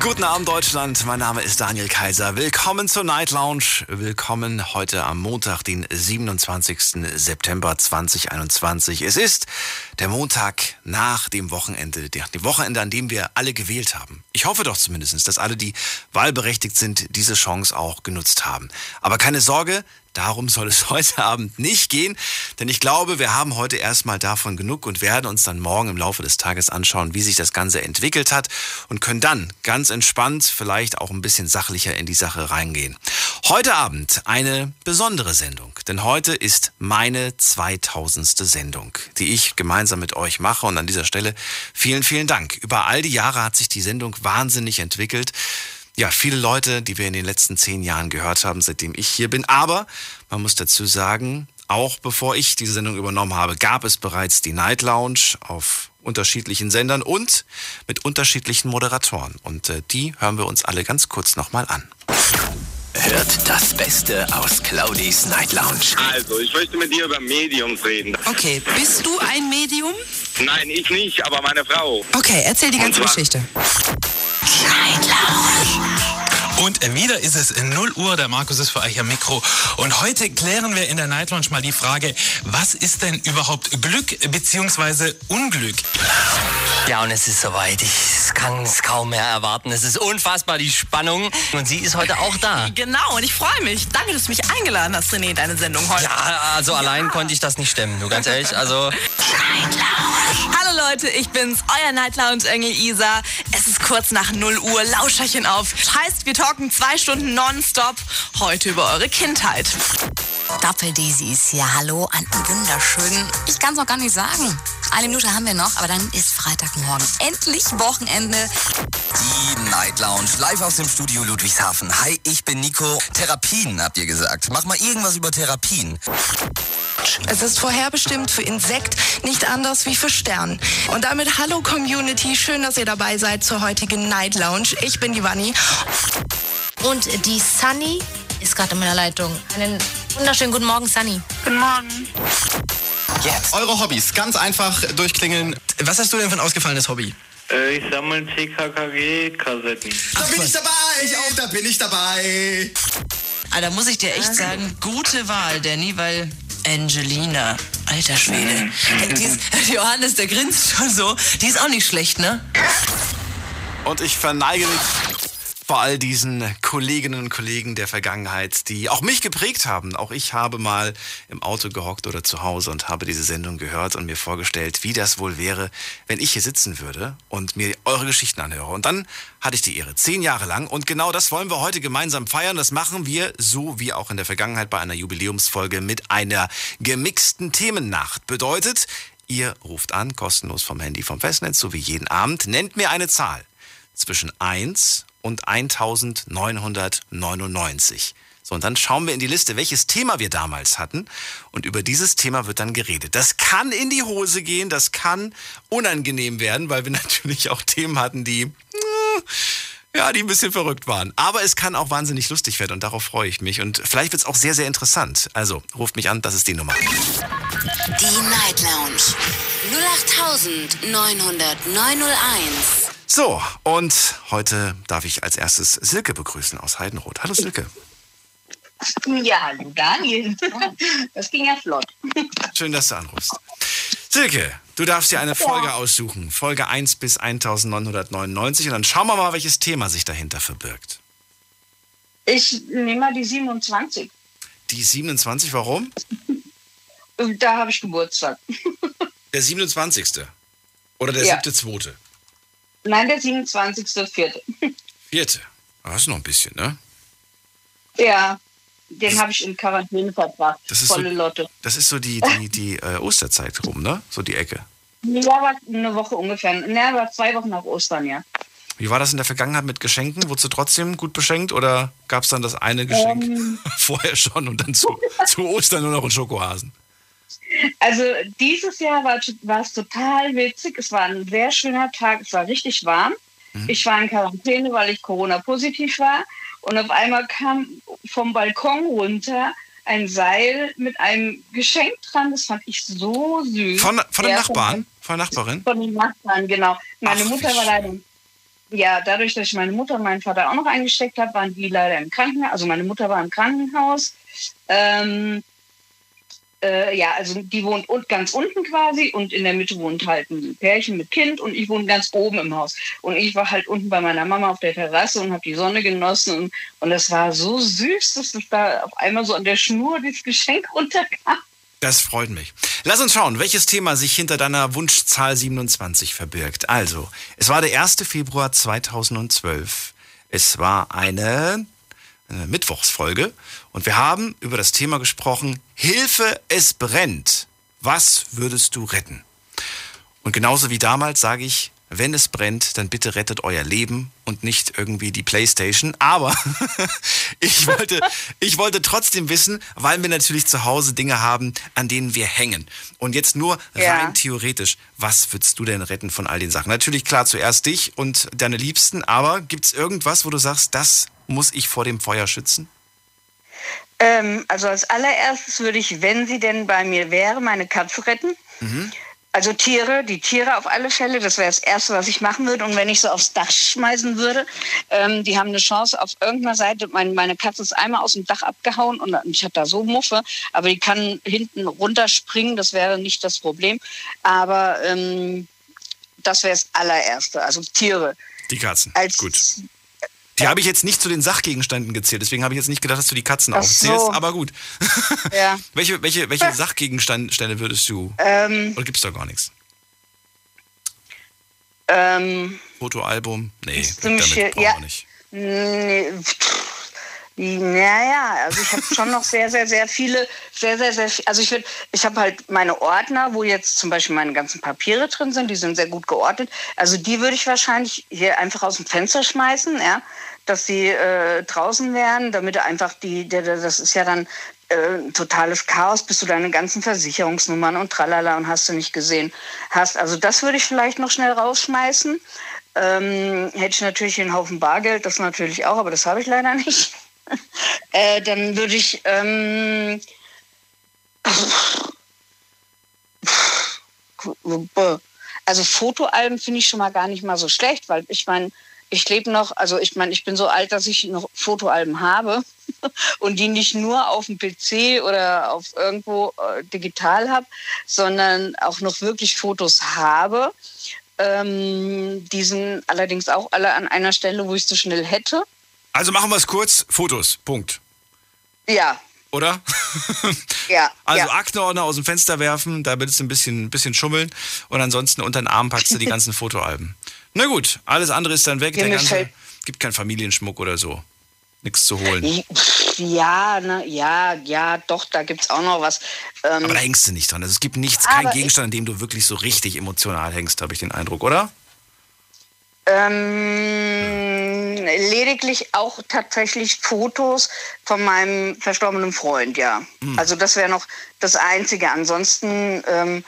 Guten Abend Deutschland, mein Name ist Daniel Kaiser. Willkommen zur Night Lounge. Willkommen heute am Montag, den 27. September 2021. Es ist der Montag nach dem Wochenende, dem Wochenende, an dem wir alle gewählt haben. Ich hoffe doch zumindest, dass alle, die wahlberechtigt sind, diese Chance auch genutzt haben. Aber keine Sorge, Darum soll es heute Abend nicht gehen, denn ich glaube, wir haben heute erstmal davon genug und werden uns dann morgen im Laufe des Tages anschauen, wie sich das Ganze entwickelt hat und können dann ganz entspannt, vielleicht auch ein bisschen sachlicher in die Sache reingehen. Heute Abend eine besondere Sendung, denn heute ist meine 2000. Sendung, die ich gemeinsam mit euch mache und an dieser Stelle vielen, vielen Dank. Über all die Jahre hat sich die Sendung wahnsinnig entwickelt ja, viele Leute, die wir in den letzten zehn Jahren gehört haben, seitdem ich hier bin. Aber man muss dazu sagen, auch bevor ich diese Sendung übernommen habe, gab es bereits die Night Lounge auf unterschiedlichen Sendern und mit unterschiedlichen Moderatoren. Und äh, die hören wir uns alle ganz kurz nochmal an. Hört das Beste aus Claudis Night Lounge. Also, ich möchte mit dir über Mediums reden. Okay, bist du ein Medium? Nein, ich nicht, aber meine Frau. Okay, erzähl die ganze Geschichte. Night Lounge. Und wieder ist es 0 Uhr, der Markus ist für euch am Mikro. Und heute klären wir in der Night Lounge mal die Frage, was ist denn überhaupt Glück bzw. Unglück? Ja, und es ist soweit. Ich kann es kaum mehr erwarten. Es ist unfassbar, die Spannung. Und sie ist heute auch da. Genau, und ich freue mich. Danke, dass du mich eingeladen hast, René, in deine Sendung heute. Ja, also allein konnte ich das nicht stemmen, du ganz ehrlich. Also, Night Lounge. Hallo Leute, ich bin's, euer Night Lounge Engel Isa. Es ist kurz nach 0 Uhr, Lauscherchen auf. Heißt, wir talken zwei Stunden nonstop heute über eure Kindheit. Doppel-Daisy ist hier. Hallo, einen wunderschönen. Ich kann es noch gar nicht sagen. Eine Minute haben wir noch, aber dann ist Freitagmorgen. Endlich Wochenende. Die Night Lounge, live aus dem Studio Ludwigshafen. Hi, ich bin Nico. Therapien, habt ihr gesagt. Mach mal irgendwas über Therapien. Es ist vorherbestimmt für Insekt, nicht anders wie für Stern. Und damit hallo Community, schön, dass ihr dabei seid zur heutigen Night Lounge. Ich bin die Vanni. Und die Sunny ist gerade in meiner Leitung. Einen wunderschönen guten Morgen, Sunny. Jetzt. Eure Hobbys, ganz einfach durchklingeln. Was hast du denn für ein ausgefallenes Hobby? Äh, ich sammle CKKG-Kassetten. Da bin ich dabei, ich auch, da bin ich dabei. Ah, da muss ich dir echt sagen, gute Wahl, Danny, weil Angelina, alter Schwede. Die ist, Johannes, der grinst schon so. Die ist auch nicht schlecht, ne? Und ich verneige mich vor all diesen Kolleginnen und Kollegen der Vergangenheit, die auch mich geprägt haben. Auch ich habe mal im Auto gehockt oder zu Hause und habe diese Sendung gehört und mir vorgestellt, wie das wohl wäre, wenn ich hier sitzen würde und mir eure Geschichten anhöre. Und dann hatte ich die Ehre, zehn Jahre lang. Und genau das wollen wir heute gemeinsam feiern. Das machen wir so wie auch in der Vergangenheit bei einer Jubiläumsfolge mit einer gemixten Themennacht. Bedeutet, ihr ruft an, kostenlos vom Handy vom Festnetz, so wie jeden Abend. Nennt mir eine Zahl zwischen 1 und 1999. So, und dann schauen wir in die Liste, welches Thema wir damals hatten. Und über dieses Thema wird dann geredet. Das kann in die Hose gehen, das kann unangenehm werden, weil wir natürlich auch Themen hatten, die, ja, die ein bisschen verrückt waren. Aber es kann auch wahnsinnig lustig werden und darauf freue ich mich. Und vielleicht wird es auch sehr, sehr interessant. Also, ruft mich an, das ist die Nummer. Die Night Lounge. 0890901. So, und heute darf ich als erstes Silke begrüßen aus Heidenroth. Hallo Silke. Ja, hallo Daniel. Das ging ja flott. Schön, dass du anrufst. Silke, du darfst dir eine Folge aussuchen. Folge 1 bis 1999. Und dann schauen wir mal, welches Thema sich dahinter verbirgt. Ich nehme mal die 27. Die 27, warum? Da habe ich Geburtstag. Der 27. Oder der Ja. siebte, zweite. Nein, der 27.04. Vierte. Ah, Das ist noch ein bisschen, ne? Ja, den habe ich in Quarantäne verbracht. Das ist Volle so- Lotte. Das ist so die, die, die äh, Osterzeit rum, ne? So die Ecke. Ja, war eine Woche ungefähr. Ne, war zwei Wochen nach Ostern, ja. Wie war das in der Vergangenheit mit Geschenken? Wurdest du trotzdem gut beschenkt oder gab es dann das eine Geschenk Ähm. vorher schon und dann zu, zu Ostern nur noch ein Schokohasen? Also dieses Jahr war, war es total witzig. Es war ein sehr schöner Tag. Es war richtig warm. Ich war in Quarantäne, weil ich Corona-positiv war. Und auf einmal kam vom Balkon runter ein Seil mit einem Geschenk dran. Das fand ich so süß. Von, von dem Ja, Nachbarn? Von der Nachbarin? Von den Nachbarn, genau. Meine Ach, Mutter war leider. Ja, dadurch, dass ich meine Mutter und meinen Vater auch noch eingesteckt habe, waren die leider im Krankenhaus. Also meine Mutter war im Krankenhaus. Ähm, äh, ja, also die wohnt ganz unten quasi und in der Mitte wohnt halt ein Pärchen mit Kind und ich wohne ganz oben im Haus. Und ich war halt unten bei meiner Mama auf der Terrasse und habe die Sonne genossen und, und das war so süß, dass es da auf einmal so an der Schnur dieses Geschenk runterkam. Das freut mich. Lass uns schauen, welches Thema sich hinter deiner Wunschzahl 27 verbirgt. Also, es war der 1. Februar 2012. Es war eine, eine Mittwochsfolge und wir haben über das Thema gesprochen, Hilfe, es brennt. Was würdest du retten? Und genauso wie damals sage ich, wenn es brennt, dann bitte rettet euer Leben und nicht irgendwie die Playstation. Aber ich wollte, ich wollte trotzdem wissen, weil wir natürlich zu Hause Dinge haben, an denen wir hängen. Und jetzt nur Ja. rein theoretisch, was würdest du denn retten von all den Sachen? Natürlich klar zuerst dich und deine Liebsten, aber gibt es irgendwas, wo du sagst, das muss ich vor dem Feuer schützen? Ähm, also als allererstes würde ich, wenn sie denn bei mir wäre, meine Katze retten. Also Tiere, die Tiere auf alle Fälle, das wäre das Erste, was ich machen würde. Und wenn ich so aufs Dach schmeißen würde, ähm, die haben eine Chance auf irgendeiner Seite. Mein, meine Katze ist einmal aus dem Dach abgehauen und ich hatte da so Muffe, aber die kann hinten runterspringen, das wäre nicht das Problem. Aber ähm, das wäre das allererste, also Tiere. Die Katzen. Als, Gut. Die habe ich jetzt nicht zu den Sachgegenständen gezählt, deswegen habe ich jetzt nicht gedacht, dass du die Katzen Ach so. aufzählst, aber gut. Ja. welche welche, welche Sachgegenstände würdest du? Ähm, Oder gibt's da gar nichts? ähm, Fotoalbum? Nee, damit hier- brauchen ja. wir nicht. Nee, naja, also ich habe schon noch sehr, sehr, sehr viele, sehr, sehr, sehr. Also ich würde, ich habe halt meine Ordner, wo jetzt zum Beispiel meine ganzen Papiere drin sind, die sind sehr gut geordnet. Also die würde ich wahrscheinlich hier einfach aus dem Fenster schmeißen, ja, dass sie äh, draußen wären, damit einfach die, der, der, das ist ja dann äh, totales Chaos, bis du deine ganzen Versicherungsnummern und tralala und hast du nicht gesehen hast. Also das würde ich vielleicht noch schnell rausschmeißen. Ähm, hätte ich natürlich einen Haufen Bargeld, das natürlich auch, aber das habe ich leider nicht. äh, dann würde ich. Ähm, also Fotoalben finde ich schon mal gar nicht mal so schlecht, weil ich meine, ich lebe noch, also ich meine, ich bin so alt, dass ich noch Fotoalben habe und die nicht nur auf dem PC oder auf irgendwo äh, digital habe, sondern auch noch wirklich Fotos habe. Ähm, die sind allerdings auch alle an einer Stelle, wo ich so schnell hätte. Also machen wir es kurz. Fotos. Punkt. Ja, Oder? ja. Also ja. Aktenordner aus dem Fenster werfen, da willst du ein bisschen, ein bisschen schummeln und ansonsten unter den Arm packst du die ganzen Fotoalben. Na gut, alles andere ist dann weg. Ja, der ganze, gibt keinen Familienschmuck oder so. Nichts zu holen. Ja, ne, ja, ja, doch, da gibt es auch noch was. Ähm, Aber da hängst du nicht dran. Also es gibt nichts, kein Aber Gegenstand, an dem du wirklich so richtig emotional hängst, habe ich den Eindruck, oder? Ähm, lediglich auch tatsächlich Fotos von meinem verstorbenen Freund, ja. Hm. Also das wäre noch das Einzige. Ansonsten, ähm,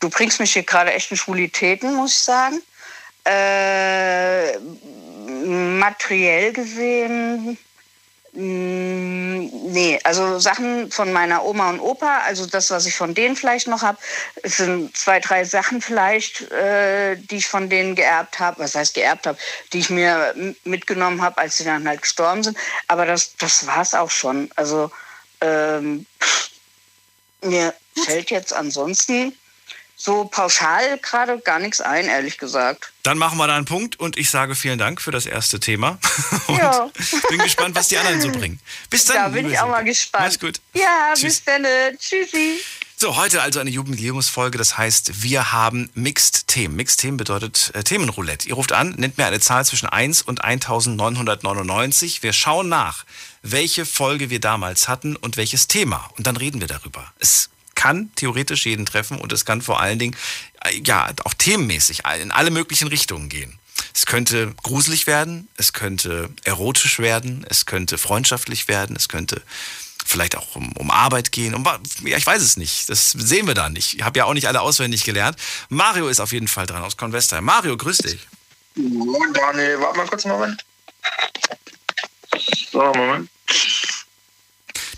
du bringst mich hier gerade echt in Schwulitäten, muss ich sagen. Äh, materiell gesehen, Mm, Nee, also Sachen von meiner Oma und Opa, also das, was ich von denen vielleicht noch habe, es sind zwei, drei Sachen vielleicht, äh, die ich von denen geerbt habe, was heißt geerbt habe, die ich mir mitgenommen habe, als sie dann halt gestorben sind. Aber das, das war es auch schon. Also ähm, mir fällt jetzt ansonsten so pauschal gerade gar nichts ein, ehrlich gesagt. Dann machen wir da einen Punkt und ich sage vielen Dank für das erste Thema. Und Ja. bin gespannt, was die anderen so bringen. Bis dann. Da bin ich auch mal gespannt. Mach's gut. Ja, Tschüss. bis dann. Tschüssi. So, heute also eine Jubiläumsfolge. Das heißt, wir haben Mixed Themen. Mixed Themen bedeutet äh, Themenroulette. Ihr ruft an, nennt mir eine Zahl zwischen 1 und 1999. Wir schauen nach, welche Folge wir damals hatten und welches Thema. Und dann reden wir darüber. Es kann theoretisch jeden treffen und es kann vor allen Dingen, äh, ja, auch themenmäßig in alle möglichen Richtungen gehen. Es könnte gruselig werden, es könnte erotisch werden, es könnte freundschaftlich werden, es könnte vielleicht auch um, um Arbeit gehen. Um, ja, ich weiß es nicht. Das sehen wir da nicht. Ich habe ja auch nicht alle auswendig gelernt. Mario ist auf jeden Fall dran aus Convestheim. Mario, grüß dich. Moin Daniel, warte mal kurz einen Moment. So, Moment.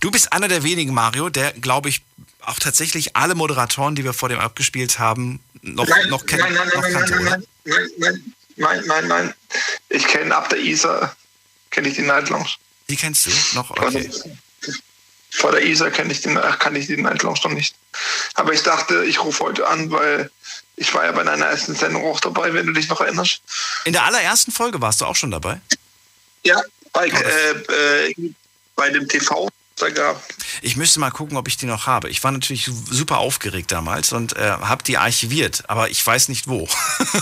Du bist einer der wenigen, Mario, der, glaube ich, auch tatsächlich alle Moderatoren, die wir vor dem abgespielt haben, noch, Nein, noch kennt. nein, nein, noch nein, kannte, nein, nein, nein, nein, nein, nein, nein. Ich kenne ab der Isar, kenne ich die Night Lounge. Die kennst du noch? Okay. Vor der Isar kenne ich den, kann ich die Night Lounge noch nicht. Aber ich dachte, ich rufe heute an, weil ich war ja bei deiner ersten Sendung auch dabei, wenn du dich noch erinnerst. In der allerersten Folge warst du auch schon dabei? Ja, bei, äh, äh, bei dem TV, da gab. Ich müsste mal gucken, ob ich die noch habe. Ich war natürlich super aufgeregt damals und äh, habe die archiviert, aber ich weiß nicht wo.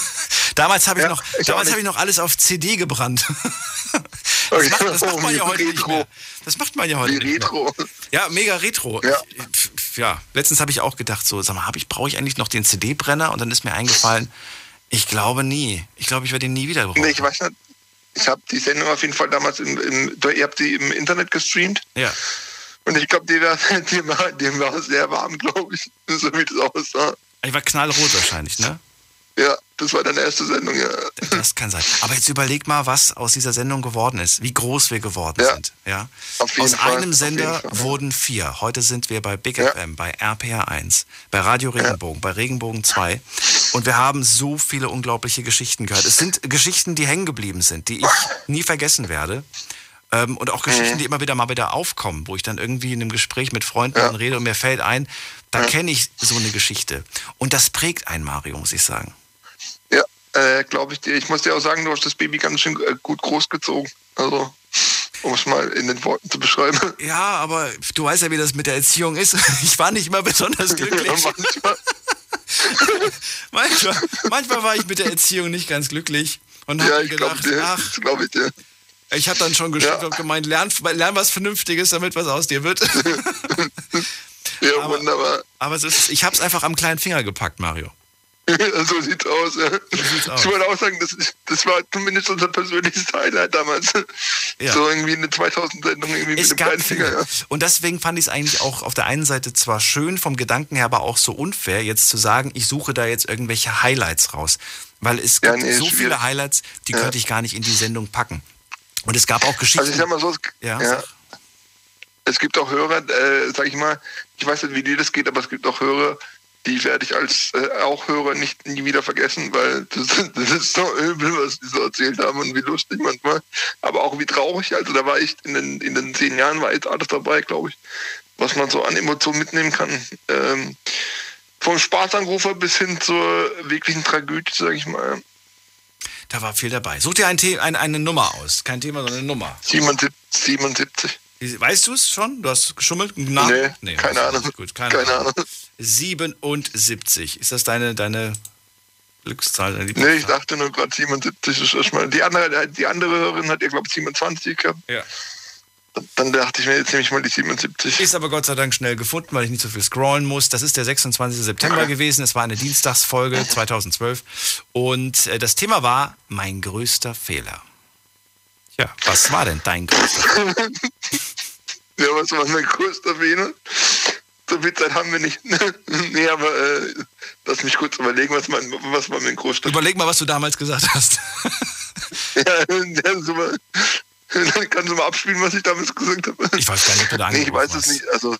damals habe ich, noch, ich damals nicht. habe ich noch alles auf CD gebrannt. das, macht, das macht man ja heute nicht mehr. Das macht man ja heute nicht Retro. mehr. Ja, mega Retro. Ja. Ich, ja, letztens habe ich auch gedacht, so, sag mal, hab ich, brauche ich eigentlich noch den CD-Brenner? Und dann ist mir eingefallen, ich glaube nie. Ich glaube, ich werde den nie wieder brauchen. Nee, ich weiß nicht. Ich habe die Sendung auf jeden Fall damals im, im ihr habt die im Internet gestreamt. Ja. Und ich glaube, die war, die, die war sehr warm, glaube ich, so wie das aussah. Ich war knallrot wahrscheinlich, ne? Ja, das war deine erste Sendung, ja. Das kann sein. Aber jetzt überleg mal, was aus dieser Sendung geworden ist, wie groß wir geworden Ja. sind. Ja? Aus Fall, einem Sender ja. wurden vier. Heute sind wir bei Big FM, bei RPR1, bei Radio Regenbogen, bei Regenbogen 2. Und wir haben so viele unglaubliche Geschichten gehört. Es sind Geschichten, die hängen geblieben sind, die ich nie vergessen werde. Ähm, und auch Geschichten, Mhm. die immer wieder mal wieder aufkommen, wo ich dann irgendwie in einem Gespräch mit Freunden dann rede und mir fällt ein, da kenne ich so eine Geschichte. Und das prägt einen Mario, muss ich sagen. Ja, äh, glaube ich dir. Ich muss dir auch sagen, du hast das Baby ganz schön äh, gut großgezogen. Also, um es mal in den Worten zu beschreiben. Ja, aber du weißt ja, wie das mit der Erziehung ist. Ich war nicht immer besonders glücklich. Ja, manchmal. manchmal, manchmal war ich mit der Erziehung nicht ganz glücklich und habe Ja, gedacht, dir. ach, glaube ich dir. Ich habe dann schon geschrieben und gemeint, lern, lern was Vernünftiges, damit was aus dir wird. Ja, aber, wunderbar. Aber ist, ich habe es einfach am kleinen Finger gepackt, Mario. so sieht's aus. Ja. aus. Ich wollte auch sagen, das, das war zumindest unser persönliches Highlight damals. Ja. So irgendwie eine 2000-Sendung irgendwie mit Es dem gab kleinen Finger. Ja. Und deswegen fand ich es eigentlich auch auf der einen Seite zwar schön vom Gedanken her, aber auch so unfair, jetzt zu sagen, ich suche da jetzt irgendwelche Highlights raus. Weil es Ja, gibt nee, so viele. Highlights, die Ja. könnte ich gar nicht in die Sendung packen. Und es gab auch Geschichten. Also ich sag mal so, es, Ja, ja, es gibt auch Hörer, äh, sag ich mal, ich weiß nicht, wie dir das geht, aber es gibt auch Hörer, die werde ich als äh, auch Hörer nicht nie wieder vergessen, weil das, das ist so übel, was die so erzählt haben und wie lustig manchmal. Aber auch wie traurig. Also da war ich in den, in den zehn Jahren war jetzt alles dabei, glaube ich, was man so an Emotionen mitnehmen kann. Ähm, vom Spaßanrufer bis hin zur wirklichen Tragödie, sag ich mal. Da war viel dabei. Such dir ein The ein, eine Nummer aus. Kein Thema, sondern eine Nummer. 77. 77. Weißt du es schon? Du hast geschummelt? Nach Nee, keine weißt du Ahnung. Gut, keine, Keine Ahnung. Ahnung. 77. Ist das deine, deine Glückszahl? Deine Nee, ich dachte nur gerade 77 ist erstmal. Die andere, die andere Hörerin hat ja, glaube ich, 27 gehabt. Ja. Dann dachte ich mir, jetzt nehme ich mal die 77. Ist aber Gott sei Dank schnell gefunden, weil ich nicht so viel scrollen muss. Das ist der 26. September gewesen. Es war eine Dienstagsfolge 2012. Und äh, das Thema war mein größter Fehler. Ja, was war denn dein größter Fehler? Ja, was war mein größter Fehler? So viel Zeit haben wir nicht. nee, aber äh, lass mich kurz überlegen, was, mein, was war mein größter Überleg mal, was du damals gesagt hast. ja, ja, so mal, Kannst du mal abspielen, was ich damals gesagt habe? Ich weiß gar nicht, ob du da Nee, ich weiß es nicht. Also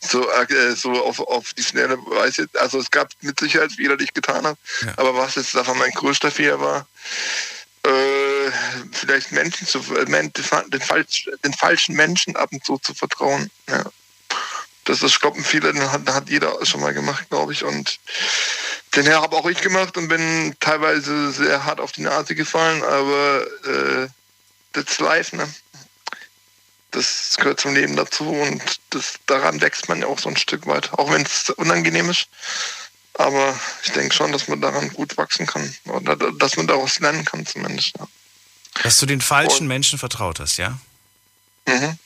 so, äh, so auf, auf die Schnelle weiß ich, also es gab mit Sicherheit Fehler, die ich getan habe. Aber was jetzt davon mein größter Fehler war, äh, vielleicht Menschen zu äh, den, den, falsch, den falschen Menschen ab und zu zu vertrauen. Ja. Das ist, glaube ich, viele, den hat, hat jeder schon mal gemacht, glaube ich. Und den habe auch ich gemacht und bin teilweise sehr hart auf die Nase gefallen, aber äh, that's life, ne? Das gehört zum Leben dazu und das, daran wächst man ja auch so ein Stück weit, auch wenn es unangenehm ist. Aber ich denke schon, dass man daran gut wachsen kann oder da- dass man daraus lernen kann zumindest. Ja. Dass du den falschen Menschen vertraut hast, ja? Mhm.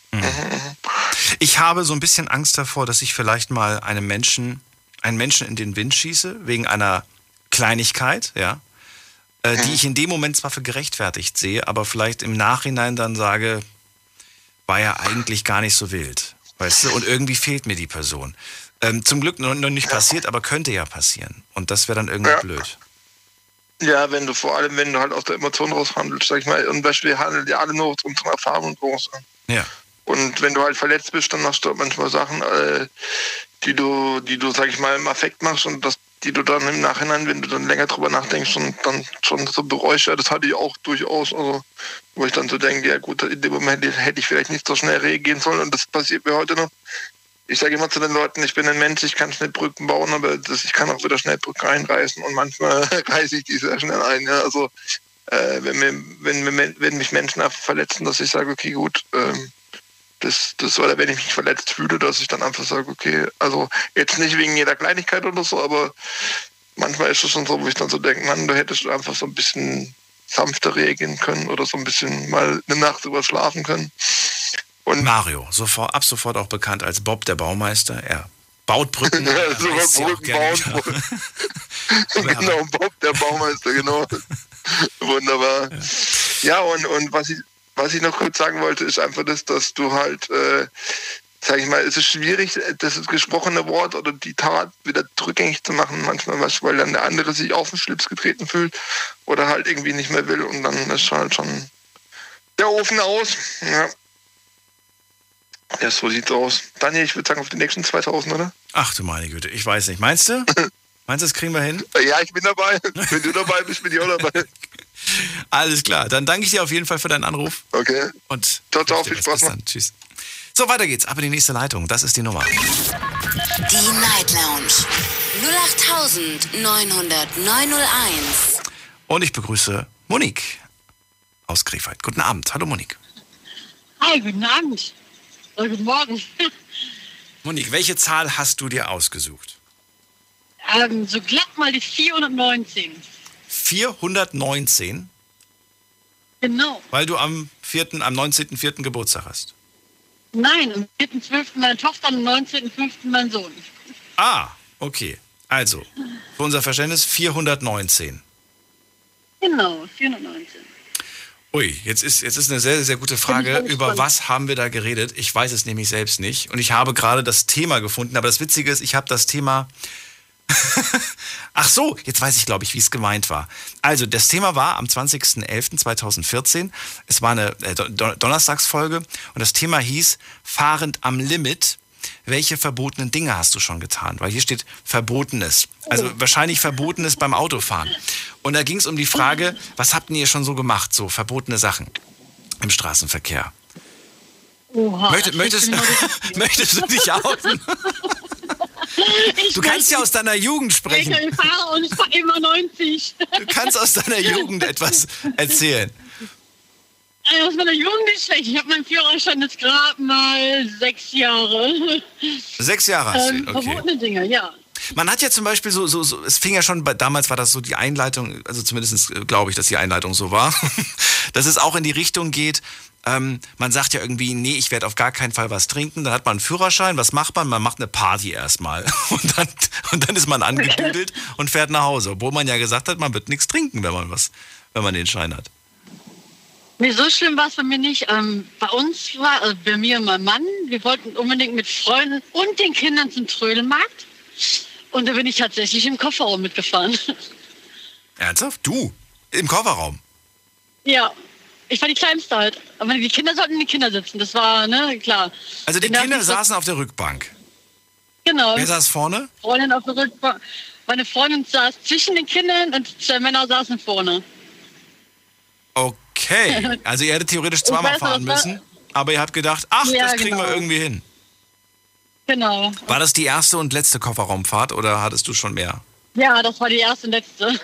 Ich habe so ein bisschen Angst davor, dass ich vielleicht mal einem Menschen, einen Menschen in den Wind schieße, wegen einer Kleinigkeit, ja, äh, die ich in dem Moment zwar für gerechtfertigt sehe, aber vielleicht im Nachhinein dann sage, war ja eigentlich gar nicht so wild. Weißt du? Und irgendwie fehlt mir die Person. Ähm, zum Glück noch, noch nicht passiert, aber könnte ja passieren. Und das wäre dann irgendwie Ja. blöd. Ja, wenn du vor allem, wenn du halt aus der Emotion raus handelst, sag ich mal, und wir handeln ja alle nur aus unseren Erfahrungen raus. Ja. Und wenn du halt verletzt bist, dann machst du manchmal Sachen, äh, die du, die du, sag ich mal, im Affekt machst und das, die du dann im Nachhinein, wenn du dann länger drüber nachdenkst und dann schon so ja, das hatte ich auch durchaus, also, wo ich dann so denke, ja gut, in dem Moment hätte ich vielleicht nicht so schnell reagieren sollen und das passiert mir heute noch. Ich sage immer zu den Leuten, ich bin ein Mensch, ich kann schnell Brücken bauen, aber das, ich kann auch wieder schnell Brücken einreißen und manchmal reiße ich die sehr schnell ein. Ja. Also äh, wenn, mir, wenn, wenn mich Menschen verletzen, dass ich sage, okay, gut, ähm, das, das, oder wenn ich mich verletzt fühle, dass ich dann einfach sage, okay, also jetzt nicht wegen jeder Kleinigkeit oder so, aber manchmal ist es schon so, wo ich dann so denke, Mann, du hättest einfach so ein bisschen sanfter reagieren können oder so ein bisschen mal eine Nacht drüber schlafen können. Und Mario, sofort, ab sofort auch bekannt als Bob der Baumeister. Er baut Brücken. Ja, so reißt sie auch Brücken gerne bauen. genau, Bob, der Baumeister, genau. Wunderbar. Ja, und, und was, ich, was ich noch kurz sagen wollte, ist einfach das, dass du halt, äh, sag ich mal, es ist schwierig, das gesprochene Wort oder die Tat wieder rückgängig zu machen, manchmal, was, weil dann der andere sich auf den Schlips getreten fühlt oder halt irgendwie nicht mehr will und dann ist halt schon der Ofen aus. Ja. Ja, so sieht's aus. Daniel, ich würde sagen, auf die nächsten 2000, oder? Ach du meine Güte, ich weiß nicht. Meinst du? Meinst du, das kriegen wir hin? Ja, ich bin dabei. Wenn du dabei bist, bin ich auch dabei. Alles klar. Dann danke ich dir auf jeden Fall für deinen Anruf. Okay. Und ciao, ciao, viel Spaß. Bis dann. Tschüss. So, weiter geht's. Aber die nächste Leitung, das ist die Nummer. Die Night Lounge 0890901. Und ich begrüße Monique aus Krefeld. Guten Abend. Hallo Monique. Hi, guten Abend. Oder guten Morgen. Monique, welche Zahl hast du dir ausgesucht? Ähm, so glatt mal die 419. 419, Genau. weil du am 4., am 19.04. Geburtstag hast. Nein, am 4.12. meine Tochter, am 19.05. mein Sohn. Ah, okay. Also, für unser Verständnis 419. Genau, 419. Ui, jetzt ist, jetzt ist eine sehr, sehr gute Frage. Über spannend. was haben wir da geredet? Ich weiß es nämlich selbst nicht. Und ich habe gerade das Thema gefunden. Aber das Witzige ist, ich habe das Thema. Ach so, jetzt weiß ich, glaube ich, wie es gemeint war. Also, das Thema war am 20.11.2014. Es war eine äh, Don Donnerstagsfolge. Und das Thema hieß Fahrend am Limit. Welche verbotenen Dinge hast du schon getan? Weil hier steht Verbotenes. Also wahrscheinlich Verbotenes beim Autofahren. Und da ging es um die Frage, was habt ihr schon so gemacht, so verbotene Sachen im Straßenverkehr? Oha. Möchtest, das möchtest du dich outen? Du kannst ja aus deiner Jugend sprechen. Ich fahre und ich fahre immer 90. Du kannst aus deiner Jugend etwas erzählen. Also aus meiner Jugend nicht schlecht. Ich habe meinen Führerschein jetzt gerade mal sechs Jahre. Sechs Jahre Ähm, okay. verbotene Dinge, ja. Man hat ja zum Beispiel so, so, so, es fing ja schon, bei, damals war das so die Einleitung, also zumindest äh, glaube ich, dass die Einleitung so war, dass es auch in die Richtung geht, ähm, man sagt ja irgendwie, nee, ich werde auf gar keinen Fall was trinken, dann hat man einen Führerschein, was macht man? Man macht eine Party erstmal und dann, und dann ist man angedüdelt und fährt nach Hause, obwohl man ja gesagt hat, man wird nichts trinken, wenn man was, wenn man den Schein hat. Nee, so schlimm war es bei mir nicht. Ähm, bei uns war, also bei mir und meinem Mann, wir wollten unbedingt mit Freunden und den Kindern zum Trödelmarkt. Und da bin ich tatsächlich im Kofferraum mitgefahren. Ernsthaft? Du? Im Kofferraum? ja, ich war die Kleinste halt. Aber die Kinder sollten in die Kinder sitzen, das war, ne, klar. Also die Kinder saßen auf der Rückbank. Genau. Wer saß vorne? Freundin auf der Rückbank. Meine Freundin saß zwischen den Kindern und zwei Männer saßen vorne. Okay, also ihr hättet theoretisch zweimal fahren müssen, aber ihr habt gedacht, ach, Ja, das kriegen wir genau. irgendwie hin. Genau. War das die erste und letzte Kofferraumfahrt oder hattest du schon mehr? Ja, das war die erste und letzte.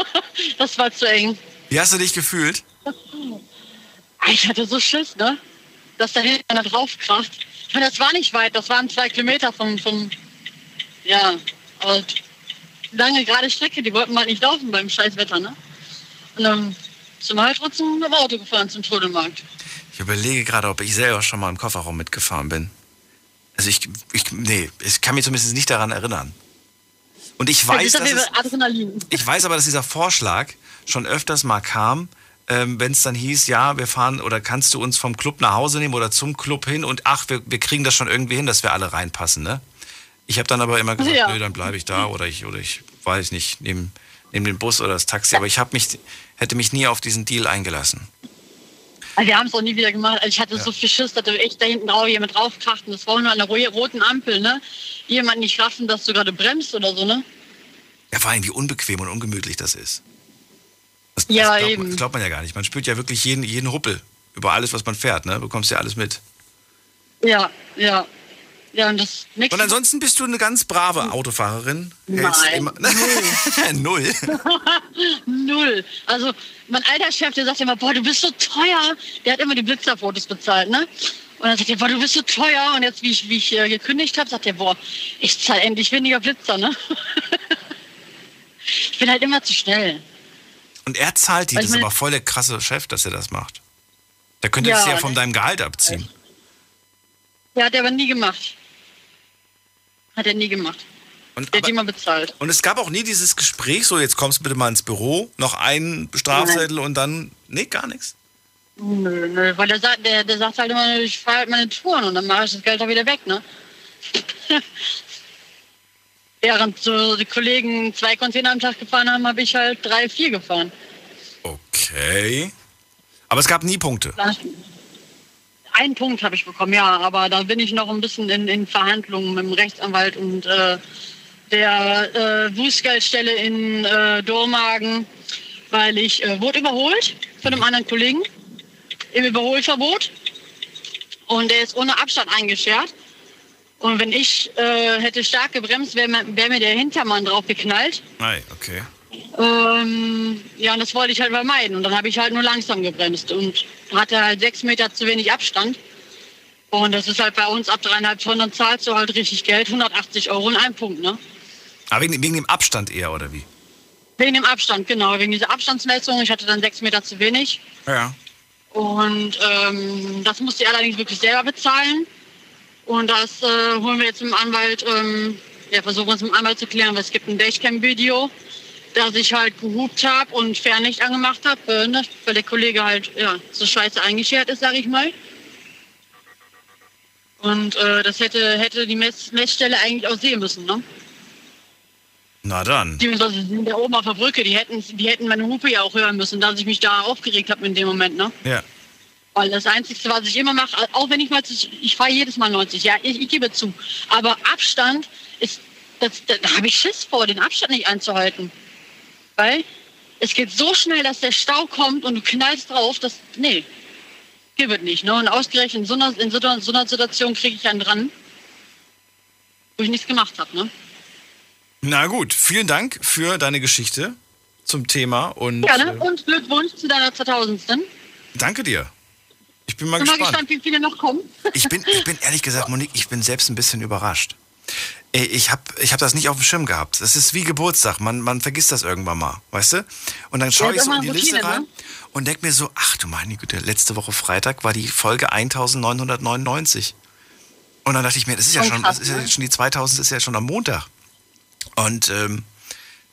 das war zu eng. Wie hast du dich gefühlt? Ich hatte so Schiss, ne? Dass da hinten einer draufkracht. Ich meine, das war nicht weit, das waren zwei Kilometer vom, vom ja, aber lange gerade Strecke, die wollten halt nicht laufen beim Scheißwetter, ne? Und dann sind wir halt trotzdem mit dem Auto gefahren zum Trödelmarkt. Ich überlege gerade, ob ich selber schon mal im Kofferraum mitgefahren bin. Also ich, ich nee, ich kann mich zumindest nicht daran erinnern. Und ich Das weiß, auf dass es, ich weiß aber, dass dieser Vorschlag schon öfters mal kam, ähm, wenn es dann hieß, ja, wir fahren oder kannst du uns vom Club nach Hause nehmen oder zum Club hin und ach, wir, wir kriegen das schon irgendwie hin, dass wir alle reinpassen, ne? Ich habe dann aber immer gesagt, Ja. nö, dann bleibe ich da oder ich oder ich weiß nicht, nehme nehm den Bus oder das Taxi, aber ich habe mich hätte mich nie auf diesen Deal eingelassen. Also wir haben es auch nie wieder gemacht. Also ich hatte so viel Schiss, dass du echt da hinten drauf jemand draufkracht. Und das war nur an der ro- roten Ampel, ne? Jemand nicht raffen, dass du gerade bremst oder so, ne? Ja, vor allem wie unbequem und ungemütlich das ist. Das, Ja, das glaubt, eben. Man, das glaubt man ja gar nicht. Man spürt ja wirklich jeden, jeden Huppel über alles, was man fährt, ne? Bekommst ja alles mit. Ja, ja. Ja, und das Und ansonsten bist du eine ganz brave Autofahrerin. Nein, immer, null. Null. Also mein alter Chef, der sagt immer, boah, du bist so teuer. Der hat immer die Blitzerfotos bezahlt, ne? Und dann sagt er, boah, du bist so teuer. Und jetzt, wie ich, wie ich äh, gekündigt habe, sagt er, boah, ich zahle endlich weniger Blitzer, ne? ich bin halt immer zu schnell. Und er zahlt die, das ist aber voll der krasse Chef, dass er das macht. Da könntest Ja, du ja von ne? deinem Gehalt abziehen. Der hat er aber nie gemacht. Hat er nie gemacht. Und, der hat immer bezahlt. Und es gab auch nie dieses Gespräch, so jetzt kommst du bitte mal ins Büro, noch einen Strafzettel und dann, nee, gar nichts. Nö, nö, weil der sagt, der, der sagt halt immer, ich fahre halt meine Touren und dann mache ich das Geld auch wieder weg, ne? Während so die Kollegen zwei Container am Tag gefahren haben, habe ich halt drei, vier gefahren. Okay. Aber es gab nie Punkte. Einen Punkt habe ich bekommen, ja, aber da bin ich noch ein bisschen in, in Verhandlungen mit dem Rechtsanwalt und äh, der äh, Bußgeldstelle in äh, Dormagen, weil ich äh, wurde überholt von einem anderen Kollegen im Überholverbot und der ist ohne Abstand eingeschert. Und wenn ich äh, hätte stark gebremst, wäre mir, wär mir der Hintermann drauf geknallt. Nein, okay. Ähm, ja, und das wollte ich halt vermeiden. Und dann habe ich halt nur langsam gebremst und hatte halt sechs Meter zu wenig Abstand. Und das ist halt bei uns ab dreieinhalb Tonnen, dann zahlst du halt richtig Geld, 180 Euro in einem Punkt, ne? Aber wegen, wegen dem Abstand eher, oder wie? Wegen dem Abstand, genau, wegen dieser Abstandsmessung. Ich hatte dann sechs Meter zu wenig. Ja. Und ähm, das musste ich allerdings wirklich selber bezahlen. Und das äh, holen wir jetzt dem Anwalt, ähm, ja, versuchen wir es mit dem Anwalt zu klären, weil es gibt ein Dashcam-Video, dass ich halt gehupt habe und Fernlicht angemacht habe, äh, ne, weil der Kollege halt ja, so scheiße eingeschert ist, sag ich mal. Und äh, das hätte, hätte die Mess Messstelle eigentlich auch sehen müssen, ne? Na dann. Beziehungsweise sie sind ja oben auf der Brücke, die hätten, die hätten meine Hupe ja auch hören müssen, dass ich mich da aufgeregt habe in dem Moment, ne? Ja. Weil das Einzige, was ich immer mache, auch wenn ich mal, zu, ich fahre jedes Mal 90, ja, ich, ich gebe zu. Aber Abstand ist, das, da, habe ich Schiss vor, den Abstand nicht einzuhalten. Weil es geht so schnell, dass der Stau kommt und du knallst drauf, das, nee, gibt nicht. Ne? Und ausgerechnet in so einer, in so einer, so einer Situation kriege ich einen dran, wo ich nichts gemacht habe, ne? Na gut, vielen Dank für deine Geschichte zum Thema und Gerne. Und Glückwunsch zu deiner 2000. danke dir. Ich bin mal Bin mal gespannt. gespannt, wie viele noch kommen. Ich bin, ich bin ehrlich gesagt, Monique, ich bin selbst ein bisschen überrascht. Ich habe ich hab das nicht auf dem Schirm gehabt. Das ist wie Geburtstag. Man, man vergisst das irgendwann mal, weißt du? Und dann schaue Ja, ich so in die Routine, Liste rein ne? und denke mir so, ach du meine Güte, letzte Woche Freitag war die Folge 1999. Und dann dachte ich mir, das ist ja Schon schon, das ist ja ne? schon die 2000 ist ja schon am Montag. Und ähm,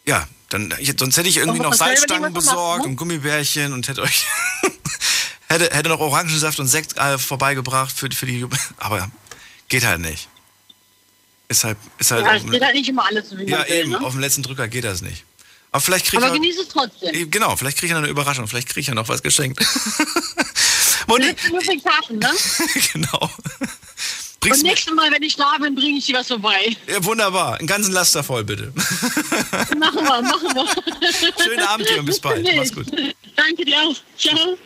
ja, dann, sonst hätte ich irgendwie noch Salzstangen macht, besorgt ne? und Gummibärchen und hätte euch hätte, hätte noch Orangensaft und Sekt äh, vorbeigebracht für, für die Aber geht halt nicht. Ist halt, ist halt Ja, es dem- geht halt nicht immer alles so, wie ja man will, eben, ne? auf dem letzten Drücker geht das nicht. Aber vielleicht kriege Aber ich, genieße es trotzdem. Genau, vielleicht kriege ich noch eine Überraschung, vielleicht kriege ich ja noch was geschenkt. Monique. Ludwigshafen, ne? genau. Und Bringst mir, nächstes Mal, wenn ich da bin, bringe ich dir was vorbei. ja, wunderbar, einen ganzen Laster voll bitte. Machen wir, machen wir. Schönen Abend dir und bis bald. Mach's gut. Danke dir auch. Ciao.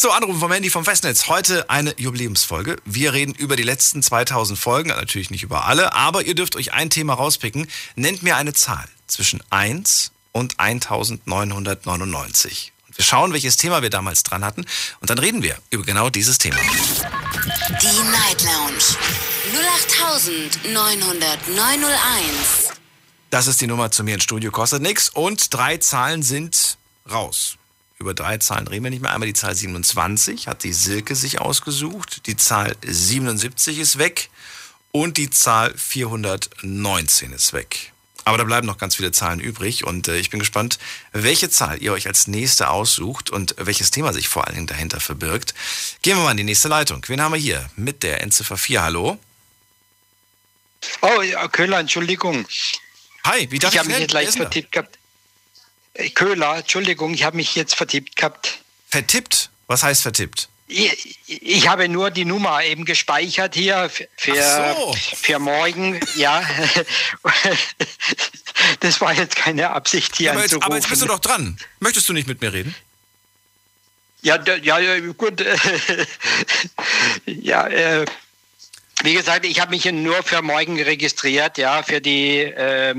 So, Anrufen vom Handy vom Festnetz. Heute eine Jubiläumsfolge. Wir reden über die letzten 2000 Folgen, natürlich nicht über alle, aber ihr dürft euch ein Thema rauspicken. Nennt mir eine Zahl zwischen 1 und 1999. Und wir schauen, welches Thema wir damals dran hatten und dann reden wir über genau dieses Thema. Die Night Lounge 0890901. Das ist die Nummer zu mir ins Studio, kostet nichts und drei Zahlen sind raus. Über drei Zahlen reden wir nicht mehr. Einmal die Zahl 27 hat die Silke sich ausgesucht. Die Zahl 77 ist weg. Und die Zahl 419 ist weg. Aber da bleiben noch ganz viele Zahlen übrig und äh, ich bin gespannt, welche Zahl ihr euch als nächste aussucht und welches Thema sich vor allen Dingen dahinter verbirgt. Gehen wir mal in die nächste Leitung. Wen haben wir hier? Mit der Endziffer 4. Hallo? Oh, ja, Köhler, Entschuldigung. Hi, wie darf ich ich habe mich jetzt leicht vertippt gehabt. Äh, Köhler, Entschuldigung, ich habe mich jetzt vertippt gehabt. Vertippt? Was heißt vertippt? Ich, ich habe nur die Nummer eben gespeichert hier für, so. für morgen. Ja, das war jetzt keine Absicht hier Aber jetzt, anzurufen. aber jetzt bist du doch dran. Möchtest du nicht mit mir reden? Ja, ja, ja gut. ja, äh, wie gesagt, ich habe mich nur für morgen registriert, ja, für die äh,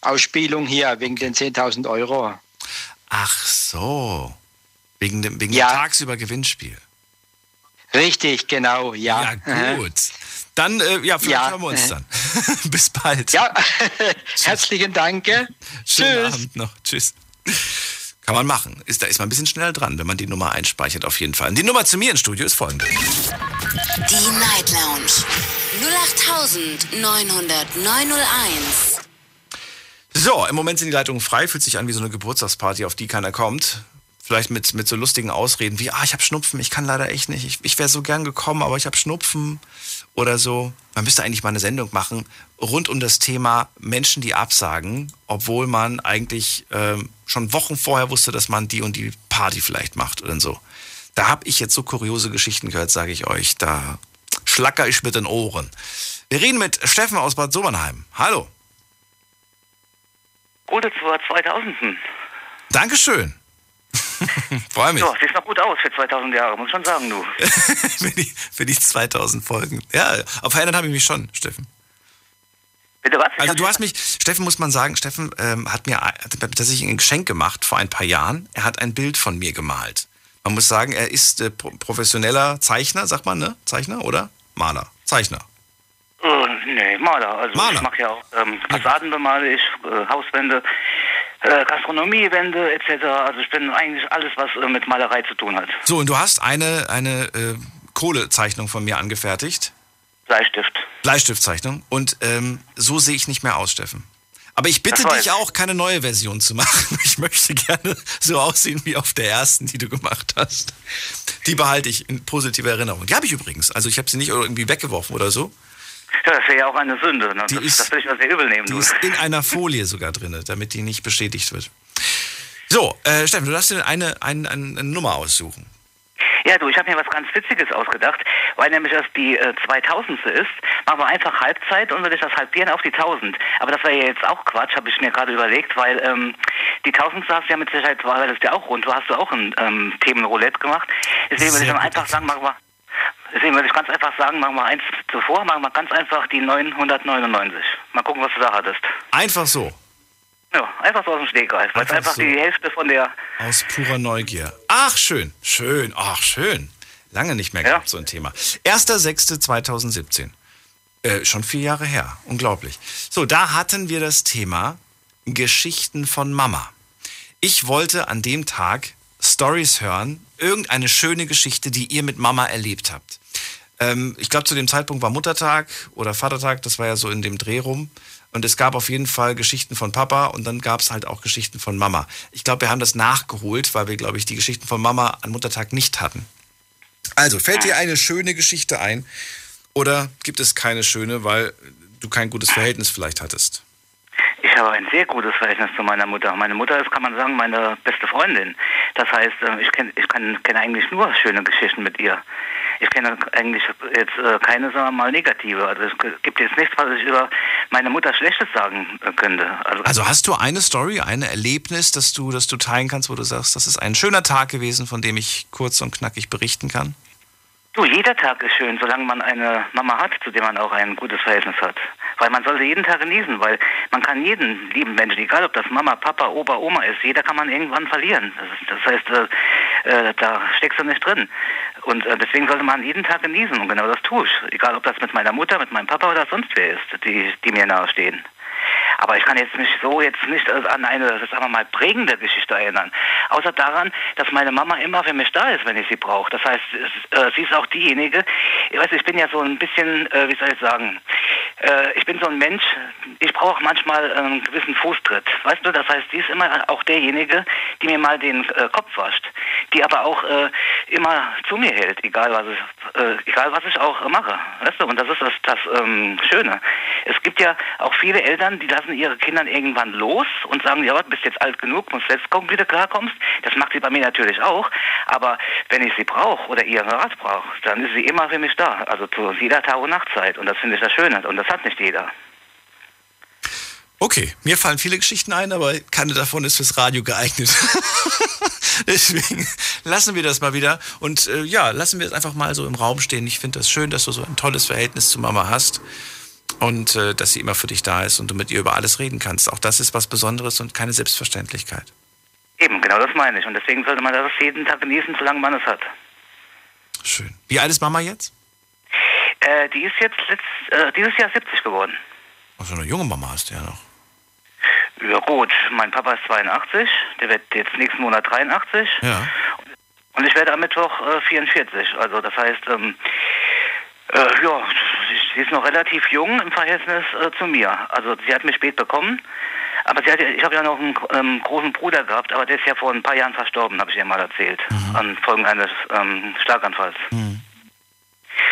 Ausspielung hier wegen den 10.000 Euro. Ach so. Wegen dem, wegen Ja. dem tagsüber Gewinnspiel. Richtig, genau, ja. Ja, gut. Dann, äh, ja, vielleicht Ja. hören wir uns dann. Bis bald. Ja, herzlichen Dank. Schönen Tschüss. Abend noch. Tschüss. Kann man machen. Ist, da ist man ein bisschen schneller dran, wenn man die Nummer einspeichert, auf jeden Fall. Und die Nummer zu mir ins Studio ist folgende. Die Night Lounge 0890901. So, im Moment sind die Leitungen frei, fühlt sich an wie so eine Geburtstagsparty, auf die keiner kommt. Vielleicht mit, mit so lustigen Ausreden wie, ah, ich habe Schnupfen, ich kann leider echt nicht. Ich, ich wäre so gern gekommen, aber ich habe Schnupfen oder so. Man müsste eigentlich mal eine Sendung machen rund um das Thema Menschen, die absagen, obwohl man eigentlich ähm, schon Wochen vorher wusste, dass man die und die Party vielleicht macht oder so. Da habe ich jetzt so kuriose Geschichten gehört, sage ich euch. Da schlacker ich mit den Ohren. Wir reden mit Steffen aus Bad Sobernheim. Hallo. Gute zur 2000. Dankeschön. Freue mich. Ja, siehst noch gut aus für 2000 Jahre, muss schon sagen, du. für, die, für die 2000 Folgen. Ja, aber verändert habe ich mich schon, Steffen. Bitte was? Also du hast mich, Steffen muss man sagen, Steffen ähm, hat mir tatsächlich ein Geschenk gemacht vor ein paar Jahren. Er hat ein Bild von mir gemalt. Man muss sagen, er ist äh, pro professioneller Zeichner, sagt man, ne? Zeichner oder? Maler. Zeichner. Äh, nee, Maler. Also Maler. ich mache ja auch ähm, Fassaden bemale ich, äh, Hauswände, äh, Gastronomiewände etc. Also ich bin eigentlich alles, was äh, mit Malerei zu tun hat. So, und du hast eine, eine äh, Kohlezeichnung von mir angefertigt. Bleistift. Bleistiftzeichnung. Und ähm, so sehe ich nicht mehr aus, Steffen. Aber ich bitte dich auch, keine neue Version zu machen. Ich möchte gerne so aussehen wie auf der ersten, die du gemacht hast. Die behalte ich in positiver Erinnerung. Die habe ich übrigens. Also ich habe sie nicht irgendwie weggeworfen oder so. Ja, das wäre ja auch eine Sünde. Ne? Die Das, ist- das will ich mal sehr übel nehmen. Die Du. ist in einer Folie sogar drin, damit die nicht beschädigt wird. So, äh, Steffen, du darfst dir eine, eine, eine Nummer aussuchen. Ja, du, ich habe mir was ganz Witziges ausgedacht, weil nämlich das die äh, 2000. ist. Machen wir einfach Halbzeit und würde ich das halbieren auf die 1000. Aber das wäre ja jetzt auch Quatsch, habe ich mir gerade überlegt, weil ähm, die 1000 hast du ja mit Sicherheit, weil das ja auch rund war, hast du auch ein ähm, Themenroulette gemacht. Deswegen würde ich dann einfach sagen, machen wir, deswegen würde ich ganz einfach sagen, machen wir eins zuvor, machen wir ganz einfach die 999. Mal gucken, was du da hattest. Einfach so, Ja, einfach so aus dem Stegreif, weil es Einfach so. die Hälfte von der aus purer Neugier. Ach, schön, schön, ach, schön. Lange nicht mehr gehabt, so ein Thema. 1.6.2017. Äh, schon vier Jahre her. Unglaublich. So, da hatten wir das Thema Geschichten von Mama. Ich wollte an dem Tag Stories hören, irgendeine schöne Geschichte, die ihr mit Mama erlebt habt. Ähm, ich glaube, zu dem Zeitpunkt war Muttertag oder Vatertag, das war ja so in dem Dreh rum. Und es gab auf jeden Fall Geschichten von Papa und dann gab es halt auch Geschichten von Mama. Ich glaube, wir haben das nachgeholt, weil wir, glaube ich, die Geschichten von Mama an Muttertag nicht hatten. Also, fällt dir eine schöne Geschichte ein oder gibt es keine schöne, weil du kein gutes Verhältnis vielleicht hattest? Ich habe ein sehr gutes Verhältnis zu meiner Mutter. Meine Mutter ist, kann man sagen, meine beste Freundin. Das heißt, äh, ich kenne ich kann- kenne eigentlich nur schöne Geschichten mit ihr. Ich kenne eigentlich jetzt äh, keine, sagen wir mal, negative. Also es gibt jetzt nichts, was ich über meine Mutter Schlechtes sagen äh, könnte. Also, Also hast du eine Story, ein Erlebnis, das du, das du teilen kannst, wo du sagst, das ist ein schöner Tag gewesen, von dem ich kurz und knackig berichten kann? du, jeder Tag ist schön, solange man eine Mama hat, zu der man auch ein gutes Verhältnis hat. Weil man sollte jeden Tag genießen, weil man kann jeden lieben Menschen, egal ob das Mama, Papa, Opa, Oma ist, jeder kann man irgendwann verlieren. Das, heißt, äh, äh, da steckst du nicht drin. Und äh, deswegen sollte man jeden Tag genießen und genau das tue ich. Egal ob das mit meiner Mutter, mit meinem Papa oder sonst wer ist, die, die mir nahestehen. Aber ich kann jetzt mich so jetzt nicht an eine, sagen wir mal, prägende Geschichte erinnern. Außer daran, dass meine Mama immer für mich da ist, wenn ich sie brauche. Das heißt, äh, sie ist auch diejenige, ich weiß, ich bin ja so ein bisschen, äh, wie soll ich sagen, äh, ich bin so ein Mensch, ich brauche manchmal einen gewissen Fußtritt. Weißt du, das heißt, die ist immer auch derjenige, die mir mal den Kopf wascht, die aber auch immer zu mir hält, egal was ich, egal was ich auch mache. Weißt du, und das ist das, das ähm, Schöne. Es gibt ja auch viele Eltern, die lassen ihre Kinder irgendwann los und sagen, ja, du bist jetzt alt genug, musst selbst gucken, wie du klarkommst. Das macht sie bei mir natürlich auch. Aber wenn ich sie brauche oder ihren Rat brauche, dann ist sie immer für mich da. Also zu jeder Tag- und Nachtzeit. Und das finde ich das Schöne. Und das hat nicht jeder. Okay, mir fallen viele Geschichten ein, aber keine davon ist fürs Radio geeignet. Deswegen lassen wir das mal wieder. Und äh, ja, lassen wir es einfach mal so im Raum stehen. Ich finde das schön, dass du so ein tolles Verhältnis zu Mama hast und äh, dass sie immer für dich da ist und du mit ihr über alles reden kannst. Auch das ist was Besonderes und keine Selbstverständlichkeit. Eben, genau das meine ich. Und deswegen sollte man das jeden Tag genießen, solange man es hat. Schön. Wie alt ist Mama jetzt? Äh, die ist jetzt letzt, äh, dieses Jahr 70 geworden. Also eine junge Mama hast du ja noch. Ja gut, mein Papa ist 82, der wird jetzt nächsten Monat 83 Ja. und ich werde am Mittwoch äh, 44. Also das heißt, ähm, äh, ja, sie ist noch relativ jung im Verhältnis äh, zu mir. Also sie hat mich spät bekommen, aber sie hat, ja- ich habe ja noch einen ähm, großen Bruder gehabt, aber der ist ja vor ein paar Jahren verstorben, habe ich ihr mal erzählt, an Folgen eines ähm, Schlaganfalls.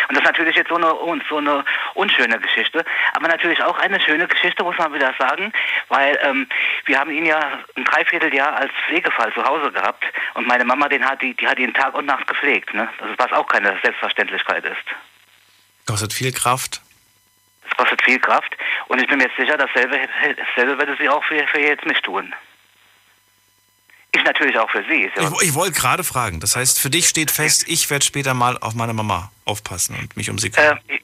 Und das ist natürlich jetzt so eine, so eine unschöne Geschichte, aber natürlich auch eine schöne Geschichte, muss man wieder sagen, weil ähm, wir haben ihn ja ein Dreivierteljahr als Pflegefall zu Hause gehabt und meine Mama, den hat, die, die hat ihn Tag und Nacht gepflegt, ne? Das ist, was auch keine Selbstverständlichkeit ist. Kostet viel Kraft. Das kostet viel Kraft und ich bin mir jetzt sicher, dasselbe, dasselbe würde sie auch für, für jetzt nicht tun. Ich natürlich auch für sie. Ich, ich wollte gerade fragen. Das heißt, für dich steht fest, ich werde später mal auf meine Mama aufpassen und mich um sie kümmern. Äh,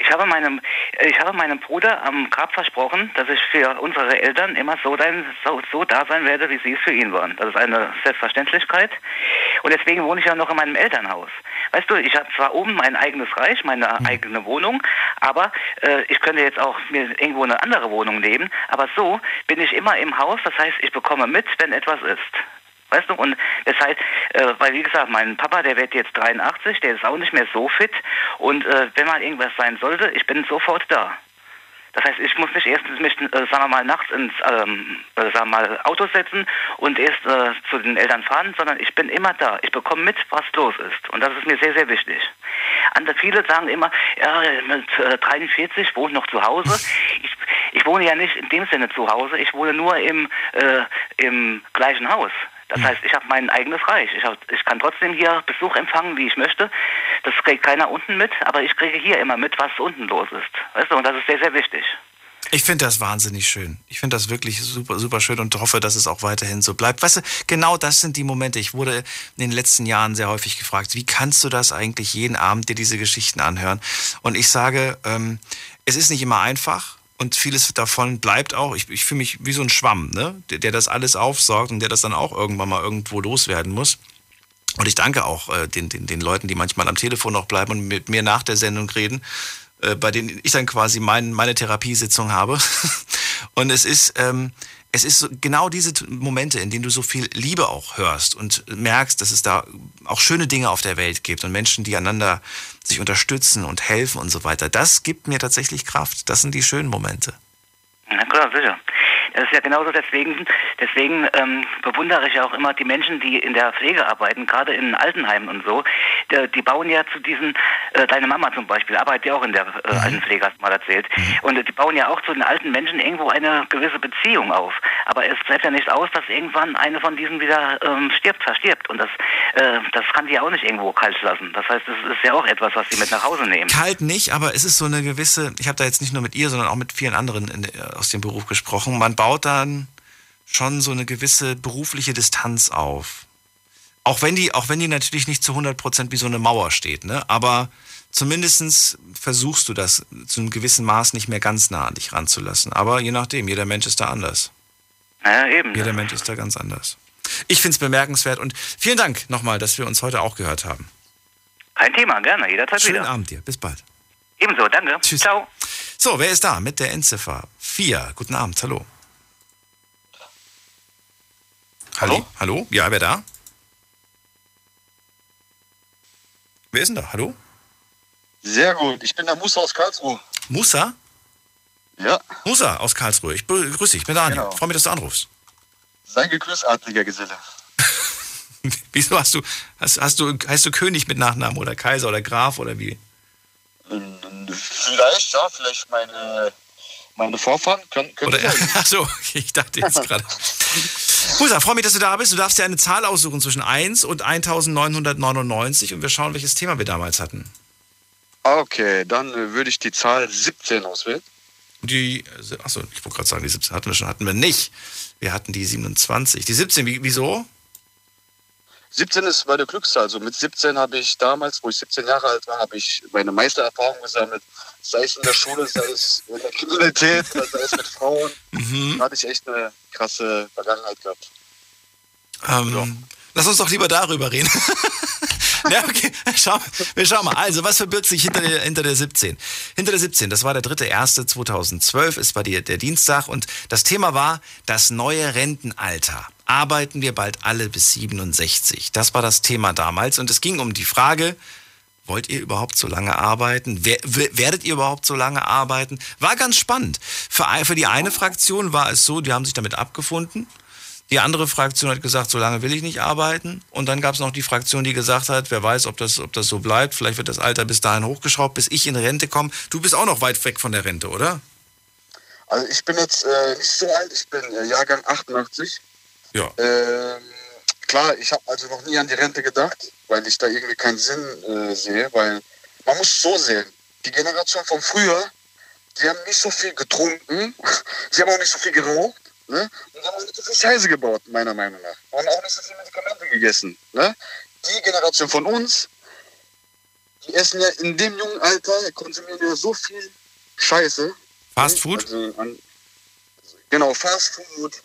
ich, habe meinem, ich habe meinem Bruder am Grab versprochen, dass ich für unsere Eltern immer so, sein, so, so da sein werde, wie sie es für ihn waren. Das ist eine Selbstverständlichkeit. Und deswegen wohne ich ja noch in meinem Elternhaus. Weißt du, ich habe zwar oben mein eigenes Reich, meine eigene Wohnung, aber äh, ich könnte jetzt auch mir irgendwo eine andere Wohnung nehmen. Aber so bin ich immer im Haus. Das heißt, ich bekomme mit, wenn etwas ist. Weißt du, und deshalb, äh, weil wie gesagt, mein Papa, der wird jetzt 83, der ist auch nicht mehr so fit. Und äh, wenn mal irgendwas sein sollte, ich bin sofort da. Das heißt, ich muss nicht erst mich, äh, sagen wir mal, nachts ins ähm, äh, sagen wir mal, Auto setzen und erst äh, zu den Eltern fahren, sondern ich bin immer da. Ich bekomme mit, was los ist. Und das ist mir sehr, sehr wichtig. Andere, viele sagen immer, ja, mit äh, 43 wohne noch zu Hause. Ich, ich wohne ja nicht in dem Sinne zu Hause, ich wohne nur im, äh, im gleichen Haus. Das heißt, ich habe mein eigenes Reich. Ich, hab, ich kann trotzdem hier Besuch empfangen, wie ich möchte. Das kriegt keiner unten mit, aber ich kriege hier immer mit, was unten los ist. Weißt du, und das ist sehr, sehr wichtig. Ich finde das wahnsinnig schön. Ich finde das wirklich super, super schön und hoffe, dass es auch weiterhin so bleibt. Weißt du, genau das sind die Momente. Ich wurde in den letzten Jahren sehr häufig gefragt, wie kannst du das eigentlich jeden Abend dir diese Geschichten anhören? Und ich sage, ähm, es ist nicht immer einfach. Und vieles davon bleibt auch. Ich, ich fühle mich wie so ein Schwamm, ne? der, der das alles aufsaugt und der das dann auch irgendwann mal irgendwo loswerden muss. Und ich danke auch äh, den, den, den Leuten, die manchmal am Telefon noch bleiben und mit mir nach der Sendung reden, äh, bei denen ich dann quasi mein, meine Therapiesitzung habe. Und es ist, ähm, es ist genau diese Momente, in denen du so viel Liebe auch hörst und merkst, dass es da auch schöne Dinge auf der Welt gibt und Menschen, die einander sich unterstützen und helfen und so weiter. Das gibt mir tatsächlich Kraft. Das sind die schönen Momente. Na klar, sicher. Das ist ja genauso deswegen, deswegen ähm, bewundere ich auch immer die Menschen, die in der Pflege arbeiten, gerade in Altenheimen und so. Die, die bauen ja zu diesen, äh, deine Mama zum Beispiel, arbeitet ja auch in der äh, Altenpflege, hast du mal erzählt. Und äh, die bauen ja auch zu den alten Menschen irgendwo eine gewisse Beziehung auf. Aber es bleibt ja nicht aus, dass irgendwann eine von diesen wieder ähm, stirbt, verstirbt. Und das, äh, das kann die ja auch nicht irgendwo kalt lassen. Das heißt, das ist ja auch etwas, was sie mit nach Hause nehmen. Kalt nicht, aber es ist so eine gewisse, ich habe da jetzt nicht nur mit ihr, sondern auch mit vielen anderen in, aus dem Beruf gesprochen. Man baut dann schon so eine gewisse berufliche Distanz auf. Auch wenn die, auch wenn die natürlich nicht zu 100% wie so eine Mauer steht, ne? aber zumindest versuchst du das zu einem gewissen Maß nicht mehr ganz nah an dich ranzulassen. Aber je nachdem, jeder Mensch ist da anders. Ja, eben. Jeder Mensch ist da ganz anders. Ich finde es bemerkenswert und vielen Dank nochmal, dass wir uns heute auch gehört haben. Kein Thema, gerne, jederzeit Schönen wieder. Abend dir, bis bald. Ebenso, danke. Tschüss. Ciao. So, wer ist da mit der Endziffer? Vier. Guten Abend, hallo. Hallo? Hallo? Ja, wer da? Wer ist denn da? Hallo? Sehr gut. Ich bin der Musa aus Karlsruhe. Musa? Ja. Musa aus Karlsruhe. Ich begrüße dich. Ich bin Daniel. Genau. Freue mich, dass du anrufst. Sei gegrüßt, adliger Geselle. Wieso hast du, hast, hast du, heißt du König mit Nachnamen oder Kaiser oder Graf oder wie? Vielleicht, ja, vielleicht meine, meine Vorfahren können, können Oder, achso, ich dachte jetzt gerade. Musa, freue mich, dass du da bist. Du darfst dir eine Zahl aussuchen zwischen 1 und 1999 und wir schauen, welches Thema wir damals hatten. Okay, dann äh, würde ich die Zahl 17 auswählen. Die, achso, ich wollte gerade sagen, die 17 hatten wir schon, hatten wir nicht. Wir hatten die 27. Die 17, wie, wieso? 17 ist meine Glückszahl. Also mit 17 habe ich damals, wo ich 17 Jahre alt war, habe ich meine Meistererfahrung gesammelt. Sei es in der Schule, sei es in der Kriminalität, sei es mit Frauen. Mhm. Da hatte ich echt eine krasse Vergangenheit gehabt. Ähm, Lass uns doch lieber darüber reden. ja, okay, schau, wir schauen mal. Also, was verbirgt sich hinter der, hinter der 17? Hinter der 17, das war der 3.1.2012, es war die, der Dienstag und das Thema war das neue Rentenalter. Arbeiten wir bald alle bis 67? Das war das Thema damals und es ging um die Frage, Wollt ihr überhaupt so lange arbeiten? Wer, werdet ihr überhaupt so lange arbeiten? War ganz spannend. Für, für die eine Fraktion war es so, die haben sich damit abgefunden. Die andere Fraktion hat gesagt, so lange will ich nicht arbeiten. Und dann gab es noch die Fraktion, die gesagt hat, wer weiß, ob das, ob das so bleibt. Vielleicht wird das Alter bis dahin hochgeschraubt, bis ich in Rente komme. Du bist auch noch weit weg von der Rente, oder? Also ich bin jetzt äh, nicht so alt, ich bin äh, Jahrgang 88. Ja. Ähm, klar, ich habe also noch nie an die Rente gedacht, weil ich da irgendwie keinen Sinn äh, sehe, weil man muss so sehen, die Generation von früher, die haben nicht so viel getrunken, sie haben auch nicht so viel geraucht, ne? Und haben auch nicht so viel Scheiße gebaut, meiner Meinung nach. Und auch nicht so viel Medikamente gegessen, ne? Die Generation von uns, die essen ja in dem jungen Alter, konsumieren ja so viel Scheiße. Fast Food? Also, an, genau, Fast Food.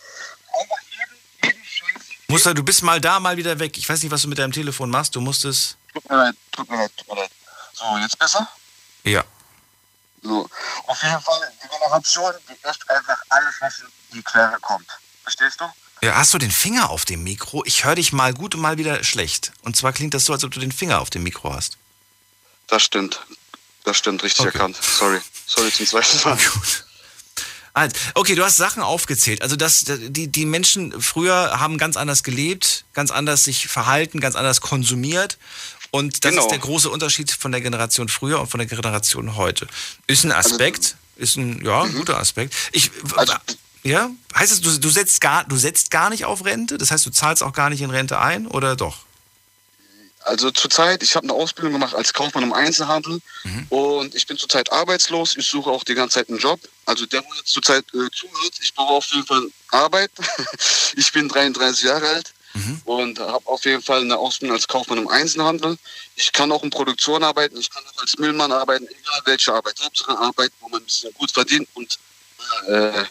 Muster, du bist mal da, mal wieder weg. Ich weiß nicht, was du mit deinem Telefon machst. Du musstest. Tut mir leid, tut mir leid, tut mir leid. So, jetzt besser? Ja. So, auf jeden Fall die Generation, die echt einfach alles, was in die Quere kommt. Verstehst du? Ja, hast du den Finger auf dem Mikro? Ich höre dich mal gut und mal wieder schlecht. Und zwar klingt das so, als ob du den Finger auf dem Mikro hast. Das stimmt. Das stimmt, richtig erkannt. Sorry. Sorry zum zweiten Mal. Also, okay, du hast Sachen aufgezählt. Also das, die, die Menschen früher haben ganz anders gelebt, ganz anders sich verhalten, ganz anders konsumiert. Und das Genau. ist der große Unterschied von der Generation früher und von der Generation heute. Ist ein Aspekt, ist ein, ja, ein guter Aspekt. Ich, ja, heißt es, du, du, setzt gar, du setzt gar nicht auf Rente? Das heißt, du zahlst auch gar nicht in Rente ein oder doch? Also zurzeit, ich habe eine Ausbildung gemacht als Kaufmann im Einzelhandel und ich bin zurzeit arbeitslos. Ich suche auch die ganze Zeit einen Job. Also der, jetzt zurzeit äh, zuhört, ich brauche auf jeden Fall Arbeit. ich bin 33 Jahre alt und habe auf jeden Fall eine Ausbildung als Kaufmann im Einzelhandel. Ich kann auch in Produktion arbeiten, ich kann auch als Müllmann arbeiten, egal welche Arbeit. Hauptsache Arbeit, wo man ein bisschen gut verdient und äh,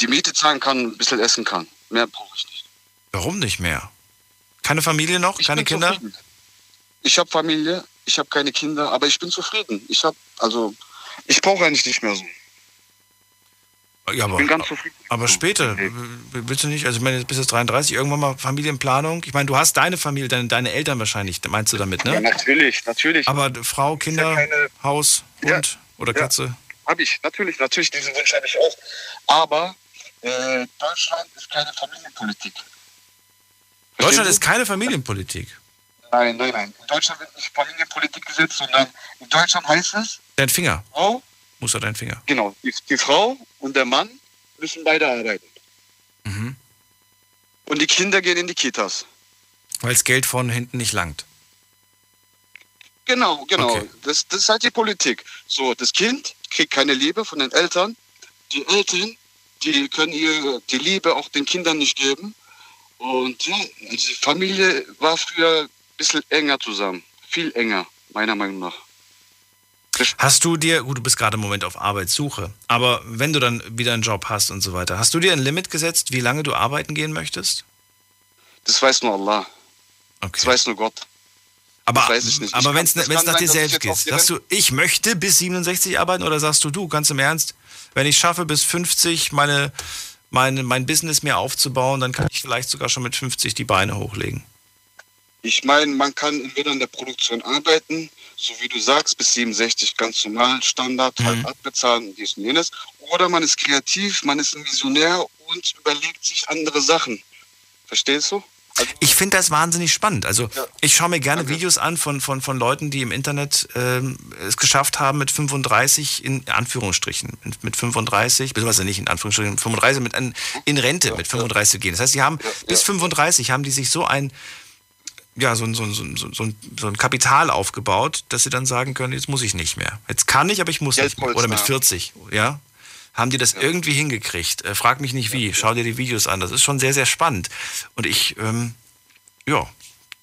die Miete zahlen kann, ein bisschen essen kann. Mehr brauche ich nicht. Warum nicht mehr? Keine Familie noch? Keine bin Kinder? zufrieden. Ich habe Familie, ich habe keine Kinder, aber ich bin zufrieden. Ich habe, also, ich brauche eigentlich nicht mehr so. Ja, aber, bin ganz zufrieden. aber später, willst du nicht, also ich meine, bist jetzt 33, irgendwann mal Familienplanung? Ich meine, du hast deine Familie, deine, deine Eltern wahrscheinlich, meinst du damit, ne? Ja, natürlich, natürlich. Aber Frau, Kinder, keine- Haus, Hund oder ja. Katze? Habe ich, natürlich, natürlich, diesen Wunsch habe ich auch. Aber äh, Deutschland ist keine Familienpolitik. Deutschland ist keine Familienpolitik. Nein, nein, nein. In Deutschland wird nicht Familienpolitik gesetzt, sondern in Deutschland heißt es, Dein Finger. Frau, Muss er dein Finger. genau, die, die Frau und der Mann müssen beide arbeiten. Mhm. Und die Kinder gehen in die Kitas. Weil das Geld von hinten nicht langt. Genau, genau. Okay. Das, das ist halt die Politik. So, das Kind kriegt keine Liebe von den Eltern. Die Eltern, die können ihr die Liebe auch den Kindern nicht geben. Und ja, also die Familie war früher bisschen enger zusammen. Viel enger, meiner Meinung nach. Hast du dir, gut, du bist gerade im Moment auf Arbeitssuche, aber wenn du dann wieder einen Job hast und so weiter, hast du dir ein Limit gesetzt, wie lange du arbeiten gehen möchtest? Das weiß nur Allah. Das weiß nur Gott. Aber, das weiß ich nicht. aber wenn es kann- das nach sein, dir selbst geht, sagst du, ich möchte bis 67 arbeiten oder sagst du, du, ganz im Ernst, wenn ich schaffe bis 50 meine, meine, mein Business mir aufzubauen, dann kann ich vielleicht sogar schon mit 50 die Beine hochlegen. Ich meine, man kann entweder in der Produktion arbeiten, so wie du sagst, bis 67 ganz normal, Standard, halt abbezahlen, dies und jenes. Oder man ist kreativ, man ist ein Visionär und überlegt sich andere Sachen. Verstehst du? Ich finde das wahnsinnig spannend. Also ich schaue mir gerne Videos an von, von, von Leuten, die im Internet ähm, es geschafft haben, mit 35 in Anführungsstrichen, mit, mit 35, beziehungsweise nicht in Anführungsstrichen, 35 mit an, in Rente mit 35 zu gehen. Das heißt, sie haben bis 35 haben die sich so ein ja, so ein, so, so, so, ein, Kapital aufgebaut, dass sie dann sagen können, jetzt muss ich nicht mehr. Jetzt kann ich, aber ich muss nicht mehr. Oder mit 40, ja. Haben die das irgendwie hingekriegt? Äh, frag mich nicht wie. Schau dir die Videos an. Das ist schon sehr, sehr spannend. Und ich, ähm, ja,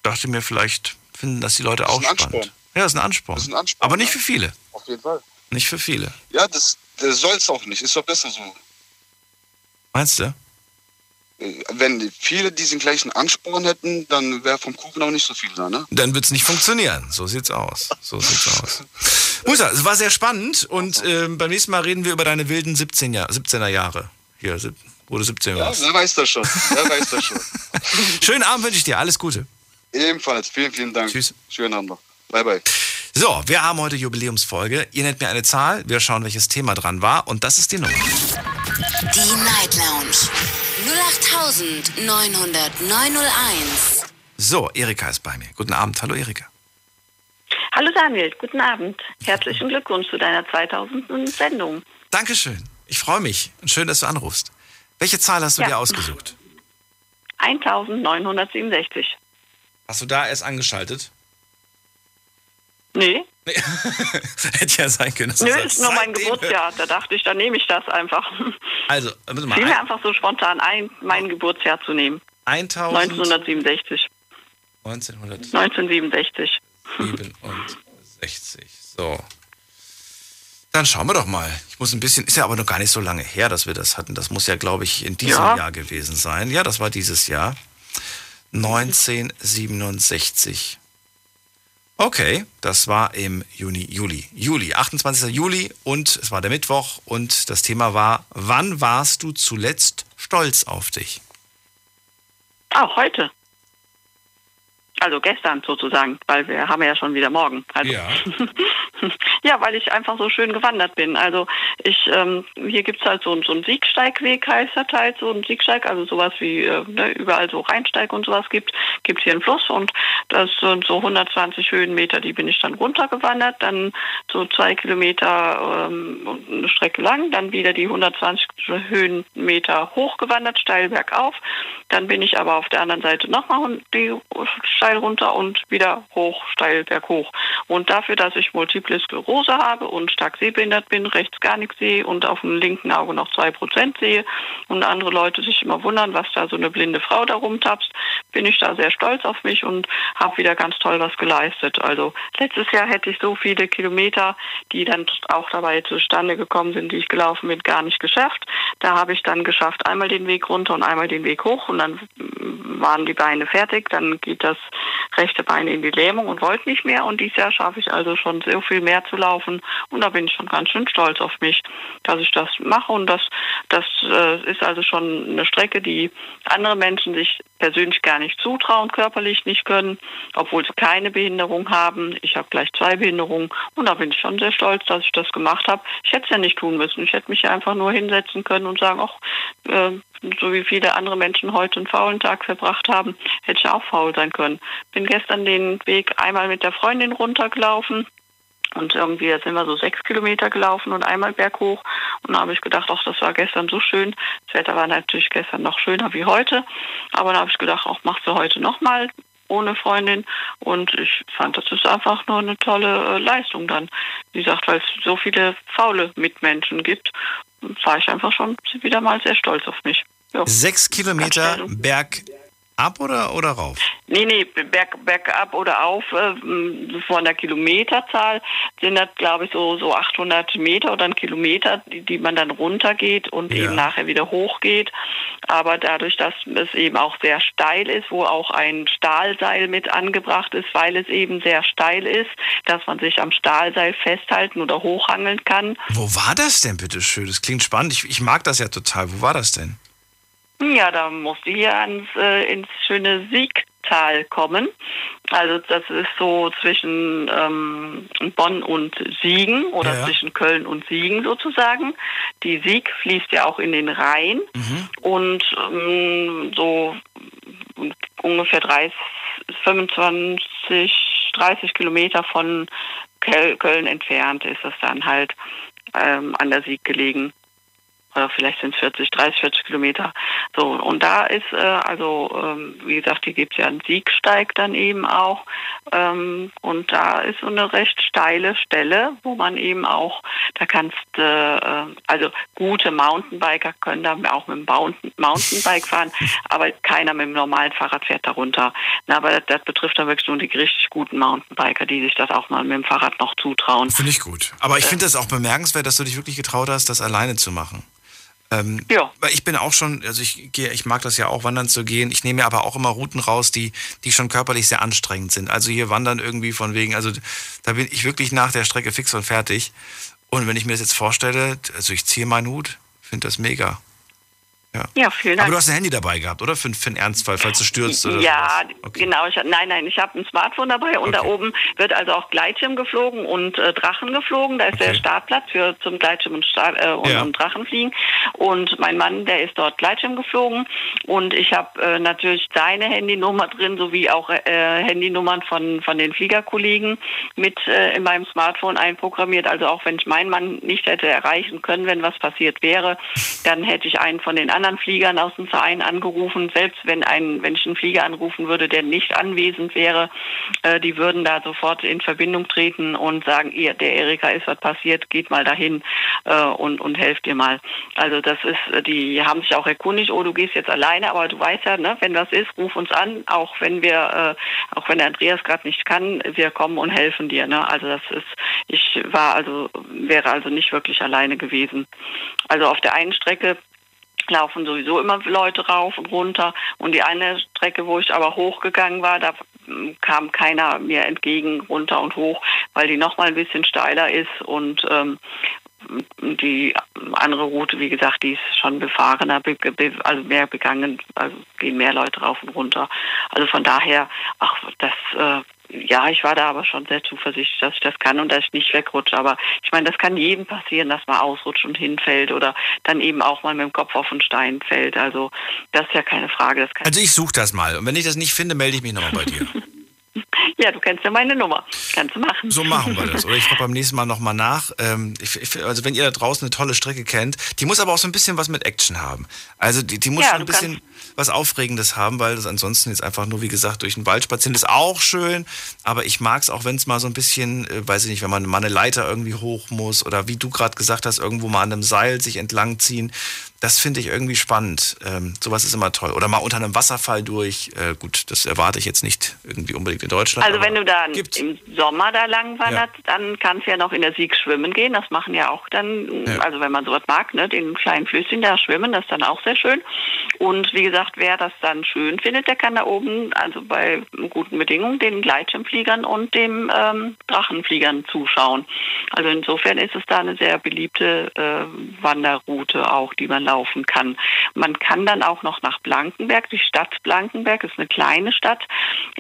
dachte mir, vielleicht finden das die Leute Das auch spannend. Ja, das ist ein Ansporn. Das ist ein Ansporn, aber nicht ja. für viele. Auf jeden Fall. Nicht für viele. Ja, das, das soll es auch nicht. Ist doch besser so. Meinst du? Äh, Wenn viele diesen gleichen Ansporn hätten, dann wäre vom Kuchen auch nicht so viel da, ne? Dann wird es nicht funktionieren. So sieht's aus. So sieht's aus. Musa, es war sehr spannend und ähm, beim nächsten Mal reden wir über deine wilden 17 Jahr, 17er Jahre. Hier, wo du 17 Ja, warst. wer weiß das schon. Wer weiß das schon. Schönen Abend wünsche ich dir. Alles Gute. Ebenfalls. Vielen, vielen Dank. Tschüss. Schönen Abend noch. Bye, bye. So, wir haben heute Jubiläumsfolge. Ihr nennt mir eine Zahl, wir schauen, welches Thema dran war und das ist die Nummer. Die Night Lounge 0890901. So, Erika ist bei mir. Guten Abend. Hallo Erika. Hallo Daniel, guten Abend. Herzlichen Glückwunsch zu deiner 2000. Sendung. Dankeschön. Ich freue mich und schön, dass du anrufst. Welche Zahl hast du Ja. dir ausgesucht? 1967. Hast du da erst angeschaltet? Nee, Hätte ja sein können. nö, ist nur mein Geburtsjahr. Da dachte ich, dann nehme ich das einfach. Also, bitte mal. Fiel mir Ein, einfach so spontan ein, mein Geburtsjahr zu nehmen. 1000 1967. 1967. 1967. So. Dann schauen wir doch mal. Ich muss ein bisschen, ist ja aber noch gar nicht so lange her, dass wir das hatten. Das muss ja, glaube ich, in diesem Ja. Jahr gewesen sein. Ja, das war dieses Jahr. 1967. Okay, das war im Juni, Juli. Juli, 28. Juli und es war der Mittwoch und das Thema war, wann warst du zuletzt stolz auf dich? Auch heute. Also gestern sozusagen, weil wir haben ja schon wieder morgen. Also, Ja. ja, weil ich einfach so schön gewandert bin. Also ich, ähm, hier gibt's halt so, ein- so einen Siegsteigweg, heißt das halt, so ein Siegsteig, also sowas wie äh, ne, überall so Rheinsteig und sowas gibt, gibt hier einen Fluss und das sind so 120 Höhenmeter, die bin ich dann runtergewandert, dann so zwei Kilometer ähm, eine Strecke lang, dann wieder die 120 Höhenmeter hochgewandert, steil bergauf, dann bin ich aber auf der anderen Seite nochmal die steil runter und wieder hoch, steil berghoch. Und dafür, dass ich Multiple Sklerose habe und stark sehbehindert bin, rechts gar nichts sehe und auf dem linken Auge noch zwei Prozent sehe und andere Leute sich immer wundern, was da so eine blinde Frau da rumtapst, bin ich da sehr stolz auf mich und habe wieder ganz toll was geleistet. Also letztes Jahr hätte ich so viele Kilometer, die dann auch dabei zustande gekommen sind, die ich gelaufen bin, gar nicht geschafft. Da habe ich dann geschafft, einmal den Weg runter und einmal den Weg hoch und dann waren die Beine fertig. Dann geht das rechte Bein in die Lähmung und wollte nicht mehr. Und dieses Jahr schaffe ich also schon so viel mehr zu laufen. Und da bin ich schon ganz schön stolz auf mich, dass ich das mache. Und das, das äh, ist also schon eine Strecke, die andere Menschen sich persönlich gar nicht zutrauen, körperlich nicht können, obwohl sie keine Behinderung haben. Ich habe gleich zwei Behinderungen und da bin ich schon sehr stolz, dass ich das gemacht habe. Ich hätte es ja nicht tun müssen. Ich hätte mich ja einfach nur hinsetzen können und sagen, ach, äh, so wie viele andere Menschen heute einen faulen Tag verbracht haben, hätte ich auch faul sein können. Bin gestern den Weg einmal mit der Freundin runtergelaufen. Und irgendwie sind wir so sechs Kilometer gelaufen und einmal berghoch. Und da habe ich gedacht, ach, das war gestern so schön. Das Wetter war natürlich gestern noch schöner wie heute. Aber da habe ich gedacht, auch machst du heute nochmal ohne Freundin. Und ich fand, das ist einfach nur eine tolle äh, Leistung dann. Wie gesagt, weil es so viele faule Mitmenschen gibt, war ich einfach schon wieder mal sehr stolz auf mich. Ja. Sechs Kilometer bergab oder, oder rauf? Nee, nee, berg, bergab oder auf äh, von der Kilometerzahl sind das, glaube ich, so, so 800 Meter oder ein Kilometer, die, die man dann runtergeht und Ja. eben nachher wieder hochgeht. Aber dadurch, dass es eben auch sehr steil ist, wo auch ein Stahlseil mit angebracht ist, weil es eben sehr steil ist, dass man sich am Stahlseil festhalten oder hochhangeln kann. Wo war das denn, bitte schön? Das klingt spannend. Ich, ich mag das ja total. Wo war das denn? Ja, da musste ich hier ans, äh, ins schöne Sieg Siegtal kommen. Also das ist so zwischen ähm, Bonn und Siegen oder Ja. zwischen Köln und Siegen sozusagen. Die Sieg fließt ja auch in den Rhein und ähm, so ungefähr 30, 25, 30 Kilometer von Köln entfernt ist das dann halt ähm, an der Sieg gelegen. Oder vielleicht sind es 40, 30, 40 Kilometer. So, und da ist, äh, also, ähm, wie gesagt, hier gibt es ja einen Siegsteig dann eben auch. Ähm, und da ist so eine recht steile Stelle, wo man eben auch, da kannst äh, äh, also gute Mountainbiker können da auch mit dem Mountain- Mountainbike fahren, aber keiner mit dem normalen Fahrrad fährt darunter. Na, aber das, das betrifft dann wirklich nur die richtig guten Mountainbiker, die sich das auch mal mit dem Fahrrad noch zutrauen. Finde ich gut. Aber ich finde das auch bemerkenswert, dass du dich wirklich getraut hast, das alleine zu machen. Ähm, ja. Weil ich bin auch schon, also ich gehe, ich mag das ja auch, wandern zu gehen. Ich nehme mir aber auch immer Routen raus, die, die schon körperlich sehr anstrengend sind. Also hier wandern irgendwie von wegen, also da bin ich wirklich nach der Strecke fix und fertig. Und wenn ich mir das jetzt vorstelle, also ich ziehe meinen Hut, finde das mega. Ja. Ja, vielen Dank. Aber du hast ein Handy dabei gehabt, oder? Für, für einen Ernstfall, falls du stürzt oder ja, sowas. genau. Ich, nein, nein, ich habe ein Smartphone dabei und da oben wird also auch Gleitschirm geflogen und äh, Drachen geflogen. Da ist der Startplatz für zum Gleitschirm und, Start, äh, und, Ja. und Drachenfliegen. Und mein Mann, der ist dort Gleitschirm geflogen und ich habe äh, natürlich seine Handynummer drin sowie auch äh, Handynummern von von den Fliegerkollegen mit äh, in meinem Smartphone einprogrammiert. Also auch wenn ich meinen Mann nicht hätte erreichen können, wenn was passiert wäre, dann hätte ich einen von den anderen Fliegern aus dem Verein angerufen. Selbst wenn ein, wenn ich einen Flieger anrufen würde, der nicht anwesend wäre, äh, die würden da sofort in Verbindung treten und sagen, ihr, der Erika ist was passiert, geht mal dahin äh, und, und helft ihr mal. Also das ist, äh, die haben sich auch erkundigt, oh, du gehst jetzt alleine, aber du weißt ja, ne, wenn was ist, ruf uns an, auch wenn wir, äh, auch wenn der Andreas gerade nicht kann, wir kommen und helfen dir. Ne? Also das ist, ich war also, wäre also nicht wirklich alleine gewesen. Also auf der einen Strecke laufen sowieso immer Leute rauf und runter. Und die eine Strecke, wo ich aber hochgegangen war, da kam keiner mir entgegen, runter und hoch, weil die noch mal ein bisschen steiler ist und ähm, die andere Route, wie gesagt, die ist schon befahrener, be- be- also mehr begangen, also gehen mehr Leute rauf und runter. Also von daher, ach, das, äh, ja, ich war da aber schon sehr zuversichtlich, dass ich das kann und dass ich nicht wegrutsche. Aber ich meine, das kann jedem passieren, dass man ausrutscht und hinfällt oder dann eben auch mal mit dem Kopf auf den Stein fällt. Also das ist ja keine Frage. Das kann Also ich suche das mal. Und wenn ich das nicht finde, melde ich mich nochmal bei dir. ja, du kennst ja meine Nummer. Kannst du machen. So machen wir das. Oder ich frage beim nächsten Mal nochmal nach. Ähm, ich, ich, also wenn ihr da draußen eine tolle Strecke kennt, die muss aber auch so ein bisschen was mit Action haben. Also die, die muss Ja, schon ein bisschen was Aufregendes haben, weil das ansonsten jetzt einfach nur, wie gesagt, durch den Wald spazieren ist auch schön. Aber ich mag es auch, wenn es mal so ein bisschen, äh, weiß ich nicht, wenn man mal eine Leiter irgendwie hoch muss oder wie du gerade gesagt hast, irgendwo mal an einem Seil sich entlang ziehen. Das finde ich irgendwie spannend. Ähm, sowas ist immer toll. Oder mal unter einem Wasserfall durch. Äh, gut, das erwarte ich jetzt nicht irgendwie unbedingt in Deutschland. Also wenn du da im Sommer da lang wandert, dann kannst du ja noch in der Sieg schwimmen gehen. Das machen ja auch dann, Ja. also wenn man sowas mag, ne, den kleinen Flüsschen da schwimmen, das ist dann auch sehr schön. Und wie gesagt, wer das dann schön findet, der kann da oben, also bei guten Bedingungen, den Gleitschirmfliegern und dem ähm, Drachenfliegern zuschauen. Also insofern ist es da eine sehr beliebte äh, Wanderroute auch, die man laufen kann. Man kann dann auch noch nach Blankenberg, die Stadt Blankenberg ist eine kleine Stadt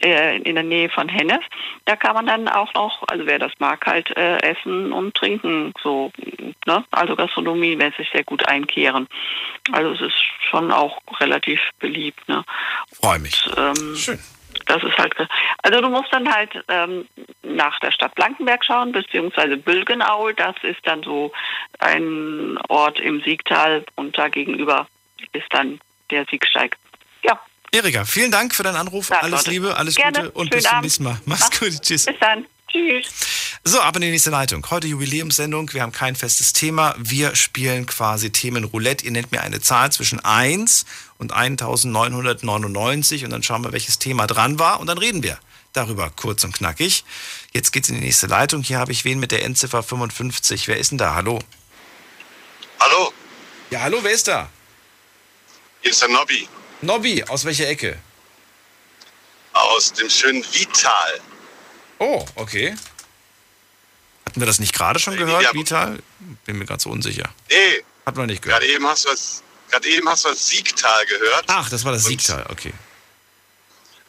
äh, in der Nähe von Hennef. Da kann man dann auch noch, also wer das mag, halt äh, essen und trinken, so, ne? also gastronomiemäßig sehr gut einkehren. Also es ist schon auch relativ beliebt. Ne? Freue mich. Ähm, Schön. Das ist halt, also du musst dann halt ähm, nach der Stadt Blankenberg schauen, beziehungsweise Bülgenaul, das ist dann so ein Ort im Siegtal und da gegenüber ist dann der Siegsteig. Ja. Erika, vielen Dank für deinen Anruf. Na, alles Leute. Liebe, alles Gerne. Gute und Schönen bis zum nächsten Mal. Mach's gut. Tschüss. Bis dann. Tschüss. So, ab in die nächste Leitung. Heute Jubiläumssendung. Wir haben kein festes Thema. Wir spielen quasi Themenroulette. Ihr nennt mir eine Zahl zwischen 1 und 1999 und dann schauen wir, welches Thema dran war und dann reden wir darüber kurz und knackig. Jetzt geht's in die nächste Leitung. Hier habe ich wen mit der Endziffer 55. Wer ist denn da? Hallo. Hallo, Ja, hallo, wer ist da? hier ist der Nobby Nobby, aus welcher Ecke? aus dem schönen Vital. Oh, okay. Hatten wir das nicht gerade schon gehört, Vital? Bin mir ganz so unsicher. Nee, Hat man nicht gehört. gerade eben hast du das, gerade eben hast du das Siegtal gehört. Ach, das war das Siegtal, okay.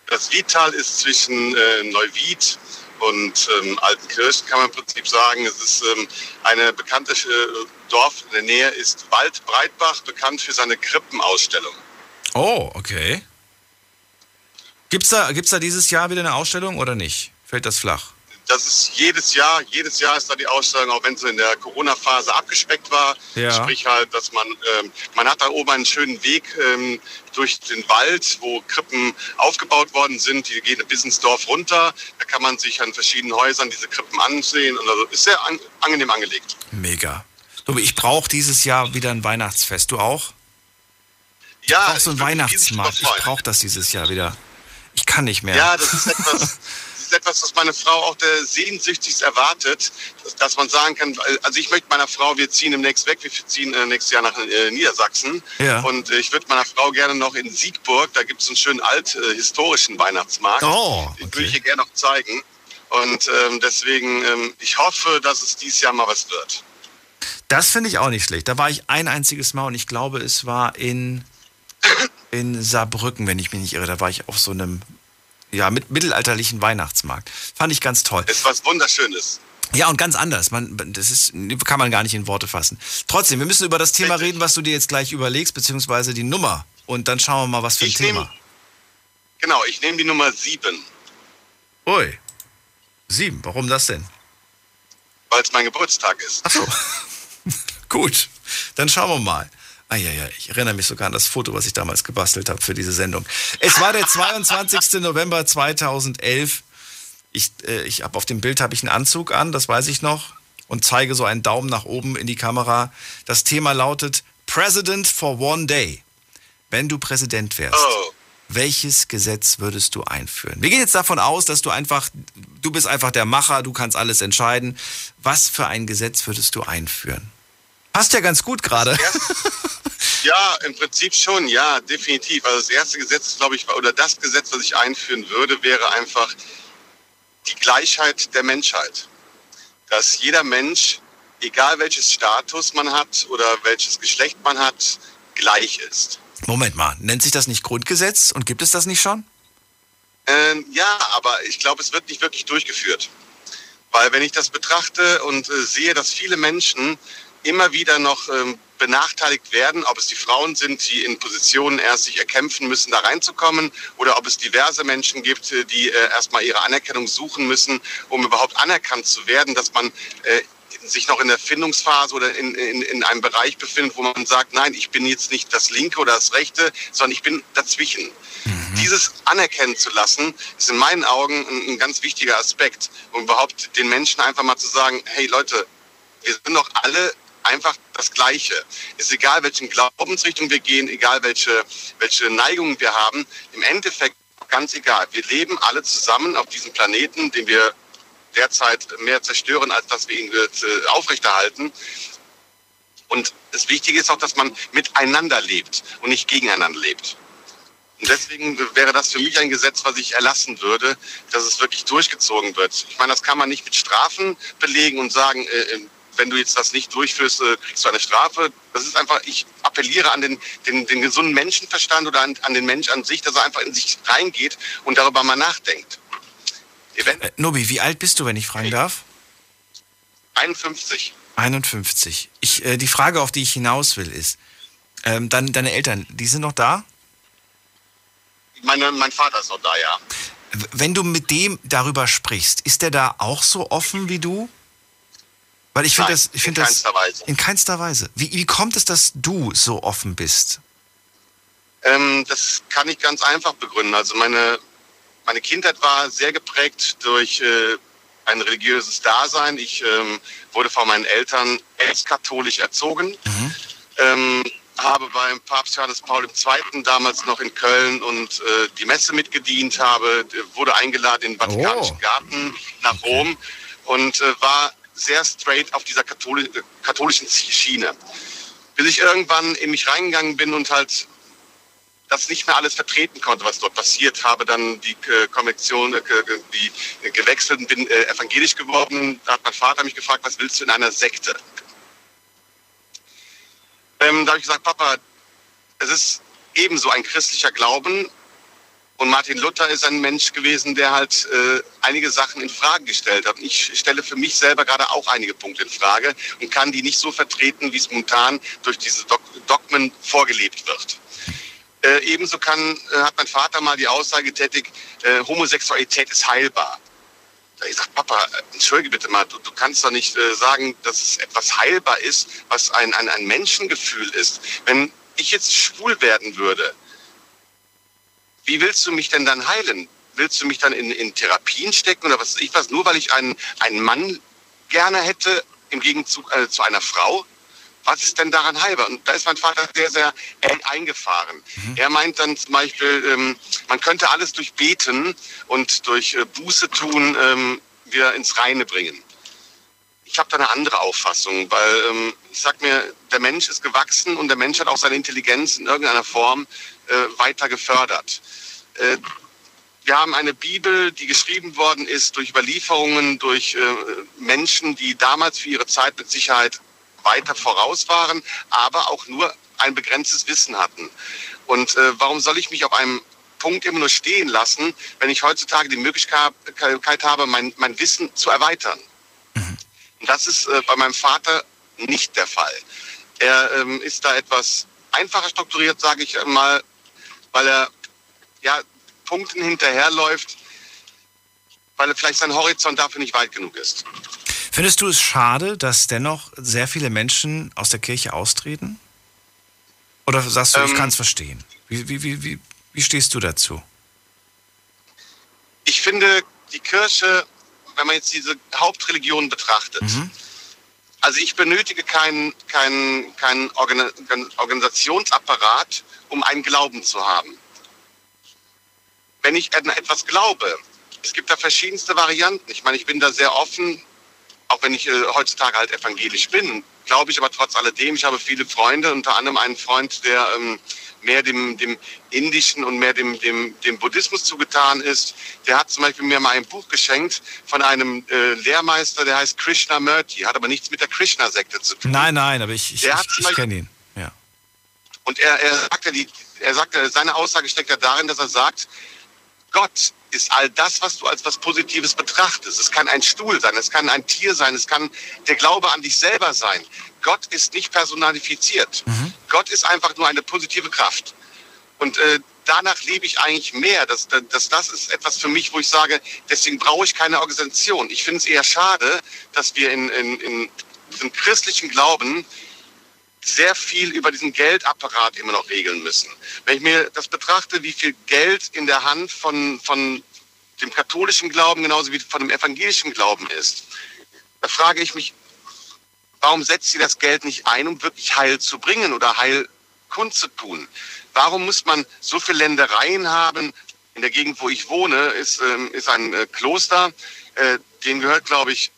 Das Vital ist zwischen äh, Neuwied und ähm, Altenkirchen, kann man im Prinzip sagen. Es ist ähm, eine bekannte äh, Dorf in der Nähe, ist Waldbreitbach, bekannt für seine Krippenausstellung. Oh, okay. Gibt's da, gibt's da dieses Jahr wieder eine Ausstellung oder nicht? Fällt das flach? Das ist jedes Jahr, jedes Jahr ist da die Ausstellung, auch wenn sie in der Corona-Phase abgespeckt war. Ja. Sprich halt, dass man, ähm, man hat da oben einen schönen Weg ähm, durch den Wald, wo Krippen aufgebaut worden sind. Die gehen bis ins Dorf runter. Da kann man sich an verschiedenen Häusern diese Krippen ansehen. Und also ist sehr an, angenehm angelegt. Mega. Tobi, ich brauche dieses Jahr wieder ein Weihnachtsfest. Du auch? Ja, ich brauche so einen Weihnachtsmarkt. Ich brauche das dieses Jahr wieder. Ich kann nicht mehr. Ja, das ist etwas, ist etwas, was meine Frau auch der sehnsüchtigst erwartet, dass, dass man sagen kann, also ich möchte meiner Frau, wir ziehen demnächst weg, wir ziehen äh, nächstes Jahr nach äh, Niedersachsen Ja. und äh, ich würde meiner Frau gerne noch in Siegburg, da gibt es einen schönen alt äh, historischen Weihnachtsmarkt, Oh, den würde ich ihr gerne noch zeigen und ähm, deswegen, ähm, ich hoffe, dass es dieses Jahr mal was wird. Das finde ich auch nicht schlecht. Da war ich ein einziges Mal und ich glaube, es war in, in Saarbrücken, wenn ich mich nicht irre. Da war ich auf so einem ja, mit mittelalterlichen Weihnachtsmarkt. Fand ich ganz toll. Ist was Wunderschönes. Ja, und ganz anders. Man, das ist, kann man gar nicht in Worte fassen. Trotzdem, wir müssen über das Thema reden, was du dir jetzt gleich überlegst, beziehungsweise die Nummer. Und dann schauen wir mal, was für ein Ich Thema. nehme- Genau, ich nehme die Nummer 7, Ui. Sieben. Warum das denn? weil es mein Geburtstag ist. Ach so. Gut. Dann schauen wir mal. Ah, ja, ja, ich erinnere mich sogar an das Foto, was ich damals gebastelt habe für diese Sendung. Es war der 22. November 2011. Ich, äh, ich habe auf dem Bild habe ich einen Anzug an, das weiß ich noch, und zeige so einen Daumen nach oben in die Kamera. Das Thema lautet President for One Day. Wenn du Präsident wärst, welches Gesetz würdest du einführen? Wir gehen jetzt davon aus, dass du einfach, du bist einfach der Macher, du kannst alles entscheiden. Was für ein Gesetz würdest du einführen? Passt ja ganz gut gerade. Ja, im Prinzip schon, ja, definitiv. Also das erste Gesetz, glaube ich, oder das Gesetz, was ich einführen würde, wäre einfach die Gleichheit der Menschheit. Dass jeder Mensch, egal welches Status man hat oder welches Geschlecht man hat, gleich ist. Moment mal, nennt sich das nicht Grundgesetz und gibt es das nicht schon? Ähm, ja, aber ich glaube, es wird nicht wirklich durchgeführt. Weil wenn ich das betrachte und äh, sehe, dass viele Menschen immer wieder noch ähm, benachteiligt werden, ob es die Frauen sind, die in Positionen erst sich erkämpfen müssen, da reinzukommen, oder ob es diverse Menschen gibt, äh, die äh, erstmal ihre Anerkennung suchen müssen, um überhaupt anerkannt zu werden, dass man äh, sich noch in der Findungsphase oder in, in, in einem Bereich befindet, wo man sagt, nein, ich bin jetzt nicht das Linke oder das Rechte, sondern ich bin dazwischen. Dieses anerkennen zu lassen, ist in meinen Augen ein, ein ganz wichtiger Aspekt, um überhaupt den Menschen einfach mal zu sagen, hey Leute, wir sind doch alle einfach das Gleiche. Ist egal, welchen Glaubensrichtung wir gehen, egal welche, welche Neigungen wir haben, im Endeffekt ganz egal. Wir leben alle zusammen auf diesem Planeten, den wir derzeit mehr zerstören, als dass wir ihn äh, aufrechterhalten. Und das Wichtige ist auch, dass man miteinander lebt und nicht gegeneinander lebt. Und deswegen wäre das für mich ein Gesetz, was ich erlassen würde, dass es wirklich durchgezogen wird. Ich meine, das kann man nicht mit Strafen belegen und sagen, äh, wenn du jetzt das nicht durchführst, äh, kriegst du eine Strafe. Das ist einfach, ich appelliere an den, den, den gesunden Menschenverstand oder an, an den Mensch an sich, dass er einfach in sich reingeht und darüber mal nachdenkt. Äh, Nobi, wie alt bist du, wenn ich fragen darf? 51. 51. Ich, äh, die Frage, auf die ich hinaus will, ist, ähm, dein, deine Eltern, die sind noch da? Meine, mein Vater ist noch da, ja. Wenn du mit dem darüber sprichst, ist der da auch so offen wie du? Weil ich finde das, ich in finde das keinster Weise. in keinster Weise. Wie, wie kommt es, dass du so offen bist? Ähm, das kann ich ganz einfach begründen. Also meine, meine Kindheit war sehr geprägt durch äh, ein religiöses Dasein. Ich ähm, wurde von meinen Eltern ex-katholisch erzogen. Ähm, habe beim Papst Johannes Paul II. damals noch in Köln und äh, die Messe mitgedient habe, wurde eingeladen in den Vatikanischen Garten nach Rom und äh, war sehr straight auf dieser Katholi katholischen Schiene. Bis ich irgendwann in mich reingegangen bin und halt das nicht mehr alles vertreten konnte, was dort passiert, habe dann die äh, Konvektion, äh, die äh, gewechselt und bin evangelisch geworden. Da hat mein Vater mich gefragt, was willst du in einer Sekte? Ähm, da habe ich gesagt, Papa, es ist ebenso ein christlicher Glauben, Und Martin Luther ist ein Mensch gewesen, der halt äh, einige Sachen in Frage gestellt hat. Und ich stelle für mich selber gerade auch einige Punkte in Frage und kann die nicht so vertreten, wie es momentan durch diese Dog Dogmen vorgelebt wird. Äh, ebenso kann, äh, hat mein Vater mal die Aussage getätigt, äh, Homosexualität ist heilbar. Da ich sage, Papa, entschuldige bitte mal, du, du kannst doch nicht äh, sagen, dass es etwas heilbar ist, was ein, ein, ein Menschengefühl ist. Wenn ich jetzt schwul werden würde, wie willst du mich denn dann heilen? Willst du mich dann in, in Therapien stecken oder was weiß ich was, nur weil ich einen, einen Mann gerne hätte im Gegenzug äh, zu einer Frau? Was ist denn daran heilbar? Und da ist mein Vater sehr, sehr eng eingefahren. Er meint dann zum Beispiel, ähm, man könnte alles durch Beten und durch äh, Buße tun ähm, wieder ins Reine bringen. Ich habe da eine andere Auffassung, weil ähm, ich sag mir, der Mensch ist gewachsen und der Mensch hat auch seine Intelligenz in irgendeiner Form äh, weiter gefördert. Äh, wir haben eine Bibel, die geschrieben worden ist durch Überlieferungen, durch äh, Menschen, die damals für ihre Zeit mit Sicherheit weiter voraus waren, aber auch nur ein begrenztes Wissen hatten. Und äh, warum soll ich mich auf einem Punkt immer nur stehen lassen, wenn ich heutzutage die Möglichkeit habe, mein, mein Wissen zu erweitern? Und das ist äh, bei meinem Vater nicht der Fall. Er ähm, ist da etwas einfacher strukturiert, sage ich mal, weil er ja Punkten hinterherläuft, weil er vielleicht sein Horizont dafür nicht weit genug ist. Findest du es schade, dass dennoch sehr viele Menschen aus der Kirche austreten? Oder sagst du, ich Ähm, kann es verstehen? Wie, wie, wie, wie, wie stehst du dazu? Ich finde, die Kirche, wenn man jetzt diese Hauptreligion betrachtet, also ich benötige keinen keinen keinen Organ Organisationsapparat, um einen Glauben zu haben. Wenn ich an etwas glaube, es gibt da verschiedenste Varianten. Ich meine, ich bin da sehr offen, auch wenn ich äh, heutzutage halt evangelisch bin, glaube ich aber trotz alledem, ich habe viele Freunde, unter anderem einen Freund, der ähm, mehr dem, dem Indischen und mehr dem, dem, dem Buddhismus zugetan ist. Der hat zum Beispiel mir mal ein Buch geschenkt von einem äh, Lehrmeister, der heißt Krishnamurti, hat aber nichts mit der Krishna-Sekte zu tun. Nein, nein, aber ich, ich, ich, ich kenne ihn. Ja. Und er, er sagte, die, er sagte, seine Aussage steckt ja darin, dass er sagt, Gott ist all das, was du als was Positives betrachtest. Es kann ein Stuhl sein, es kann ein Tier sein, es kann der Glaube an dich selber sein. Gott ist nicht personalifiziert. Gott ist einfach nur eine positive Kraft. Und äh, danach lebe ich eigentlich mehr. Das, das, das ist etwas für mich, wo ich sage, deswegen brauche ich keine Organisation. Ich finde es eher schade, dass wir in, in, in diesem christlichen Glauben sehr viel über diesen Geldapparat immer noch regeln müssen. Wenn ich mir das betrachte, wie viel Geld in der Hand von, von dem katholischen Glauben genauso wie von dem evangelischen Glauben ist, da frage ich mich, warum setzt sie das Geld nicht ein, um wirklich Heil zu bringen oder Heil kundzutun? Warum muss man so viele Ländereien haben? In der Gegend, wo ich wohne, ist, ähm, ist ein äh, Kloster, äh, dem gehört, glaube ich,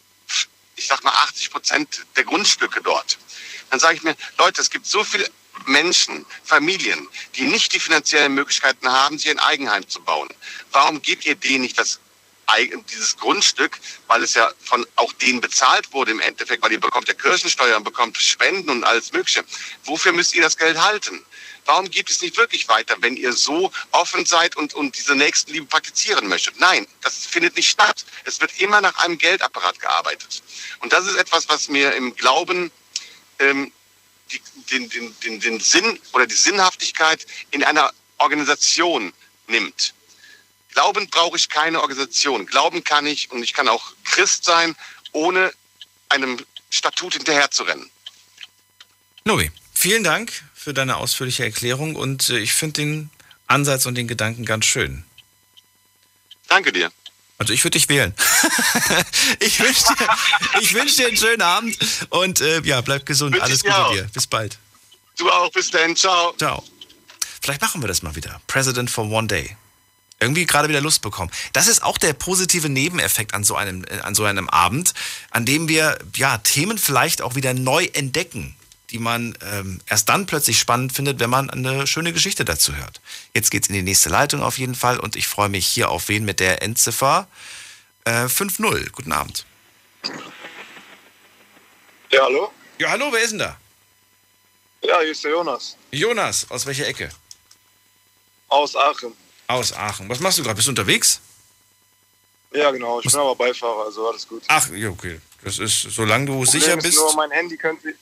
ich sag mal 80 Prozent der Grundstücke dort. Dann sage ich mir, Leute, es gibt so viele Menschen, Familien, die nicht die finanziellen Möglichkeiten haben, sich ein Eigenheim zu bauen. Warum gebt ihr denen nicht das dieses Grundstück, weil es ja von auch denen bezahlt wurde im Endeffekt, weil ihr bekommt ja Kirchensteuer und bekommt Spenden und alles Mögliche. Wofür müsst ihr das Geld halten? Warum gibt es nicht wirklich weiter, wenn ihr so offen seid und, und diese Nächstenliebe praktizieren möchtet? Nein, das findet nicht statt. Es wird immer nach einem Geldapparat gearbeitet. Und das ist etwas, was mir im Glauben ähm, die, den, den, den, den Sinn oder die Sinnhaftigkeit in einer Organisation nimmt. Glauben brauche ich keine Organisation. Glauben kann ich und ich kann auch Christ sein, ohne einem Statut hinterherzurennen. Novi, vielen Dank für deine ausführliche Erklärung und äh, ich finde den Ansatz und den Gedanken ganz schön. Danke dir. Also ich würde dich wählen. ich wünsche dir, ich wünsch dir einen schönen Abend und äh, ja, bleib gesund. Wünsch Alles Gute auch. dir. Bis bald. Du auch, bis dann. Ciao. Ciao. Vielleicht machen wir das mal wieder. President for One Day. Irgendwie gerade wieder Lust bekommen. Das ist auch der positive Nebeneffekt an so einem, äh, an so einem Abend, an dem wir ja Themen vielleicht auch wieder neu entdecken, die man ähm, erst dann plötzlich spannend findet, wenn man eine schöne Geschichte dazu hört. Jetzt geht's in die nächste Leitung auf jeden Fall und ich freue mich hier auf wen mit der Endziffer äh, 5-0. Guten Abend. Ja, hallo? Ja, hallo, wer ist denn da? Ja, hier ist der Jonas Jonas, aus welcher Ecke? aus Aachen. Aus Aachen. Was machst du gerade? Bist du unterwegs? Ja, genau. Ich bin aber Beifahrer, also alles gut. Ach, ja, okay. Das ist, solange du Problem sicher ist bist. Nur mein Handy könnte,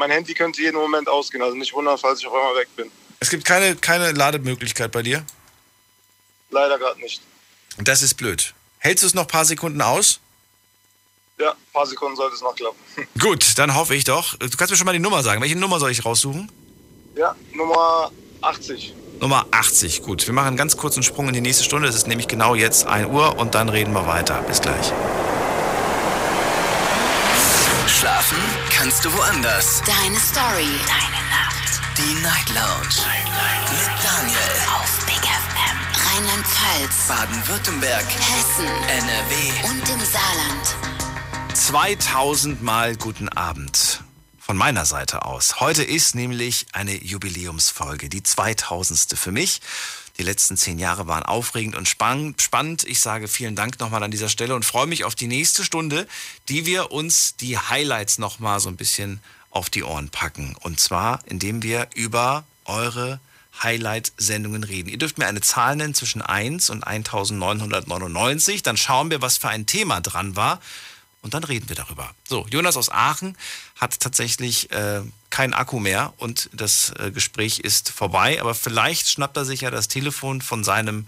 mein Handy könnte jeden Moment ausgehen. Also nicht wundern, falls ich auf einmal weg bin. Es gibt keine, keine Lademöglichkeit bei dir? Leider gerade nicht. Das ist blöd. Hältst du es noch ein paar Sekunden aus? Ja, ein paar Sekunden sollte es noch klappen. Gut, dann hoffe ich doch. Du kannst mir schon mal die Nummer sagen. Welche Nummer soll ich raussuchen? Ja, Nummer 80. Nummer 80. Gut, wir machen einen ganz kurzen Sprung in die nächste Stunde. Es ist nämlich genau jetzt 1 Uhr und dann reden wir weiter. Bis gleich. Schlafen kannst du woanders. Deine Story. Deine Nacht. Die Night Lounge. Mit Daniel. Auf Big FM. Rheinland-Pfalz. Baden-Württemberg. Hessen. NRW. Und im Saarland. 2000 Mal guten Abend von meiner Seite aus. Heute ist nämlich eine Jubiläumsfolge, die 2000. für mich. Die letzten zehn Jahre waren aufregend und spann- spannend. Ich sage vielen Dank nochmal an dieser Stelle und freue mich auf die nächste Stunde, die wir uns die Highlights nochmal so ein bisschen auf die Ohren packen. Und zwar, indem wir über eure Highlight-Sendungen reden. Ihr dürft mir eine Zahl nennen zwischen 1 und 1999. Dann schauen wir, was für ein Thema dran war. Und dann reden wir darüber. So, Jonas aus Aachen hat tatsächlich äh, kein Akku mehr und das äh, Gespräch ist vorbei. Aber vielleicht schnappt er sich ja das Telefon von seinem,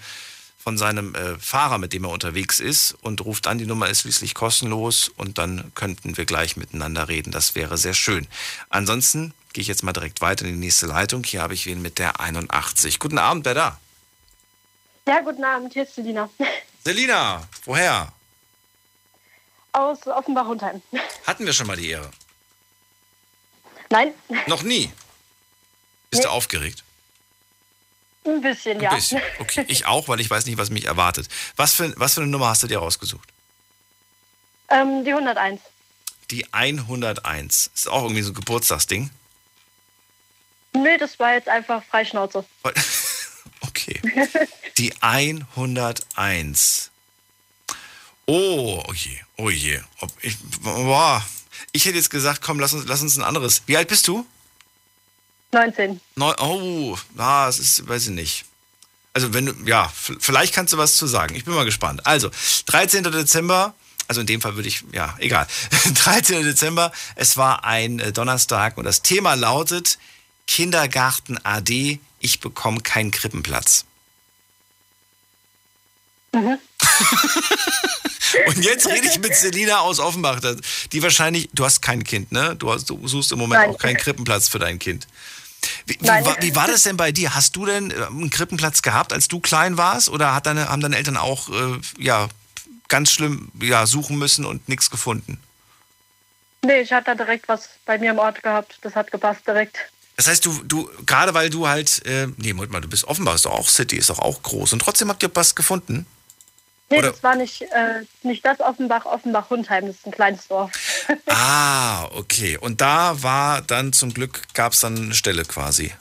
von seinem äh, Fahrer, mit dem er unterwegs ist und ruft an. Die Nummer ist schließlich kostenlos und dann könnten wir gleich miteinander reden. Das wäre sehr schön. Ansonsten gehe ich jetzt mal direkt weiter in die nächste Leitung. Hier habe ich wen mit der 81. Guten Abend, wer da? Ja, guten Abend, hier ist Selina. Selina, woher? Aus Offenbach-Hundheim. Hatten wir schon mal die Ehre? Nein, Noch nie. Bist du aufgeregt? ein bisschen, Ein ja. bisschen. Okay, ich auch, weil ich weiß nicht, was mich erwartet. Was für, was für eine Nummer hast du dir rausgesucht? ähm, die 101. Die 101. Ist auch irgendwie so ein Geburtstagsding. Nee, das war jetzt einfach Freischnauze. Okay. Die 101. Oh, oh je, oh je. Ob ich, boah. Ich hätte jetzt gesagt, komm, lass uns, lass uns ein anderes. Wie alt bist du? 19. Neu, oh, ah, das ist, weiß ich nicht. Also wenn du, ja, vielleicht kannst du was zu sagen. Ich bin mal gespannt. Also, 13. Dezember, also in dem Fall würde ich, ja, egal. 13. Dezember, es war ein äh, Donnerstag und das Thema lautet Kindergarten AD, ich bekomme keinen Krippenplatz. Mhm. Und jetzt rede ich mit Selina aus Offenbach, die wahrscheinlich, du hast kein Kind, ne? Du, hast, du suchst im Moment Nein. auch keinen Krippenplatz für dein Kind. Wie, wie, war, wie war das denn bei dir? Hast du denn äh, einen Krippenplatz gehabt, als du klein warst? Oder deine, haben deine Eltern auch äh, ja, ganz schlimm ja, suchen müssen und nichts gefunden? Nee, ich hatte da direkt was bei mir im Ort gehabt. Das hat gepasst direkt. Das heißt, du, du gerade weil du halt, äh, nee, Moment mal, du bist Offenbach, ist doch auch City, ist doch auch groß. Und trotzdem habt ihr was gefunden? Nee, Oder- das war nicht, äh, nicht das Offenbach, Offenbach-Hundheim. Das ist ein kleines Dorf. Ah, okay. Und da war dann zum Glück, gab es dann eine Stelle quasi.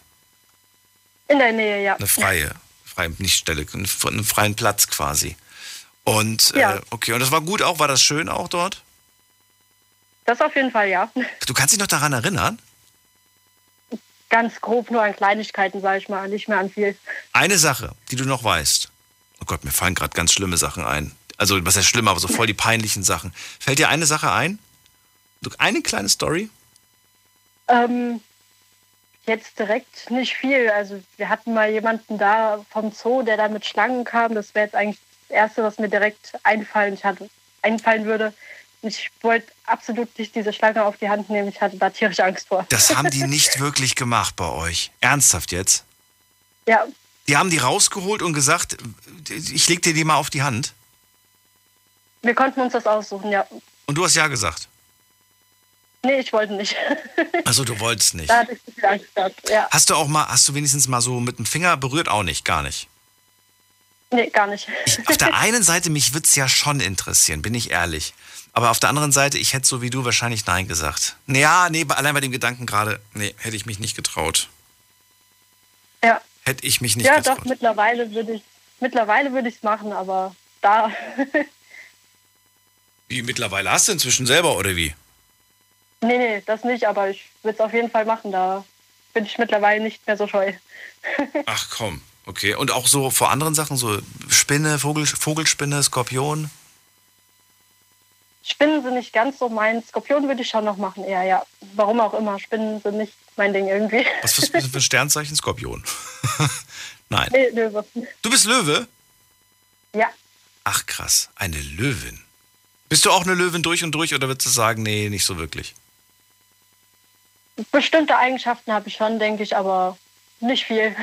In der Nähe, ja. Eine freie, freie nicht Stelle, einen, freien Platz quasi. Und Ja. äh, okay, und das war gut auch, war das schön auch dort? Das auf jeden Fall, ja. Du kannst dich noch daran erinnern? Ganz grob nur an Kleinigkeiten, sage ich mal, nicht mehr an viel. Eine Sache, die du noch weißt. Oh Gott, mir fallen gerade ganz schlimme Sachen ein. Also, was heißt schlimm, aber so voll die peinlichen Sachen. Fällt dir eine Sache ein? Eine kleine Story? Ähm, jetzt direkt nicht viel. Also wir hatten mal jemanden da vom Zoo, der da mit Schlangen kam. Das wäre jetzt eigentlich das Erste, was mir direkt einfallen, ich hatte, einfallen würde. Ich wollte absolut nicht diese Schlange auf die Hand nehmen. Ich hatte da tierisch Angst vor. Das haben die nicht wirklich gemacht bei euch. Ernsthaft jetzt? Ja, Die haben die rausgeholt und gesagt, ich leg dir die mal auf die Hand. wir konnten uns das aussuchen, ja. Und du hast ja gesagt. Nee, ich wollte nicht. Also du wolltest nicht. da hatte ich viel Angst gehabt. Ja, Hast du auch mal, hast du wenigstens mal so mit dem Finger berührt? Auch nicht, gar nicht. nee, gar nicht. Auf der einen Seite, mich würde es ja schon interessieren, bin ich ehrlich. Aber auf der anderen Seite, ich hätte so wie du wahrscheinlich Nein gesagt. Naja, nee, allein bei dem Gedanken gerade, nee, hätte ich mich nicht getraut. Ja, Hätte ich mich nicht ja getraut. doch, mittlerweile würde ich mittlerweile würde ich es machen, aber da Wie mittlerweile hast du inzwischen selber oder wie? Nee, nee, das nicht, aber ich würde es auf jeden Fall machen. Da bin ich mittlerweile nicht mehr so scheu. Ach komm. Okay, und auch so vor anderen Sachen, so Spinne, Vogel, Vogelspinne, Skorpion? Spinnen sind nicht ganz so mein. Skorpion würde ich schon noch machen, eher, ja. Warum auch immer. Spinnen sind nicht mein Ding irgendwie. Was bist du für ein Sternzeichen? Skorpion. Nein. Nee, Löwe. Du bist Löwe? Ja. Ach krass, eine Löwin. Bist du auch eine Löwin durch und durch oder würdest du sagen, nee, nicht so wirklich? Bestimmte Eigenschaften habe ich schon, denke ich, aber nicht viel.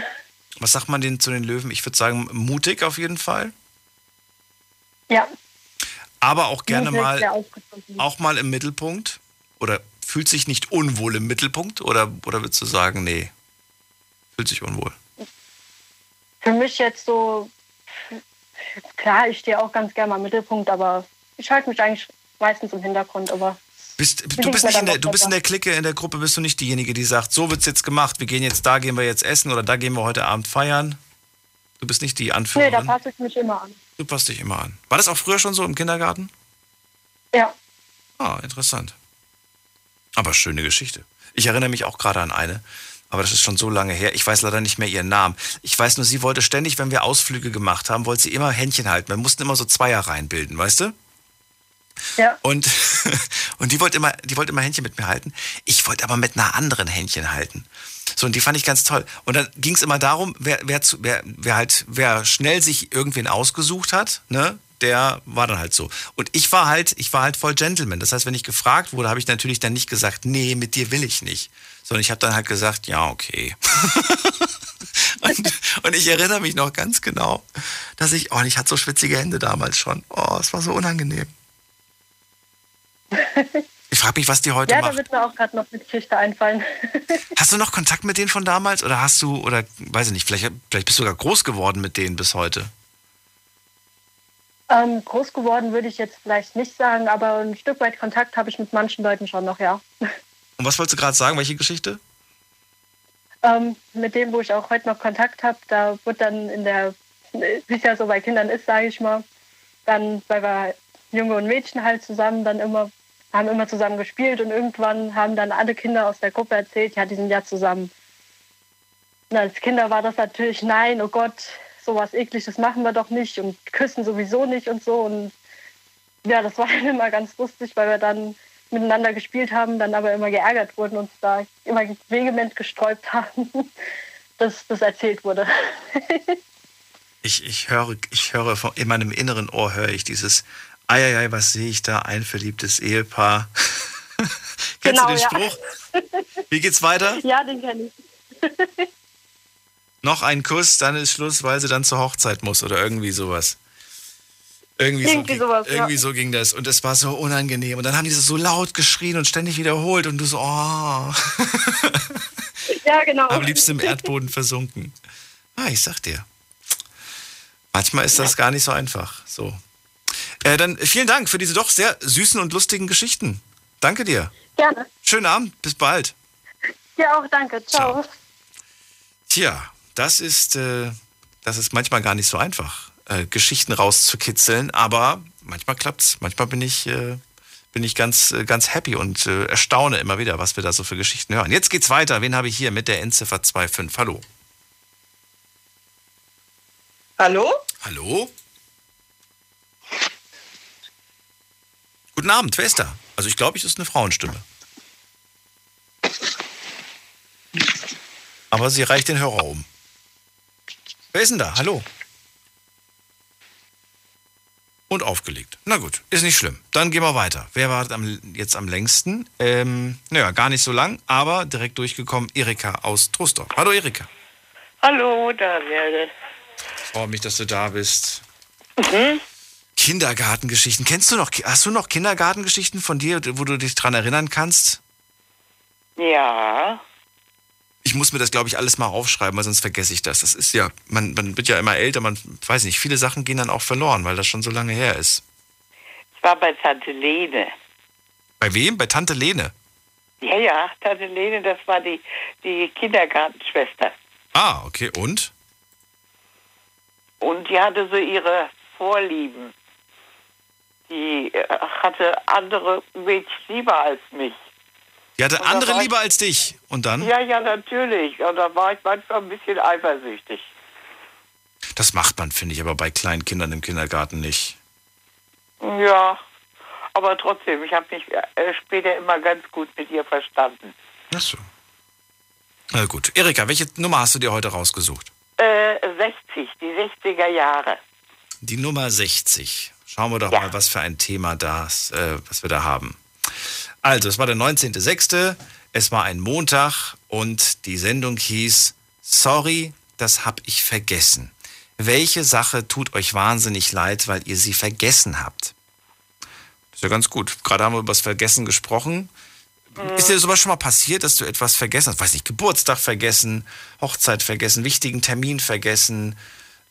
Was sagt man denn zu den Löwen? Ich würde sagen, mutig auf jeden Fall. Ja. Aber auch gerne mal, auch mal im Mittelpunkt? Oder fühlt sich nicht unwohl im Mittelpunkt? Oder, oder würdest du sagen, nee, fühlt sich unwohl? Für mich jetzt so, klar, ich stehe auch ganz gerne mal im Mittelpunkt, aber ich halte mich eigentlich meistens im Hintergrund, aber Bist, du, bist nicht in der, du bist in der Clique, in der Gruppe bist du nicht diejenige, die sagt, so wird's jetzt gemacht, wir gehen jetzt da, gehen wir jetzt essen oder da gehen wir heute Abend feiern. Du bist nicht die nee, da Anführerin. passe ich mich immer an. du passt dich immer an. War das auch früher schon so im Kindergarten? Ja. Ah, interessant. Aber schöne Geschichte. Ich erinnere mich auch gerade an eine, aber das ist schon so lange her. Ich weiß leider nicht mehr ihren Namen. Ich weiß nur, sie wollte ständig, wenn wir Ausflüge gemacht haben, wollte sie immer Händchen halten. Wir mussten immer so Zweier reinbilden, weißt du? Ja. Und, und die wollte immer, die wollte immer Händchen mit mir halten. Ich wollte aber mit einer anderen Händchen halten. So, und die fand ich ganz toll. Und dann ging es immer darum, wer, wer, zu, wer, wer halt, wer schnell sich irgendwen ausgesucht hat, ne, der war dann halt so. Und ich war halt, ich war halt voll Gentleman. Das heißt, wenn ich gefragt wurde, habe ich natürlich dann nicht gesagt, nee, mit dir will ich nicht. Sondern ich habe dann halt gesagt, ja, okay. und, und ich erinnere mich noch ganz genau, dass ich, oh, ich hatte so schwitzige Hände damals schon. Oh, es war so unangenehm. Ich frage mich, was die heute ja, da macht. wird mir auch gerade noch eine Geschichte einfallen. Hast du noch Kontakt mit denen von damals oder hast du, oder weiß ich nicht, vielleicht, vielleicht bist du sogar groß geworden mit denen bis heute? ähm, groß geworden würde ich jetzt vielleicht nicht sagen, aber ein Stück weit Kontakt habe ich mit manchen Leuten schon noch, ja. Und was wolltest du gerade sagen? Welche Geschichte? Ähm, mit dem, wo ich auch heute noch Kontakt habe, da wird dann in der, wie es ja so bei Kindern ist, sage ich mal, dann, weil wir Junge und Mädchen halt zusammen dann immer, haben immer zusammen gespielt und irgendwann haben dann alle Kinder aus der Gruppe erzählt, ja, die sind ja zusammen. Und als Kinder war das natürlich, nein, oh Gott, sowas ekliges machen wir doch nicht und küssen sowieso nicht und so. Und ja, das war dann immer ganz lustig, weil wir dann miteinander gespielt haben, dann aber immer geärgert wurden und da immer vehement gesträubt haben, dass das erzählt wurde. Ich, ich höre, ich höre von, in meinem inneren Ohr höre ich dieses Eieiei, was sehe ich da? Ein verliebtes Ehepaar. Kennst Genau, du den ja. Spruch? Wie geht's weiter? Ja, den kenne ich. Noch ein Kuss, dann ist Schluss, weil sie dann zur Hochzeit muss oder irgendwie sowas. Irgendwie, so, Irgendwie ging, sowas, ja. irgendwie so ging das. Und es war so unangenehm. Und dann haben die so laut geschrien und ständig wiederholt. Und du so, oh, Ja, genau. am liebsten im Erdboden versunken. Ah, ich sag dir. Manchmal ist das gar nicht so einfach. So. Äh, dann vielen Dank für diese doch sehr süßen und lustigen Geschichten. Danke dir. Gerne. Schönen Abend, bis bald. Ja, auch danke. Ciao. Tja, das ist, äh, das ist manchmal gar nicht so einfach, äh, Geschichten rauszukitzeln, aber manchmal klappt's. Manchmal bin ich, äh, bin ich ganz, äh, ganz happy und äh, erstaune immer wieder, was wir da so für Geschichten hören. Jetzt geht's weiter. Wen habe ich hier mit der Endziffer 25? Hallo. Hallo? Hallo? Guten Abend, wer ist da? Also ich glaube, es ist eine Frauenstimme. Aber sie reicht den Hörer um. Wer ist denn da? Hallo? Und aufgelegt. Na gut, ist nicht schlimm. Dann gehen wir weiter. Wer war am, jetzt am längsten? Ähm, naja, gar nicht so lang, aber direkt durchgekommen. Erika aus Trostorf. Hallo Erika. Hallo, Daniel. Freue mich, dass du da bist. Mhm. Kindergartengeschichten. Kennst du noch, hast du noch Kindergartengeschichten von dir, wo du dich dran erinnern kannst? Ja. Ich muss mir das, glaube ich, alles mal aufschreiben, weil sonst vergesse ich das. Das ist ja, man, man wird ja immer älter, man weiß nicht, viele Sachen gehen dann auch verloren, weil das schon so lange her ist. Ich war bei Tante Lene. Bei wem? Bei Tante Lene. Ja, ja, Tante Lene, das war die, die Kindergartenschwester. Ah, okay, und? Und die hatte so ihre Vorlieben. Die äh, hatte andere Mädchen lieber als mich. Die hatte andere ich- lieber als dich. Und dann? Ja, ja, natürlich. Und da war ich manchmal ein bisschen eifersüchtig. Das macht man, finde ich, aber bei kleinen Kindern im Kindergarten nicht. Ja, aber trotzdem, ich habe mich äh, später immer ganz gut mit ihr verstanden. Ach so. Na gut. Erika, welche Nummer hast du dir heute rausgesucht? Äh, 60, die 60er Jahre. Die Nummer 60. Schauen wir doch Ja. mal, was für ein Thema das, äh, was wir da haben. Also, es war der 19.06., es war ein Montag und die Sendung hieß Sorry, das hab ich vergessen. Welche Sache tut euch wahnsinnig leid, weil ihr sie vergessen habt? Ist ja ganz gut. Gerade haben wir über das Vergessen gesprochen. Ist dir sowas schon mal passiert, dass du etwas vergessen hast? Weiß nicht, Geburtstag vergessen, Hochzeit vergessen, wichtigen Termin vergessen,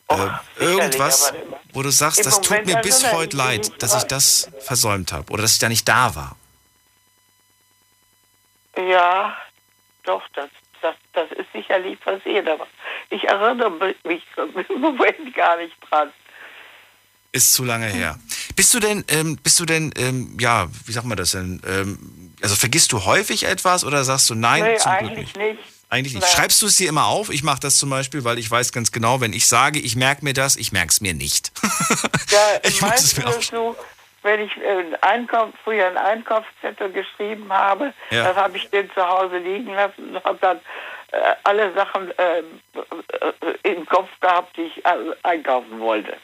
äh, irgendwas, aber immer. wo du sagst, das tut Moment mir bis erinnere heute leid, dass ich das versäumt habe oder dass ich da nicht da war. Ja, doch, das, das, das ist sicherlich passiert, aber ich erinnere mich im Moment gar nicht dran. Ist zu lange her. Bist du denn, ähm, bist du denn, ähm, ja, wie sagt man das denn? Ähm, also vergisst du häufig etwas oder sagst du nein, nee, zum Glück eigentlich nicht? nicht. Eigentlich nicht. Nein. Schreibst du es dir immer auf? Ich mache das zum Beispiel, weil ich weiß ganz genau, wenn ich sage, ich merke mir das, ich merke es mir nicht. Ja, Ich muss es mir es so, wenn ich äh, einen Einkauf, früher einen Einkaufszettel geschrieben habe, Ja. das habe ich den zu Hause liegen lassen und habe dann äh, alle Sachen äh, äh, im Kopf gehabt, die ich äh, einkaufen wollte.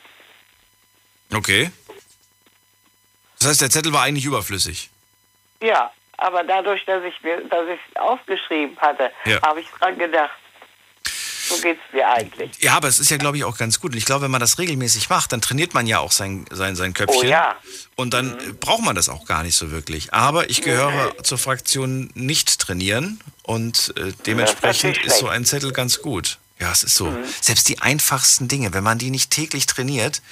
Okay. Das heißt, der Zettel war eigentlich überflüssig. Ja, aber dadurch, dass ich mir, dass ich es aufgeschrieben hatte, Ja. habe ich dran gedacht. So geht's mir eigentlich. Ja, aber es ist ja, glaube ich, auch ganz gut. Und ich glaube, wenn man das regelmäßig macht, dann trainiert man ja auch sein, sein, sein Köpfchen. Oh ja. Und dann äh, braucht man das auch gar nicht so wirklich. Aber ich gehöre zur Fraktion nicht trainieren und äh, dementsprechend natürlich ist so ein Zettel ganz gut. Ja, es ist so. Mhm. Selbst die einfachsten Dinge, wenn man die nicht täglich trainiert,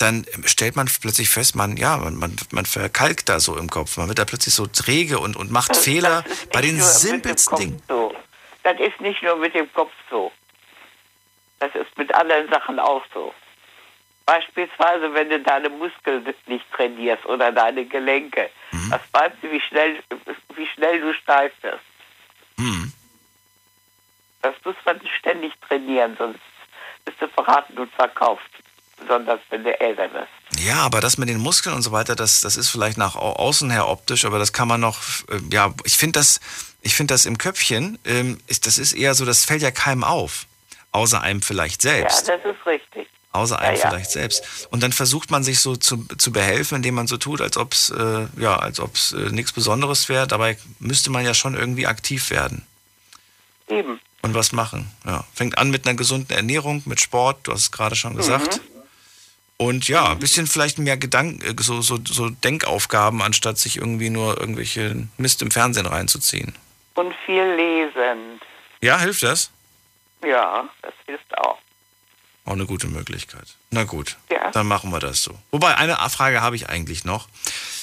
dann stellt man plötzlich fest, man, ja, man, man, man verkalkt da so im Kopf. Man wird da plötzlich so träge und, und macht Fehler bei den simpelsten Dingen. So. Das ist nicht nur mit dem Kopf so. Das ist mit anderen Sachen auch so. Beispielsweise, wenn du deine Muskeln nicht trainierst oder deine Gelenke. Mhm. Was meinst du, wie schnell, wie schnell du steif wirst? Hm. Das muss man ständig trainieren, sonst bist du verraten und verkauft. Besonders wenn du älter wirst. Ja, aber das mit den Muskeln und so weiter, das, das ist vielleicht nach au- außen her optisch, aber das kann man noch, äh, ja, ich finde das, ich finde das im Köpfchen, ähm, ist, das ist eher so, das fällt ja keinem auf. Außer einem vielleicht selbst. Ja, das ist richtig. Außer einem ja, ja. vielleicht selbst. Und dann versucht man sich so zu, zu behelfen, indem man so tut, als ob es äh, ja, als ob's, äh, nichts Besonderes wäre. Dabei müsste man ja schon irgendwie aktiv werden Eben. und was machen. Ja. Fängt an mit einer gesunden Ernährung, mit Sport, du hast es gerade schon gesagt. Mhm. Und ja, ein bisschen vielleicht mehr Gedanken, äh, so, so, so Denkaufgaben, anstatt sich irgendwie nur irgendwelche Mist im Fernsehen reinzuziehen. Und viel lesen. Ja, hilft das? Ja, das hilft auch. Auch eine gute Möglichkeit. Na gut, Ja. dann machen wir das so. Wobei, eine Frage habe ich eigentlich noch.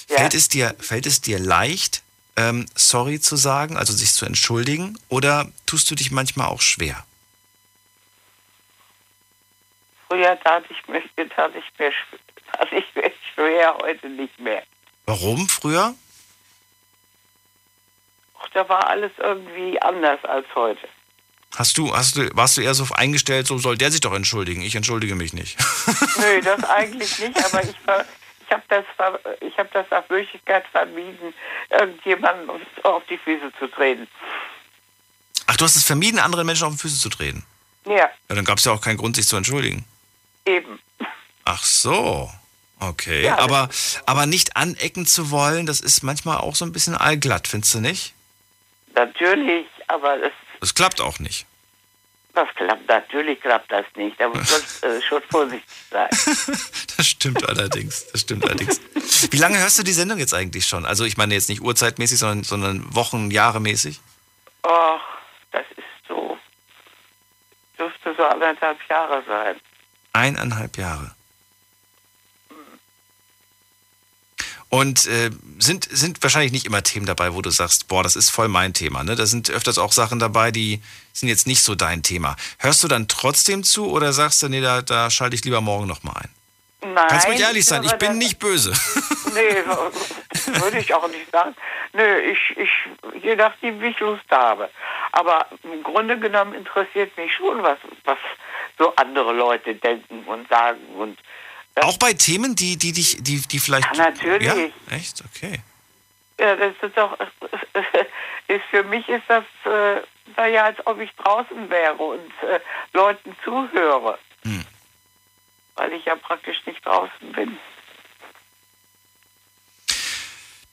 Fällt, es dir, fällt es dir leicht, ähm, sorry zu sagen, also sich zu entschuldigen, oder tust du dich manchmal auch schwer? Früher tat ich mir, tat ich mir, tat ich mir schwer, heute nicht mehr. Warum früher? Ach, da war alles irgendwie anders als heute. Hast du, hast du, warst du eher so eingestellt, so soll der sich doch entschuldigen, ich entschuldige mich nicht. Nö, das eigentlich nicht, aber ich, ich habe das, ich hab das nach Möglichkeit vermieden, irgendjemandem auf die Füße zu treten. Ach, du hast es vermieden, anderen Menschen auf die Füße zu treten. Ja, Ja, dann gab es ja auch keinen Grund, sich zu entschuldigen. Eben. Ach so. Okay. Ja, aber, aber nicht anecken zu wollen, das ist manchmal auch so ein bisschen allglatt, findest du nicht? Natürlich, aber das, Das klappt auch nicht. das klappt, natürlich klappt das nicht. Da muss man äh, schon vorsichtig sein. Das stimmt allerdings. Das stimmt allerdings. Wie lange hörst du die Sendung jetzt eigentlich schon? Also ich meine jetzt nicht urzeitmäßig, sondern, sondern Wochen, Jahre mäßig? Och, das ist so, dürfte so anderthalb Jahre sein. Eineinhalb Jahre. Und äh, sind, sind wahrscheinlich nicht immer Themen dabei, wo du sagst, boah, das ist voll mein Thema. Ne? Da sind öfters auch Sachen dabei, die sind jetzt nicht so dein Thema. Hörst du dann trotzdem zu oder sagst du, nee, da, da schalte ich lieber morgen nochmal ein? Nein. Kannst mich ehrlich sein, ich bin nicht böse. Nee, würde ich auch nicht sagen. Nö, ich, ich, je nachdem, wie ich Lust habe. Aber im Grunde genommen interessiert mich schon, was, was so andere Leute denken und sagen. Und Auch bei Themen, die, die dich, die, die vielleicht. Ja, natürlich. Ja? Echt? Okay. ja, das ist doch, ist für mich ist das, äh, naja, als ob ich draußen wäre und äh, Leuten zuhöre. Hm. Weil ich ja praktisch nicht draußen bin.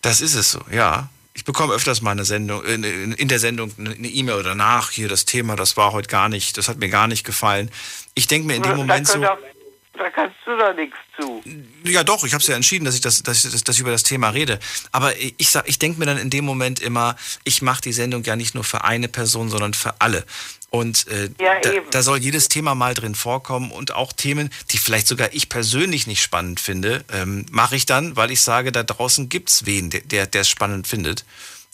Das ist es so, ja. Ich bekomme öfters mal eine Sendung, in, in, in der Sendung eine E-Mail oder nach, hier das Thema, das war heute gar nicht, das hat mir gar nicht gefallen. Ich denke mir in dem Moment so. doch- da kannst du doch nichts zu. Ja, doch, ich habe es ja entschieden, dass ich, das, dass, ich das, dass ich über das Thema rede. Aber ich, sag, ich denke mir dann in dem Moment immer, ich mache die Sendung ja nicht nur für eine Person, sondern für alle. Und äh, Ja, da, da soll jedes Thema mal drin vorkommen und auch Themen, die vielleicht sogar ich persönlich nicht spannend finde, ähm, mache ich dann, weil ich sage, da draußen gibt's wen, der es spannend findet.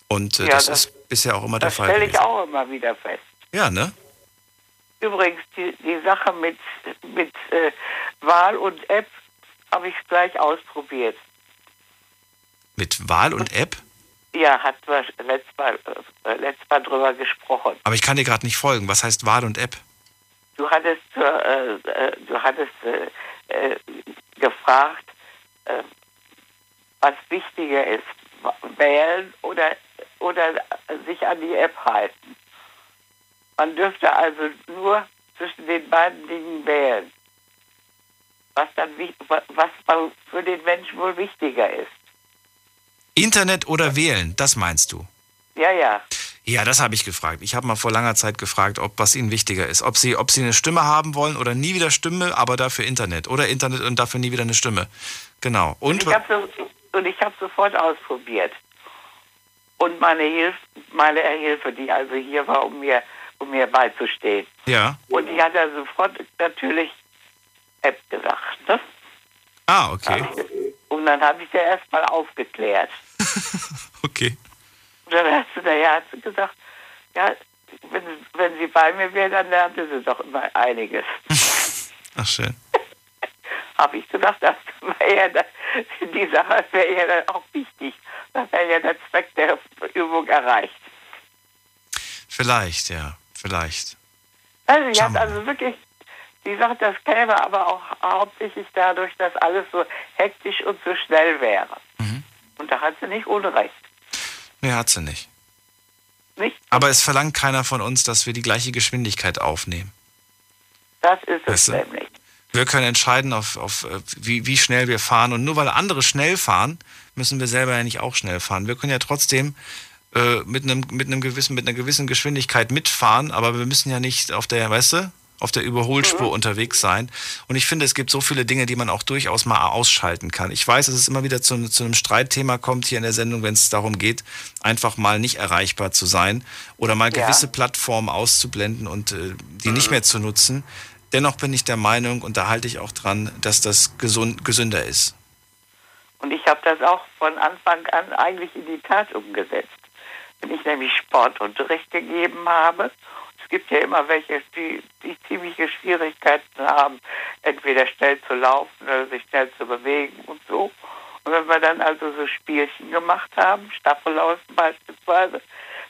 Und äh, Ja, das, das- ist bisher auch immer der Das Fall. stelle ich auch immer wieder fest. Ja, ne? Übrigens, die, die Sache mit, mit äh, Wahl und App habe ich gleich ausprobiert. Mit Wahl und App? Ja, hat wir letztes Mal, äh, letztes Mal drüber gesprochen. Aber ich kann dir gerade nicht folgen. Was heißt Wahl und App? Du hattest, äh, äh, du hattest äh, äh, gefragt, äh, was wichtiger ist, wählen oder, oder sich an die App halten. Man dürfte also nur zwischen den beiden Dingen wählen. Was dann was für den Menschen wohl wichtiger ist. Internet oder wählen, das meinst du? Ja, ja. Ja, das habe ich gefragt. Ich habe mal vor langer Zeit gefragt, ob was ihnen wichtiger ist. Ob sie, ob sie eine Stimme haben wollen oder nie wieder Stimme, aber dafür Internet. Oder Internet und dafür nie wieder eine Stimme. Genau. Und ich habe so, und habe sofort ausprobiert. Und meine Hilfe, meine Hilfe, die also hier war, um mir, um mir beizustehen. ja. Und die hat dann sofort natürlich App gesagt. Ne? Ah, okay. Und dann habe ich sie erstmal aufgeklärt. Okay. Und dann hat sie, naja, hat sie gesagt, ja, wenn, wenn sie bei mir wäre, dann lernte sie doch immer einiges. Ach schön. habe ich gedacht, das ja das, die Sache wäre ja dann auch wichtig. Dann wäre ja der Zweck der Übung erreicht. Vielleicht, ja. Vielleicht. Also sie hat also wirklich, sie sagt, das käme aber auch hauptsächlich dadurch, dass alles so hektisch und so schnell wäre. Und da hat sie nicht unrecht. Nee, hat sie nicht. Nicht? Aber es verlangt keiner von uns, dass wir die gleiche Geschwindigkeit aufnehmen. Das ist es Weißt du? nämlich. Wir können entscheiden, auf, auf äh, wie, wie schnell wir fahren. Und nur weil andere schnell fahren, müssen wir selber ja nicht auch schnell fahren. Wir können ja trotzdem äh, mit, einem, mit, einem gewissen, mit einer gewissen Geschwindigkeit mitfahren, aber wir müssen ja nicht auf der, weißt du, auf der Überholspur Mhm. unterwegs sein. Und ich finde, es gibt so viele Dinge, die man auch durchaus mal ausschalten kann. Ich weiß, dass es immer wieder zu, zu einem Streitthema kommt hier in der Sendung, wenn es darum geht, einfach mal nicht erreichbar zu sein oder mal Ja. gewisse Plattformen auszublenden und äh, die nicht mehr zu nutzen. Dennoch bin ich der Meinung, und da halte ich auch dran, dass das gesund, gesünder ist. Und ich habe das auch von Anfang an eigentlich in die Tat umgesetzt. Wenn ich nämlich Sportunterricht gegeben habe, es gibt ja immer welche, die, die ziemliche Schwierigkeiten haben, entweder schnell zu laufen oder sich schnell zu bewegen und so. Und wenn wir dann also so Spielchen gemacht haben, Staffelaufen beispielsweise,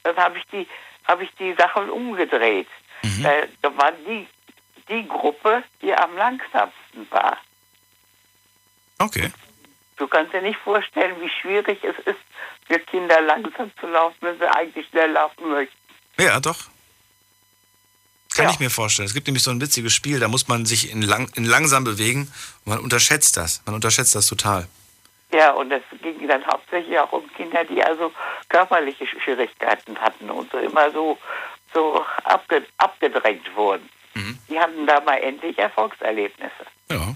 dann habe ich die habe ich die Sachen umgedreht. Da, da war die, die Gruppe, die am langsamsten war. Okay. Du kannst dir nicht vorstellen, wie schwierig es ist, für Kinder langsam zu laufen, wenn sie eigentlich schnell laufen möchten. Ja, doch. Kann ich mir vorstellen. Es gibt nämlich so ein witziges Spiel, da muss man sich in, lang, in langsam bewegen und man unterschätzt das. Man unterschätzt das total. Ja, und es ging dann hauptsächlich auch um Kinder, die also körperliche Schwierigkeiten hatten und so immer so, so abge, abgedrängt wurden. Die hatten da mal endlich Erfolgserlebnisse. Ja.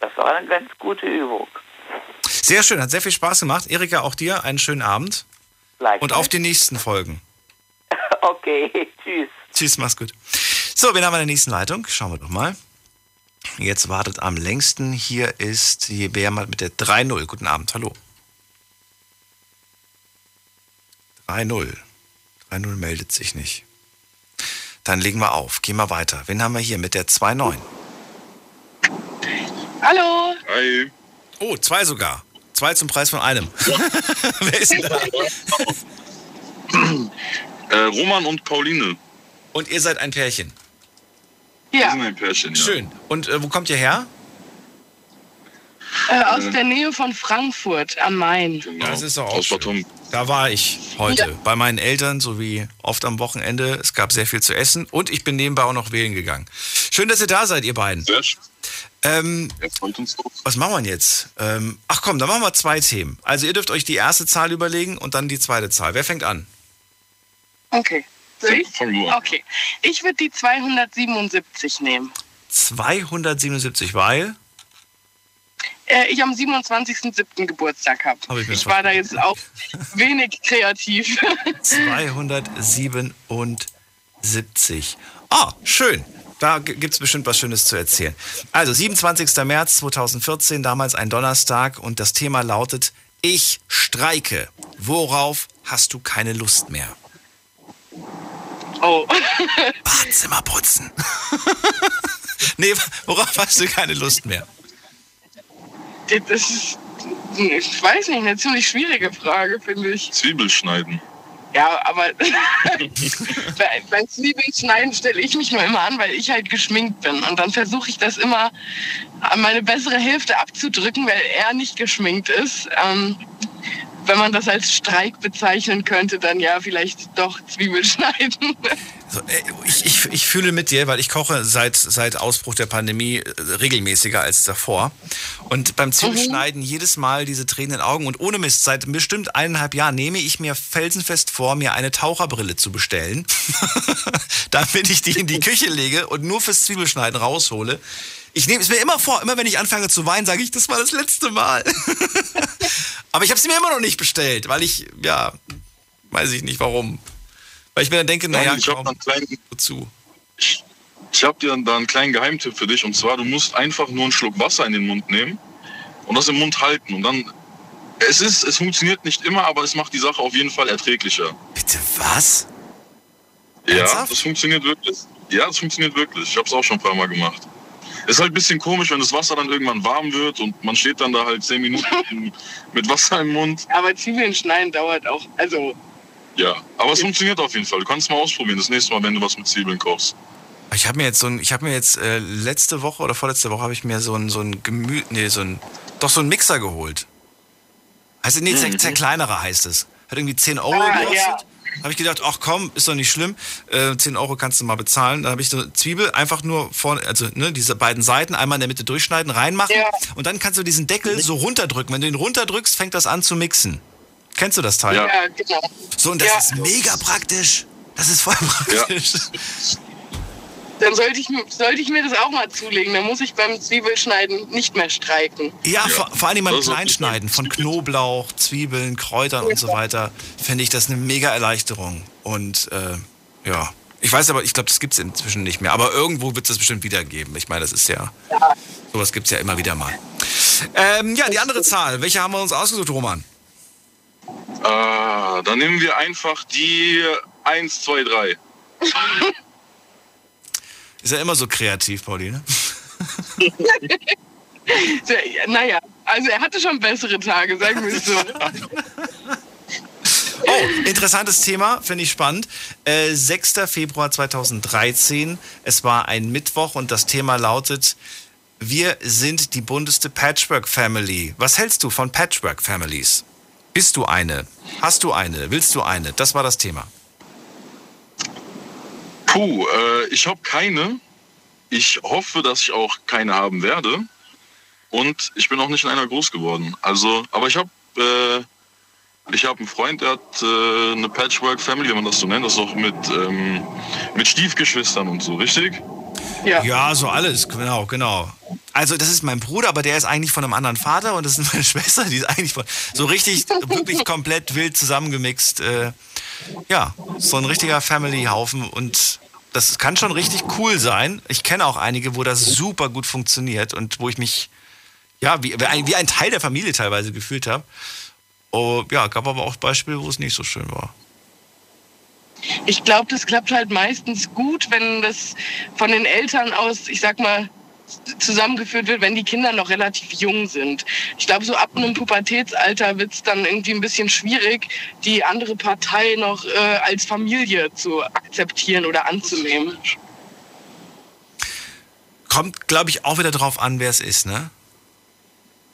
Das war eine ganz gute Übung. Sehr schön, hat sehr viel Spaß gemacht. Erika, auch dir einen schönen Abend. Und auf die nächsten Folgen. Okay, tschüss. Tschüss, mach's gut. So, wen haben wir in der nächsten Leitung? Schauen wir doch mal. Jetzt wartet am längsten. Hier ist mal mit der 3-0. Guten Abend, hallo. 3-0. 3-0 meldet sich nicht. Dann legen wir auf. Gehen wir weiter. Wen haben wir hier mit der 2-9? Hallo. Hi. Oh, zwei sogar. Zwei zum Preis von einem. Wer ist denn da? Äh, Roman und Pauline. Und ihr seid ein Pärchen? Wir sind ein Pärchen, ja. Schön. Und äh, wo kommt ihr her? Äh, aus der Nähe von Frankfurt am Main. Das ist doch auch schön. Da war ich heute bei meinen Eltern, so wie oft am Wochenende. Es gab sehr viel zu essen und ich bin nebenbei auch noch wählen gegangen. Schön, dass ihr da seid, ihr beiden. Ähm, was machen wir denn jetzt? Ähm, ach komm, dann machen wir zwei Themen. Also ihr dürft euch die erste Zahl überlegen und dann die zweite Zahl. Wer fängt an? Okay. Ich? Okay. Ich würde die 277 nehmen. 277, weil? Äh, ich am 27.07. Geburtstag habe. Hab ich ich war da jetzt auch wenig kreativ. 277. Ah, schön. Da gibt es bestimmt was Schönes zu erzählen. Also, 27. März 2014, damals ein Donnerstag, und das Thema lautet: Ich streike. Worauf hast du keine Lust mehr? Oh. Badzimmer putzen. nee, worauf hast du keine Lust mehr? Das ist, ich weiß nicht, eine ziemlich schwierige Frage, finde ich. Zwiebel schneiden. Ja, aber bei, bei Zwiebelschneiden stelle ich mich nur immer an, weil ich halt geschminkt bin. Und dann versuche ich das immer an meine bessere Hälfte abzudrücken, weil er nicht geschminkt ist. Ähm, wenn man das als Streik bezeichnen könnte, dann ja, vielleicht doch Zwiebel schneiden. So, äh, ich, ich, ich fühle mit dir, weil ich koche seit, seit Ausbruch der Pandemie äh, regelmäßiger als davor. Und beim Zwiebelschneiden jedes Mal diese Tränen in den Augen. Und ohne Mist, seit bestimmt eineinhalb Jahren nehme ich mir felsenfest vor, mir eine Taucherbrille zu bestellen, damit ich die in die Küche lege und nur fürs Zwiebelschneiden raushole. Ich nehme es mir immer vor, immer wenn ich anfange zu weinen, sage ich, das war das letzte Mal. Aber ich habe sie mir immer noch nicht bestellt, weil ich, ja, weiß ich nicht warum. Weil ich mir dann denke, naja, ich habe einen kleinen, wozu? Ich, ich habe dir da einen kleinen Geheimtipp für dich. Und zwar, du musst einfach nur einen Schluck Wasser in den Mund nehmen und das im Mund halten. Und dann, es ist, es funktioniert nicht immer, aber es macht die Sache auf jeden Fall erträglicher. Bitte was? Ja, das funktioniert wirklich. Ja, das funktioniert wirklich. Ich habe es auch schon ein paar Mal gemacht. Ist halt ein bisschen komisch, wenn das Wasser dann irgendwann warm wird und man steht dann da halt zehn Minuten mit Wasser im Mund. Aber Zwiebeln schneiden dauert auch, also Ja, aber es funktioniert auf jeden Fall. Du kannst es mal ausprobieren, das nächste Mal, wenn du was mit Zwiebeln kochst. Ich habe mir jetzt so ein, ich habe mir jetzt äh, letzte Woche oder vorletzte Woche habe ich mir so ein, so ein Gemü, nee, so ein, doch so ein Mixer geholt. Also nee, Mhm. zerkleinerer heißt es. Hat irgendwie 10 Euro Ah, gekostet. ja. Habe ich gedacht, ach komm, ist doch nicht schlimm. Äh, 10 Euro kannst du mal bezahlen. Dann habe ich so eine Zwiebel einfach nur vorne, also ne, diese beiden Seiten einmal in der Mitte durchschneiden, reinmachen. Und dann kannst du diesen Deckel so runterdrücken. Wenn du ihn runterdrückst, fängt das an zu mixen. Kennst du das Teil? ja, genau. So, und das Ja. ist mega praktisch. Das ist voll praktisch. Dann sollte ich, sollte ich mir das auch mal zulegen. Dann muss ich beim Zwiebelschneiden nicht mehr streiken. Ja, Vor, vor allem beim Kleinschneiden von Knoblauch, Zwiebeln, Kräutern und so weiter, finde ich das eine mega Erleichterung. Und äh, ja, ich weiß aber, ich glaube, das gibt es inzwischen nicht mehr. Aber irgendwo wird es das bestimmt wieder geben. Ich meine, das ist ja, sowas gibt es ja immer wieder mal. Ähm, ja, die andere Zahl, welche haben wir uns ausgesucht, Roman? Ah, dann nehmen wir einfach die 1, 2, 3. Ist ja immer so kreativ, Pauline. Naja, also er hatte schon bessere Tage, sagen wir es so. Oh, interessantes Thema, finde ich spannend. Äh, 6. Februar 2013. Es war ein Mittwoch und das Thema lautet: Wir sind die bunteste Patchwork Family. Was hältst du von Patchwork Families? Bist du eine? Hast du eine? Willst du eine? Das war das Thema. Puh, äh, ich habe keine. Ich hoffe, dass ich auch keine haben werde. Und ich bin auch nicht in einer groß geworden. Also, aber ich habe äh, ich habe einen Freund, der hat äh, eine Patchwork Family, wenn man das so nennt. Das ist auch mit, ähm, mit Stiefgeschwistern und so, richtig? Ja. ja, so alles, genau, genau. Also das ist mein Bruder, aber der ist eigentlich von einem anderen Vater und das ist meine Schwester, die ist eigentlich von, so richtig, wirklich komplett wild zusammengemixt. Äh, ja, so ein richtiger Family-Haufen und das kann schon richtig cool sein. Ich kenne auch einige, wo das super gut funktioniert und wo ich mich, ja, wie, wie ein- Teil der Familie teilweise gefühlt habe. Oh, ja, gab aber auch Beispiele, wo es nicht so schön war. Ich glaube, das klappt halt meistens gut, wenn das von den Eltern aus, ich sag mal, zusammengeführt wird, wenn die Kinder noch relativ jung sind. Ich glaube, so ab einem Pubertätsalter wird es dann irgendwie ein bisschen schwierig, die andere Partei noch äh, als Familie zu akzeptieren oder anzunehmen. Kommt, glaube ich, auch wieder drauf an, wer es ist, ne?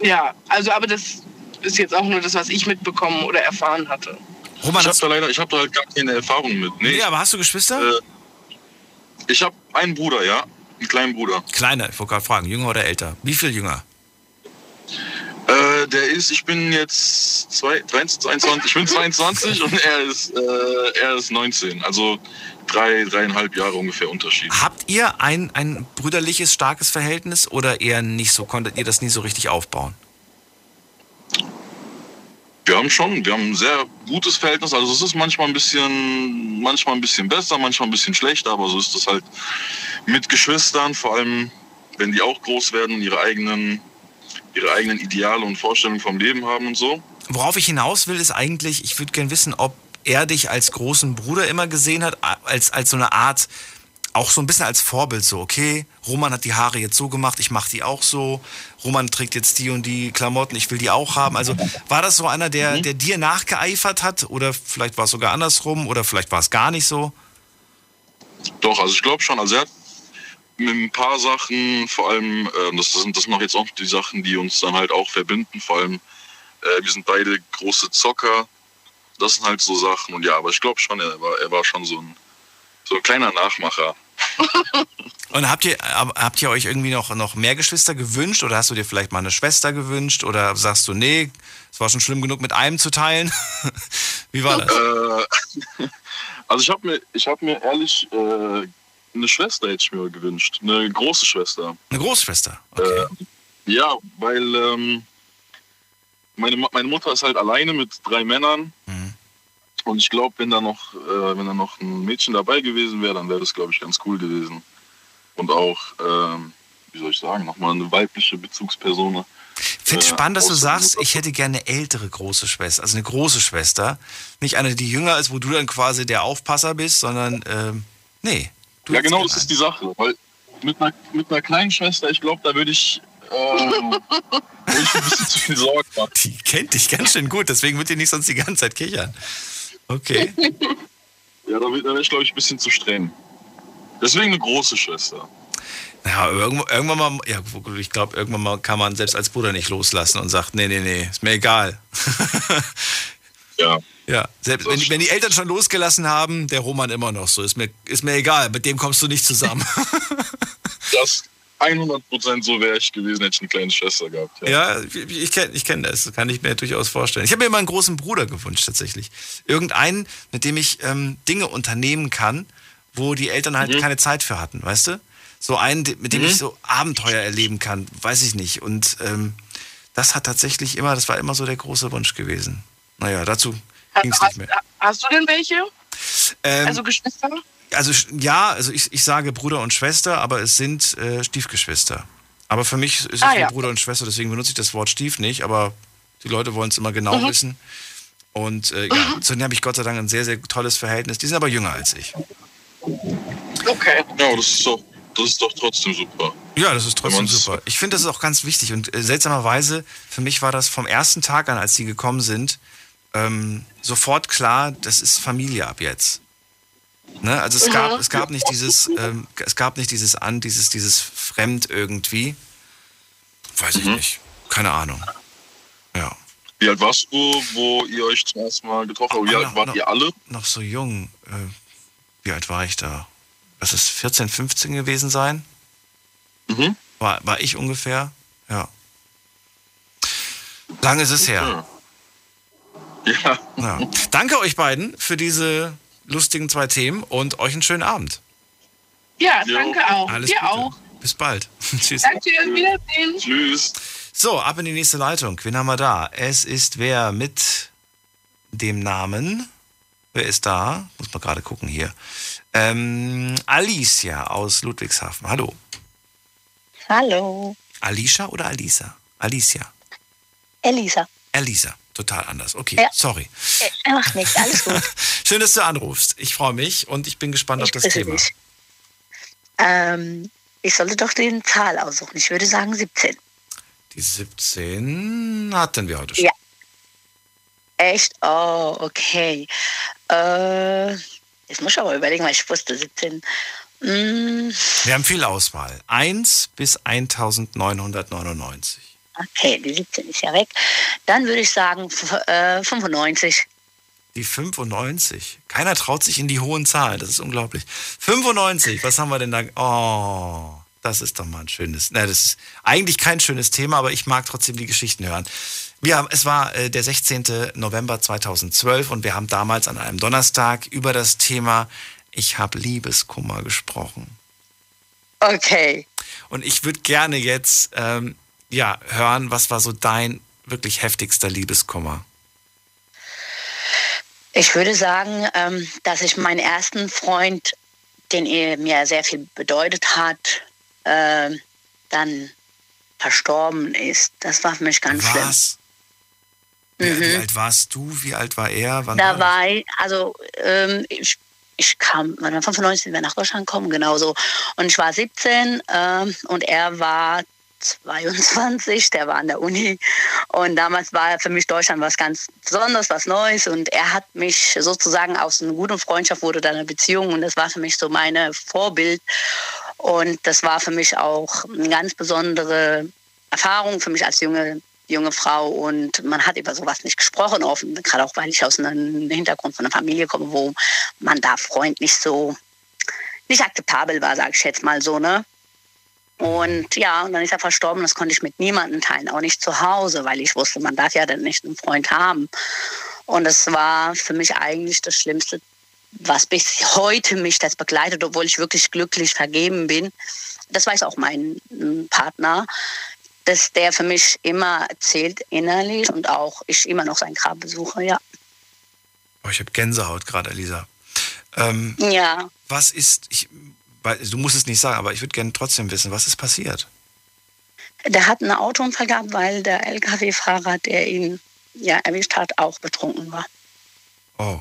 Ja, also aber das ist jetzt auch nur das, was ich mitbekommen oder erfahren hatte. ich habe da leider, ich habe da halt gar keine Erfahrung mit. Nee, Nee, aber hast du Geschwister? Äh, ich habe einen Bruder, ja, einen kleinen Bruder. Kleiner, ich wollte gerade fragen, jünger oder älter? Wie viel jünger? Äh, der ist, ich bin jetzt zwei, 23, ich bin 22 und er ist, äh, er ist 19. Also drei, dreieinhalb Jahre ungefähr Unterschied. Habt ihr ein, ein brüderliches, starkes Verhältnis oder eher nicht so? Konntet ihr das nie so richtig aufbauen? Wir haben schon, wir haben ein sehr gutes Verhältnis. Also es ist manchmal ein bisschen, manchmal ein bisschen besser, manchmal ein bisschen schlechter, aber so ist es halt mit Geschwistern, vor allem wenn die auch groß werden und ihre eigenen, ihre eigenen Ideale und Vorstellungen vom Leben haben und so. Worauf ich hinaus will, ist eigentlich, ich würde gerne wissen, ob er dich als großen Bruder immer gesehen hat, als, als so eine Art, auch so ein bisschen als Vorbild, so, okay, Roman hat die Haare jetzt so gemacht, ich mache die auch so, Roman trägt jetzt die und die Klamotten, ich will die auch haben. Also war das so einer, der, der dir nachgeeifert hat oder vielleicht war es sogar andersrum oder vielleicht war es gar nicht so? Doch, also ich glaube schon. Also er hat mit ein paar Sachen, vor allem, äh, das, sind, das sind auch jetzt auch die Sachen, die uns dann halt auch verbinden. Vor allem, äh, wir sind beide große Zocker. Das sind halt so Sachen. Und ja, aber ich glaube schon, er war, er war schon so ein, so ein kleiner Nachmacher. Und habt ihr, ab- habt ihr euch irgendwie noch, noch mehr Geschwister gewünscht oder hast du dir vielleicht mal eine Schwester gewünscht oder sagst du, nee, es war schon schlimm genug mit einem zu teilen? Wie war das? Äh, also ich habe mir, ich habe mir ehrlich äh, eine Schwester hätte ich mir gewünscht, eine große Schwester. Eine Großschwester. Äh, ja, weil ähm, meine, meine Mutter ist halt alleine mit drei Männern. Und ich glaube, wenn da noch, äh, wenn da noch ein Mädchen dabei gewesen wäre, dann wäre das, glaube ich, ganz cool gewesen. Und auch, ähm, wie soll ich sagen, nochmal eine weibliche Bezugsperson. Finde äh, spannend, dass du sagst, ich hätte gerne eine ältere große Schwester, also eine große Schwester. Nicht eine, die jünger ist, wo du dann quasi der Aufpasser bist, sondern, ähm, nee. Ja, genau, das ist die Sache. Weil mit einer, mit einer kleinen Schwester, ich glaube, da würde ich, würde ich ein bisschen zu viel Sorgen machen. Die kennt dich ganz schön gut, deswegen wird die nicht sonst die ganze Zeit kichern. Okay. Ja, da wäre ich, glaube ich, ein bisschen zu streng. Deswegen eine große Schwester. Ja, irgendwann mal, ja, ich glaube, irgendwann mal kann man selbst als Bruder nicht loslassen und sagt, nee, nee, nee, ist mir egal. ja. Ja, selbst wenn, wenn die Eltern schon losgelassen haben, der Roman immer noch so, ist mir, ist mir egal, mit dem kommst du nicht zusammen. Das 100% so wäre ich gewesen, hätte ich eine kleine Schwester gehabt. Ja, ich, ich kenne ich kenn das, kann ich mir durchaus vorstellen. Ich habe mir immer einen großen Bruder gewünscht, tatsächlich. Irgendeinen, mit dem ich ähm, Dinge unternehmen kann, wo die Eltern halt Mhm. keine Zeit für hatten, weißt du? So einen, mit dem Mhm. ich so Abenteuer erleben kann, weiß ich nicht. Und ähm, das hat tatsächlich immer, das war immer so der große Wunsch gewesen. Naja, dazu ging es nicht Hast, mehr. hast du denn welche? Ähm, also Geschwister? Also ja, also ich, ich sage Bruder und Schwester, aber es sind äh, Stiefgeschwister. Aber für mich ist es Ah, wie ja. Bruder und Schwester, deswegen benutze ich das Wort Stief nicht, aber die Leute wollen es immer genau Mhm. wissen. Und äh, ja, zu denen habe ich Gott sei Dank ein sehr, sehr tolles Verhältnis. Die sind aber jünger als ich. Okay. Ja, das ist doch, das ist doch trotzdem super. Ja, das ist trotzdem super. Ich finde, das ist auch ganz wichtig. Und äh, seltsamerweise, für mich war das vom ersten Tag an, als die gekommen sind, ähm, sofort klar, das ist Familie ab jetzt. Ne? Also es Mhm. gab, es gab nicht dieses, ähm, es gab nicht dieses an, dieses, dieses Fremd irgendwie. Weiß Mhm. ich nicht. Keine Ahnung. Ja. Wie alt warst du, wo ihr euch zum ersten Mal getroffen habt? Wie alt wart ihr alle? Noch so jung. Äh, wie alt war ich da? Lass es 14, 15 gewesen sein? Mhm. War, war ich ungefähr? Ja. Lange ist es her. Ja. Ja. Danke euch beiden für diese lustigen zwei Themen und euch einen schönen Abend. Ja, danke auch. Alles Dir Gute. auch. Bis bald. Tschüss. Danke, Wiedersehen. Tschüss. So, ab in die nächste Leitung. Wen haben wir da? Es ist wer mit dem Namen? Wer ist da? Muss man gerade gucken hier. Ähm, Alicia aus Ludwigshafen. Hallo. Hallo, Alicia oder Alisa? Alicia. Elisa. Elisa. Total anders. Okay, Ja. sorry. Äh, Macht nichts, alles gut. Schön, dass du anrufst. Ich freue mich und ich bin gespannt auf das Thema. Ähm, Ich sollte doch die Zahl aussuchen. Ich würde sagen 17. Die 17 hatten wir heute schon. Ja. Echt? Oh, okay. Äh, jetzt muss ich aber überlegen, weil ich wusste 17. Mm, Wir haben viel Auswahl. 1 bis 1999. okay, die 17 ist ja weg. Dann würde ich sagen äh, 95. Die 95. Keiner traut sich in die hohen Zahlen. Das ist unglaublich. 95. Was haben wir denn da? Oh, das ist doch mal ein schönes. Na, das ist eigentlich kein schönes Thema, aber ich mag trotzdem die Geschichten hören. Wir haben, es war äh, der 16. November 2012 und wir haben damals an einem Donnerstag über das Thema Ich habe Liebeskummer gesprochen. Okay. Und ich würde gerne jetzt ähm, ja, hören, was war so dein wirklich heftigster Liebeskummer? Ich würde sagen, ähm, dass ich meinen ersten Freund, den er mir sehr viel bedeutet hat, ähm, dann verstorben ist. Das war für mich ganz schlimm. Was? Wie, wie alt warst du? Wie alt war er? Wann Da war ich, also ähm, ich, ich kam, wann war 95 sind wir nach Deutschland gekommen, genauso. Und ich war 17 ähm, und er war 22, der war an der Uni. Und damals war für mich Deutschland was ganz Besonderes, was Neues. Und er hat mich sozusagen aus einer guten Freundschaft wurde dann eine Beziehung. Und das war für mich so meine Vorbild. Und das war für mich auch eine ganz besondere Erfahrung für mich als junge junge Frau und man hat über sowas nicht gesprochen offen, gerade auch weil ich aus einem Hintergrund von einer Familie komme, wo man da Freund nicht so nicht akzeptabel war, sage ich jetzt mal so, ne? Und ja, und dann ist er verstorben, das konnte ich mit niemandem teilen, auch nicht zu Hause, weil ich wusste, man darf ja dann nicht einen Freund haben. Und es war für mich eigentlich das Schlimmste, was bis heute mich das begleitet, obwohl ich wirklich glücklich vergeben bin. Das weiß auch mein mm, Partner, dass der für mich immer zählt innerlich und auch ich immer noch sein Grab besuche, ja. Oh, ich habe Gänsehaut gerade, Elisa. Ähm, Ja, Was ist, ich, du musst es nicht sagen, aber ich würde gerne trotzdem wissen, was ist passiert? der hat einen Autounfall gehabt, weil der LKW-Fahrer, der ihn ja erwischt hat, auch betrunken war. Oh.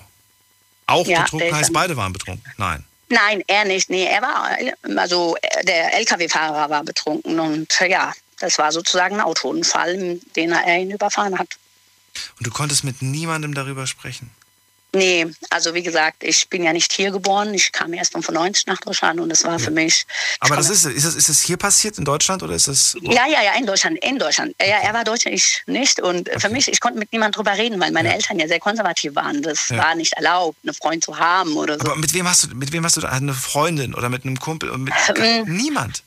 Auch Ja, betrunken heißt, beide waren betrunken? Nein. Nein, er nicht. Nee, er war, also der LKW-Fahrer war betrunken und ja, das war sozusagen ein Autounfall, den er ihn überfahren hat. Und du konntest mit niemandem darüber sprechen? Nee, also wie gesagt, ich bin ja nicht hier geboren. Ich kam erst 95 nach Deutschland und es war für mich. Aber das ist, ist, das, ist das hier passiert in Deutschland oder ist das... Ja, ja, ja, in Deutschland, in Deutschland. Ja, er war Deutscher, ich nicht. Und für mich, ich konnte mit niemandem drüber reden, weil meine Eltern ja sehr konservativ waren. Das Ja. war nicht erlaubt, einen Freund zu haben oder so. Aber mit wem hast du, mit wem hast du da eine Freundin oder mit einem Kumpel? Mit, Ähm, niemand.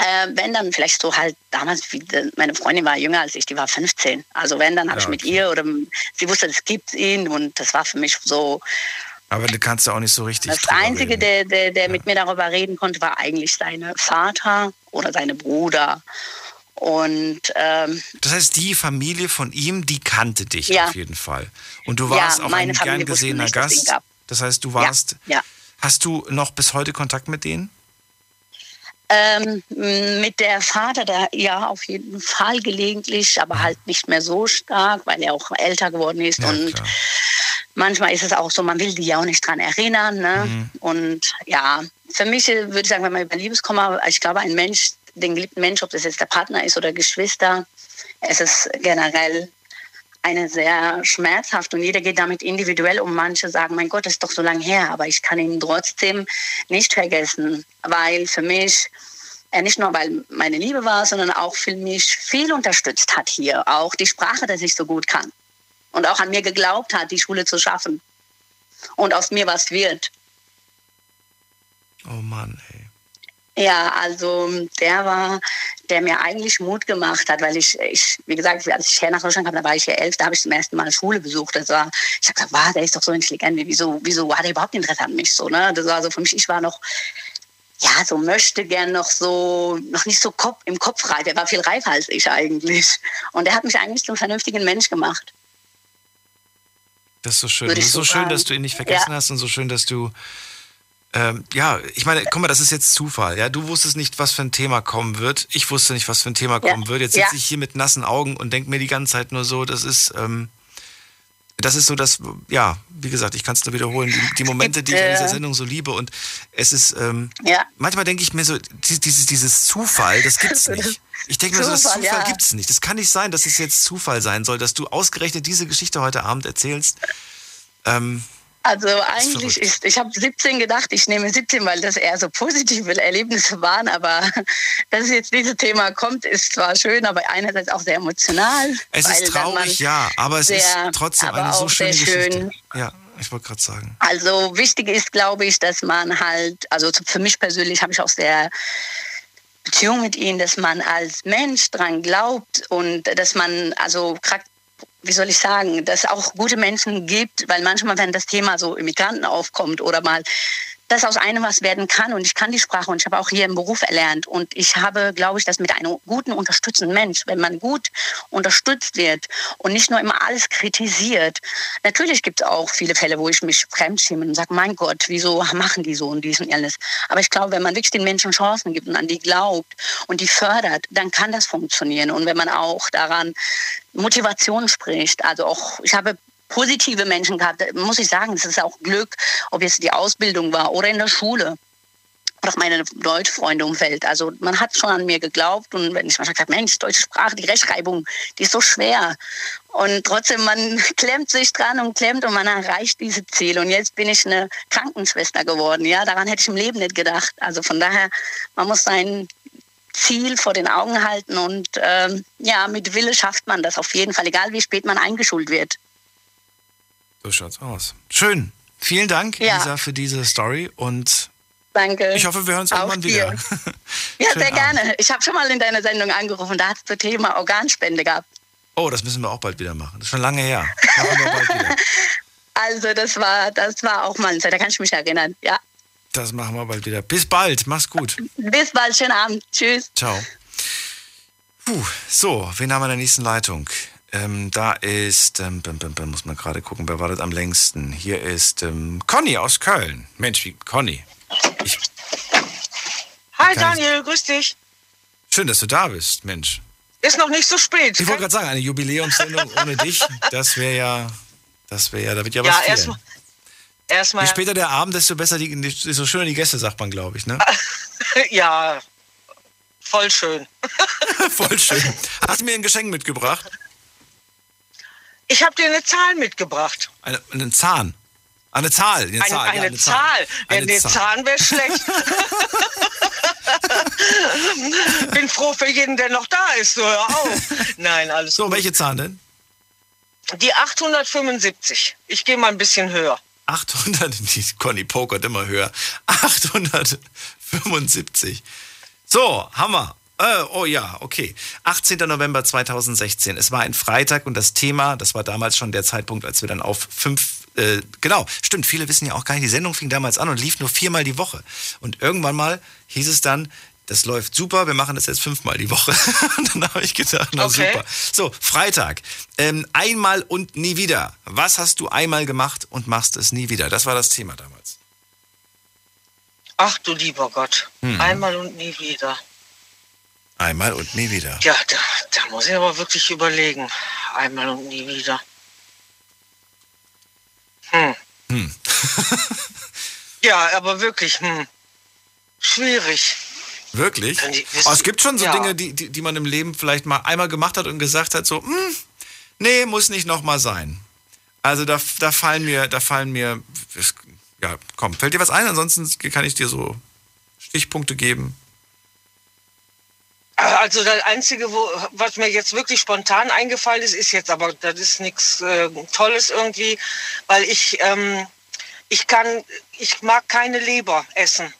Äh, wenn dann vielleicht so halt damals, wie, meine Freundin war jünger als ich, die war 15. Also wenn, dann habe Ja, ich mit ihr oder sie wusste, es gibt ihn und das war für mich so. Aber du kannst ja auch nicht so richtig. Das Einzige, reden. der, der, der mit mir darüber reden konnte, war eigentlich sein Vater oder sein Bruder. Und ähm, Das heißt, die Familie von ihm, die kannte dich Ja. auf jeden Fall. Und du Ja, warst auch meine ein Familie gern gesehener nicht, Gast. Das heißt, du warst. ja. Hast du noch bis heute Kontakt mit denen? Ähm, mit der Vater, der ja auf jeden Fall gelegentlich, aber halt nicht mehr so stark, weil er auch älter geworden ist. und manchmal ist es auch so, man will die ja auch nicht dran erinnern. Ne? Und ja, für mich äh, würde ich sagen, wenn man über Liebeskummer, ich glaube, ein Mensch, den geliebten Mensch, ob das jetzt der Partner ist oder Geschwister, es ist generell eine sehr schmerzhaft und jeder geht damit individuell um. Manche sagen, mein Gott, das ist doch so lange her, aber ich kann ihn trotzdem nicht vergessen, weil für mich er nicht nur weil meine Liebe war, sondern auch für mich viel unterstützt hat hier, auch die Sprache, dass ich so gut kann und auch an mir geglaubt hat, die Schule zu schaffen und aus mir was wird. Oh Mann, ey. Ja, also der war, der mir eigentlich Mut gemacht hat, weil ich, ich wie gesagt, als ich hier nach Deutschland kam, da war ich ja elf, da habe ich zum ersten Mal Schule besucht. Das war, ich habe gesagt, wow, der ist doch so intelligent, wieso, wieso hat er überhaupt Interesse an mich so, ne? Das war so für mich, ich war noch, ja, so möchte gern noch so, noch nicht so Kopf, im Kopf reif. Er war viel reifer als ich eigentlich. Und er hat mich eigentlich zum vernünftigen Mensch gemacht. Das ist so schön. Das ist so so schön, dass du ihn nicht vergessen Ja. hast und so schön, dass du. Ähm, ja, ich meine, guck mal, das ist jetzt Zufall. Ja, du wusstest nicht, was für ein Thema kommen wird. Ich wusste nicht, was für ein Thema Ja. kommen wird. Jetzt Ja. sitze ich hier mit nassen Augen und denke mir die ganze Zeit nur so, das ist, ähm, das ist so das, ja, wie gesagt, ich kann es nur wiederholen, die, die Momente, die ich in dieser äh, Sendung so liebe und es ist, ähm, Ja. manchmal denke ich mir so, die- dieses, dieses Zufall, das gibt's nicht. Ich denke mir so, das Zufall, Zufall ja. gibt's nicht. Das kann nicht sein, dass es jetzt Zufall sein soll, dass du ausgerechnet diese Geschichte heute Abend erzählst. Ähm, Also eigentlich ist, ich habe 17 gedacht, ich nehme 17, weil das eher so positive Erlebnisse waren, aber dass jetzt dieses Thema kommt, ist zwar schön, aber einerseits auch sehr emotional. es ist traurig, ja, aber es sehr, ist trotzdem eine so schöne Geschichte. schön. Ja, ich wollte gerade sagen. Also wichtig ist, glaube ich, dass man halt, also für mich persönlich habe ich auch sehr Beziehung mit ihnen, dass man als Mensch dran glaubt und dass man, also wie soll ich sagen, dass es auch gute Menschen gibt, weil manchmal, wenn das Thema so Immigranten aufkommt oder mal dass aus einem was werden kann und ich kann die Sprache und ich habe auch hier im Beruf erlernt und ich habe, glaube ich, dass mit einem guten, unterstützenden Mensch, wenn man gut unterstützt wird und nicht nur immer alles kritisiert, natürlich gibt es auch viele Fälle, wo ich mich fremdschäme und sage, mein Gott, wieso machen die so und dies und jenes. Aber ich glaube, wenn man wirklich den Menschen Chancen gibt und an die glaubt und die fördert, dann kann das funktionieren. Und wenn man auch daran Motivation spricht, also auch, ich habe positive Menschen gehabt, muss ich sagen, das ist auch Glück, ob jetzt die Ausbildung war oder in der Schule oder meine Deutschfreunde umfeld. Also man hat schon an mir geglaubt und wenn ich manchmal gesagt Mensch, deutsche Sprache, die Rechtschreibung, die ist so schwer. Und trotzdem, man klemmt sich dran und klemmt und man erreicht diese Ziele. Und jetzt bin ich eine Krankenschwester geworden. Ja, daran hätte ich im Leben nicht gedacht. Also von daher, man muss sein Ziel vor den Augen halten und ähm, ja, mit Wille schafft man das auf jeden Fall, egal wie spät man eingeschult wird. So schaut's aus. Schön. Vielen Dank, Ja. Lisa, für diese Story und Danke. ich hoffe, wir hören uns irgendwann wieder. Ja, Schönen sehr gerne. Ich habe schon mal in deiner Sendung angerufen, da hat es das Thema Organspende gehabt. Oh, das müssen wir auch bald wieder machen. Das ist schon lange her. Wieder. Also das war, das war auch mal da kann ich mich erinnern. Ja. Das machen wir bald wieder. Bis bald. Mach's gut. Bis bald, schönen Abend. Tschüss. Ciao. Puh, so, wen haben wir in der nächsten Leitung? Ähm, da ist, ähm, bim, bim, bim, muss man gerade gucken, wer wartet am längsten? Hier ist ähm, Conny aus Köln. Mensch, wie Conny. Hi Kann- Daniel, grüß dich. Schön, dass du da bist, Mensch. Ist noch nicht so spät. Ich wollte gerade sagen, eine Jubiläumssendung ohne dich, das wäre ja, das wäre ja, da wird ja was Ja, fehlen. Erstmal. Je später der Abend, desto besser die, desto schöner die Gäste, sagt man, glaube ich, ne? Ja, voll schön. Voll schön. Hast du mir ein Geschenk mitgebracht? Ich habe dir eine Zahl mitgebracht. Eine, einen Zahn. Eine Zahl. Eine, Eine, Zahl. ja, eine Zahl. Wenn Eine der Zahl. Zahn wäre schlecht. Bin froh für jeden, der noch da ist. So, hör auf. Nein, alles So, gut. welche Zahl denn? Die 875. Ich gehe mal ein bisschen höher. 800, die Conny pokert immer höher. 875. So, Hammer. Äh, oh ja, okay. 18. November 2016. Es war ein Freitag und das Thema, das war damals schon der Zeitpunkt, als wir dann auf fünf, äh, genau, stimmt, viele wissen ja auch gar nicht, die Sendung fing damals an und lief nur viermal die Woche. Und irgendwann mal hieß es dann, das läuft super, wir machen das jetzt fünfmal die Woche. und dann habe ich gedacht, na Okay. super. So, Freitag. Ähm, einmal und nie wieder. Was hast du einmal gemacht und machst es nie wieder? Das war das Thema damals. Ach du lieber Gott. Hm. Einmal und nie wieder. Einmal und nie wieder. Ja, da, da muss ich aber wirklich überlegen. Einmal und nie wieder. Hm. Hm. Ja, aber wirklich, hm. Schwierig. Wirklich? Wissen- Aber es gibt schon so Ja. Dinge, die, die, die man im Leben vielleicht mal einmal gemacht hat und gesagt hat, so, hm, nee, muss nicht nochmal sein. Also da, da fallen mir, da fallen mir, ja, komm, fällt dir was ein? Ansonsten kann ich dir so Stichpunkte geben. Also das Einzige, wo, was mir jetzt wirklich spontan eingefallen ist, ist jetzt aber, das ist nichts äh, Tolles irgendwie, weil ich, ähm, ich kann, ich mag keine Leber essen.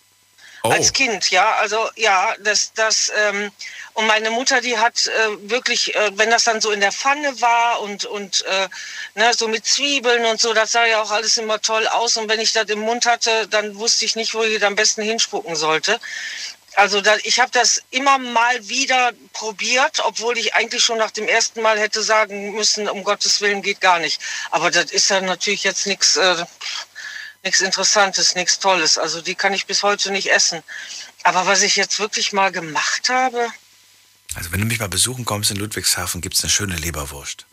Oh. Als Kind, ja, also ja, das, das, ähm, und meine Mutter, die hat äh, wirklich, äh, wenn das dann so in der Pfanne war und, und äh, ne, so mit Zwiebeln und so, das sah ja auch alles immer toll aus. Und wenn ich das im Mund hatte, dann wusste ich nicht, wo ich am besten hinspucken sollte. Also da, ich habe das immer mal wieder probiert, obwohl ich eigentlich schon nach dem ersten Mal hätte sagen müssen, um Gottes Willen geht gar nicht. Aber das ist ja natürlich jetzt nichts äh, nichts Interessantes, nichts Tolles. Also die kann ich bis heute nicht essen. Aber was ich jetzt wirklich mal gemacht habe, Also wenn du mich mal besuchen kommst in Ludwigshafen, gibt es eine schöne Leberwurst.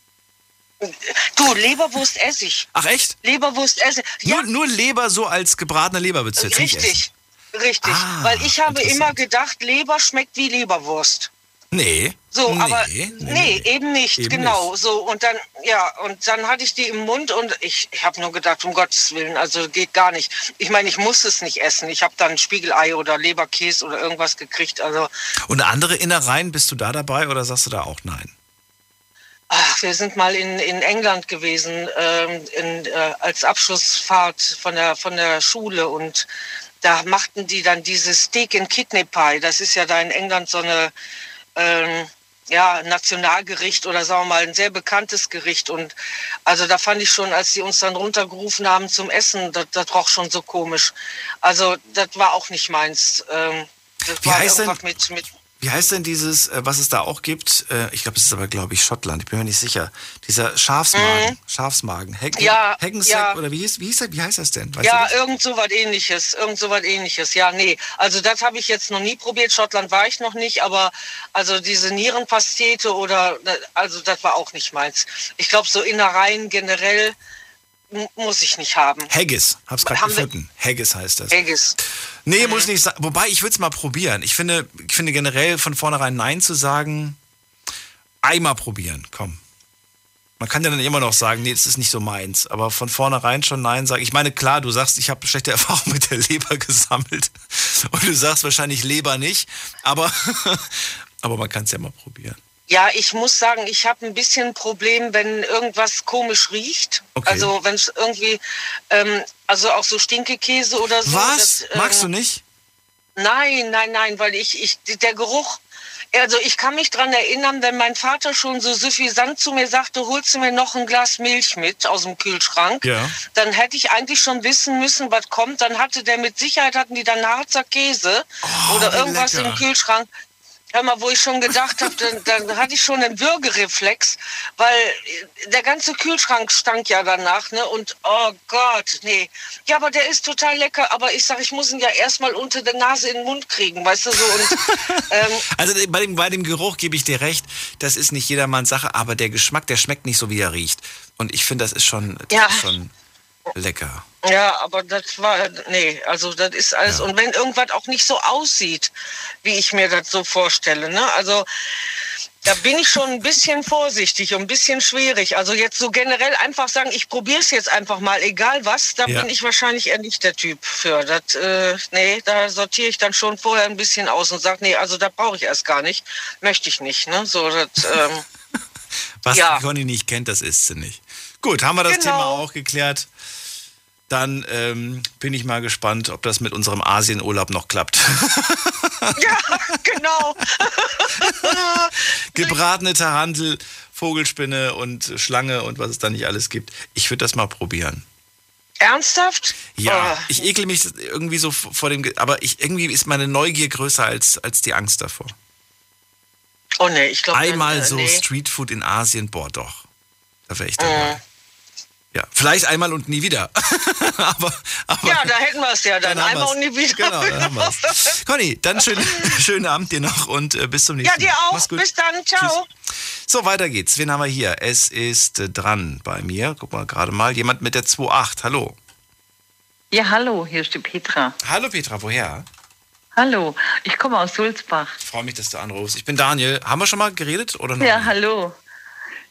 Du, Leberwurst esse ich. Ach echt? Leberwurst esse ich. Nur, nur Leber so als gebratene Leber würdest du jetzt nicht essen? Richtig, richtig. Ah, Weil ich habe immer gedacht, Leber schmeckt wie Leberwurst. Nee. So, nee, aber nee, nee, eben nicht, Eben genau. So und dann ja und dann hatte ich die im Mund und ich, ich habe nur gedacht, um Gottes willen, also geht gar nicht. Ich meine, ich muss es nicht essen. Ich habe dann Spiegelei oder Leberkäse oder irgendwas gekriegt. Also Und andere Innereien, bist du da dabei oder sagst du da auch nein? ach, wir sind mal in, in England gewesen ähm, in, äh, als Abschlussfahrt von der von der Schule und da machten die dann dieses Steak and Kidney Pie. Das ist ja da in England so eine ähm, ja, Nationalgericht oder sagen wir mal ein sehr bekanntes Gericht. Und also da fand ich schon, als sie uns dann runtergerufen haben zum Essen, das, das roch schon so komisch. Also das war auch nicht meins. Ähm, das Wie war heißt denn- irgendwas mit, mit Wie heißt denn dieses, äh, was es da auch gibt? Äh, Ich glaube, es ist aber, glaube ich, Schottland. Ich bin mir nicht sicher. Dieser Schafsmagen. Schafsmagen. Heck, Mhm. Ja, Hackensack ja. oder wie, hieß, wie, hieß, das- wie heißt das denn? Weißt ja, irgend so was ähnliches, irgend so was ähnliches. Ja, nee, also das habe ich jetzt noch nie probiert. Schottland war ich noch nicht, aber also diese Nierenpastete oder also das war auch nicht meins. Ich glaube so Innereien generell muss ich nicht haben. Haggis. Hab's gerade gefunden. Haggis heißt das. Haggis. Nee, Mhm. muss nicht sein. Wobei, ich würde es mal probieren. Ich finde, ich finde generell von vornherein Nein zu sagen, einmal probieren, komm. Man kann ja dann immer noch sagen, nee, das ist nicht so meins. Aber von vornherein schon Nein sagen. Ich meine, klar, du sagst, ich habe schlechte Erfahrungen mit der Leber gesammelt. Und du sagst wahrscheinlich Leber nicht. Aber, aber man kann es ja mal probieren. Ja, ich muss sagen, ich habe ein bisschen ein Problem, wenn irgendwas komisch riecht. Also wenn es irgendwie, ähm, also auch so Stinkekäse oder so. Was? das, ähm, Magst du nicht? Nein, nein, nein, weil ich, ich, der Geruch, also ich kann mich dran erinnern, wenn mein Vater schon so suffisant zu mir sagte, holst du mir noch ein Glas Milch mit aus dem Kühlschrank, Ja. dann hätte ich eigentlich schon wissen müssen, was kommt. Dann hatte der mit Sicherheit, hatten die dann Harzer Käse oder Oh, wie irgendwas lecker. im Kühlschrank. Hör mal, wo ich schon gedacht habe, dann, dann hatte ich schon einen Würgereflex, weil der ganze Kühlschrank stank ja danach, ne? Und oh Gott, nee. Ja, aber der ist total lecker, aber ich sag, ich muss ihn ja erstmal unter der Nase in den Mund kriegen, weißt du so. Und ähm, Also bei dem, bei dem Geruch gebe ich dir recht, das ist nicht jedermanns Sache, aber der Geschmack, der schmeckt nicht so, wie er riecht. Und ich finde, das ist schon, das Ja. ist schon lecker. Ja, aber das war, nee, also das ist alles. Und wenn irgendwas auch nicht so aussieht, wie ich mir das so vorstelle, ne? Also da bin ich schon ein bisschen vorsichtig und ein bisschen schwierig. Also jetzt so generell einfach sagen, ich probiere es jetzt einfach mal, egal was, da Ja. bin ich wahrscheinlich eher nicht der Typ für. Das, äh, nee, da sortiere ich dann schon vorher ein bisschen aus und sage, nee, also da brauche ich erst gar nicht, möchte ich nicht, ne? So, das, ähm, Was Ja. Conny nicht kennt, das isst sie nicht. Gut, haben wir das Genau. Thema auch geklärt. Dann ähm, bin ich mal gespannt, ob das mit unserem Asienurlaub noch klappt. genau. Gebratene Tarantel, Vogelspinne und Schlange und was es da nicht alles gibt. Ich würde das mal probieren. Ernsthaft? Ja, Oh. ich ekel mich irgendwie so vor dem, aber ich, irgendwie ist meine Neugier größer als, als die Angst davor. Oh nee, ich glaube Einmal äh, so nee. Streetfood in Asien, boah doch. Da wäre ich dabei. Ja, vielleicht einmal und nie wieder. aber, aber Ja, da hätten wir es ja dann. Dann Einmal wir's. und nie wieder. Genau, dann haben wir's. Conny, dann schön, schönen Abend dir noch und äh, bis zum Ja, nächsten dir Mal. auch. Mach's gut. Bis dann. Ciao. So, weiter geht's. Wen haben wir hier? Es ist äh, dran bei mir. Guck mal gerade mal. Jemand mit der 2.8. Hallo. Ja, hallo, hier ist die Petra. Hallo Petra, woher? Hallo, ich komme aus Sulzbach. Ich freue mich, dass du anrufst. Ich bin Daniel. Haben wir schon mal geredet oder noch? Ja, hallo.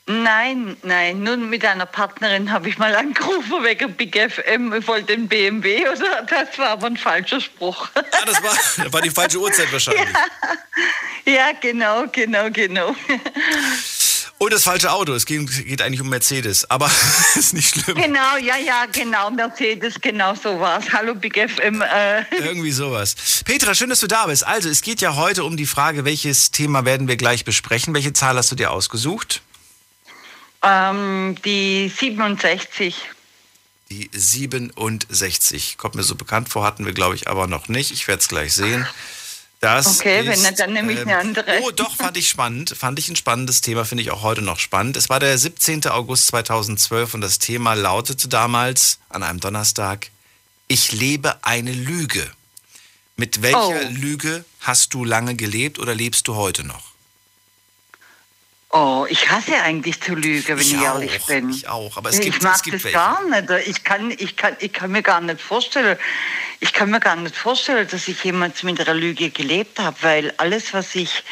Nein, nein, nur mit einer Partnerin habe ich mal angerufen wegen Big FM. Ich wollte den BMW oder das war aber ein falscher Spruch. Ah, das war, war die falsche Uhrzeit wahrscheinlich. ja, genau, genau, genau. Und das falsche Auto. Es geht, geht eigentlich um Mercedes. Aber ist nicht schlimm. Genau, ja, ja, genau, Mercedes, genau so war's. Hallo Big FM. Äh, Irgendwie sowas. Petra, schön, dass du da bist. Also, es geht ja heute um die Frage, welches Thema werden wir gleich besprechen. Welche Zahl hast du dir ausgesucht? Ähm, die 67. Die 67. Kommt mir so bekannt vor, hatten wir, glaube ich, aber noch nicht. Ich werde es gleich sehen. Das Okay, wenn ist, nicht, dann nehme ich eine andere. Oh, doch, fand ich spannend. Fand ich ein spannendes Thema, finde ich auch heute noch spannend. Es war der 17. August 2012 und das Thema lautete damals an einem Donnerstag, ich lebe eine Lüge. Mit welcher Oh. Lüge hast du lange gelebt oder lebst du heute noch? Oh, ich hasse eigentlich zu lügen, wenn ich, Ich ehrlich auch, bin. Ich auch, aber es ich gibt, mag es gibt das welche. gar nicht. Ich kann, ich, kann, ich kann mir gar nicht vorstellen, ich kann mir gar nicht vorstellen, dass ich jemals mit einer Lüge gelebt habe, weil alles, was ich,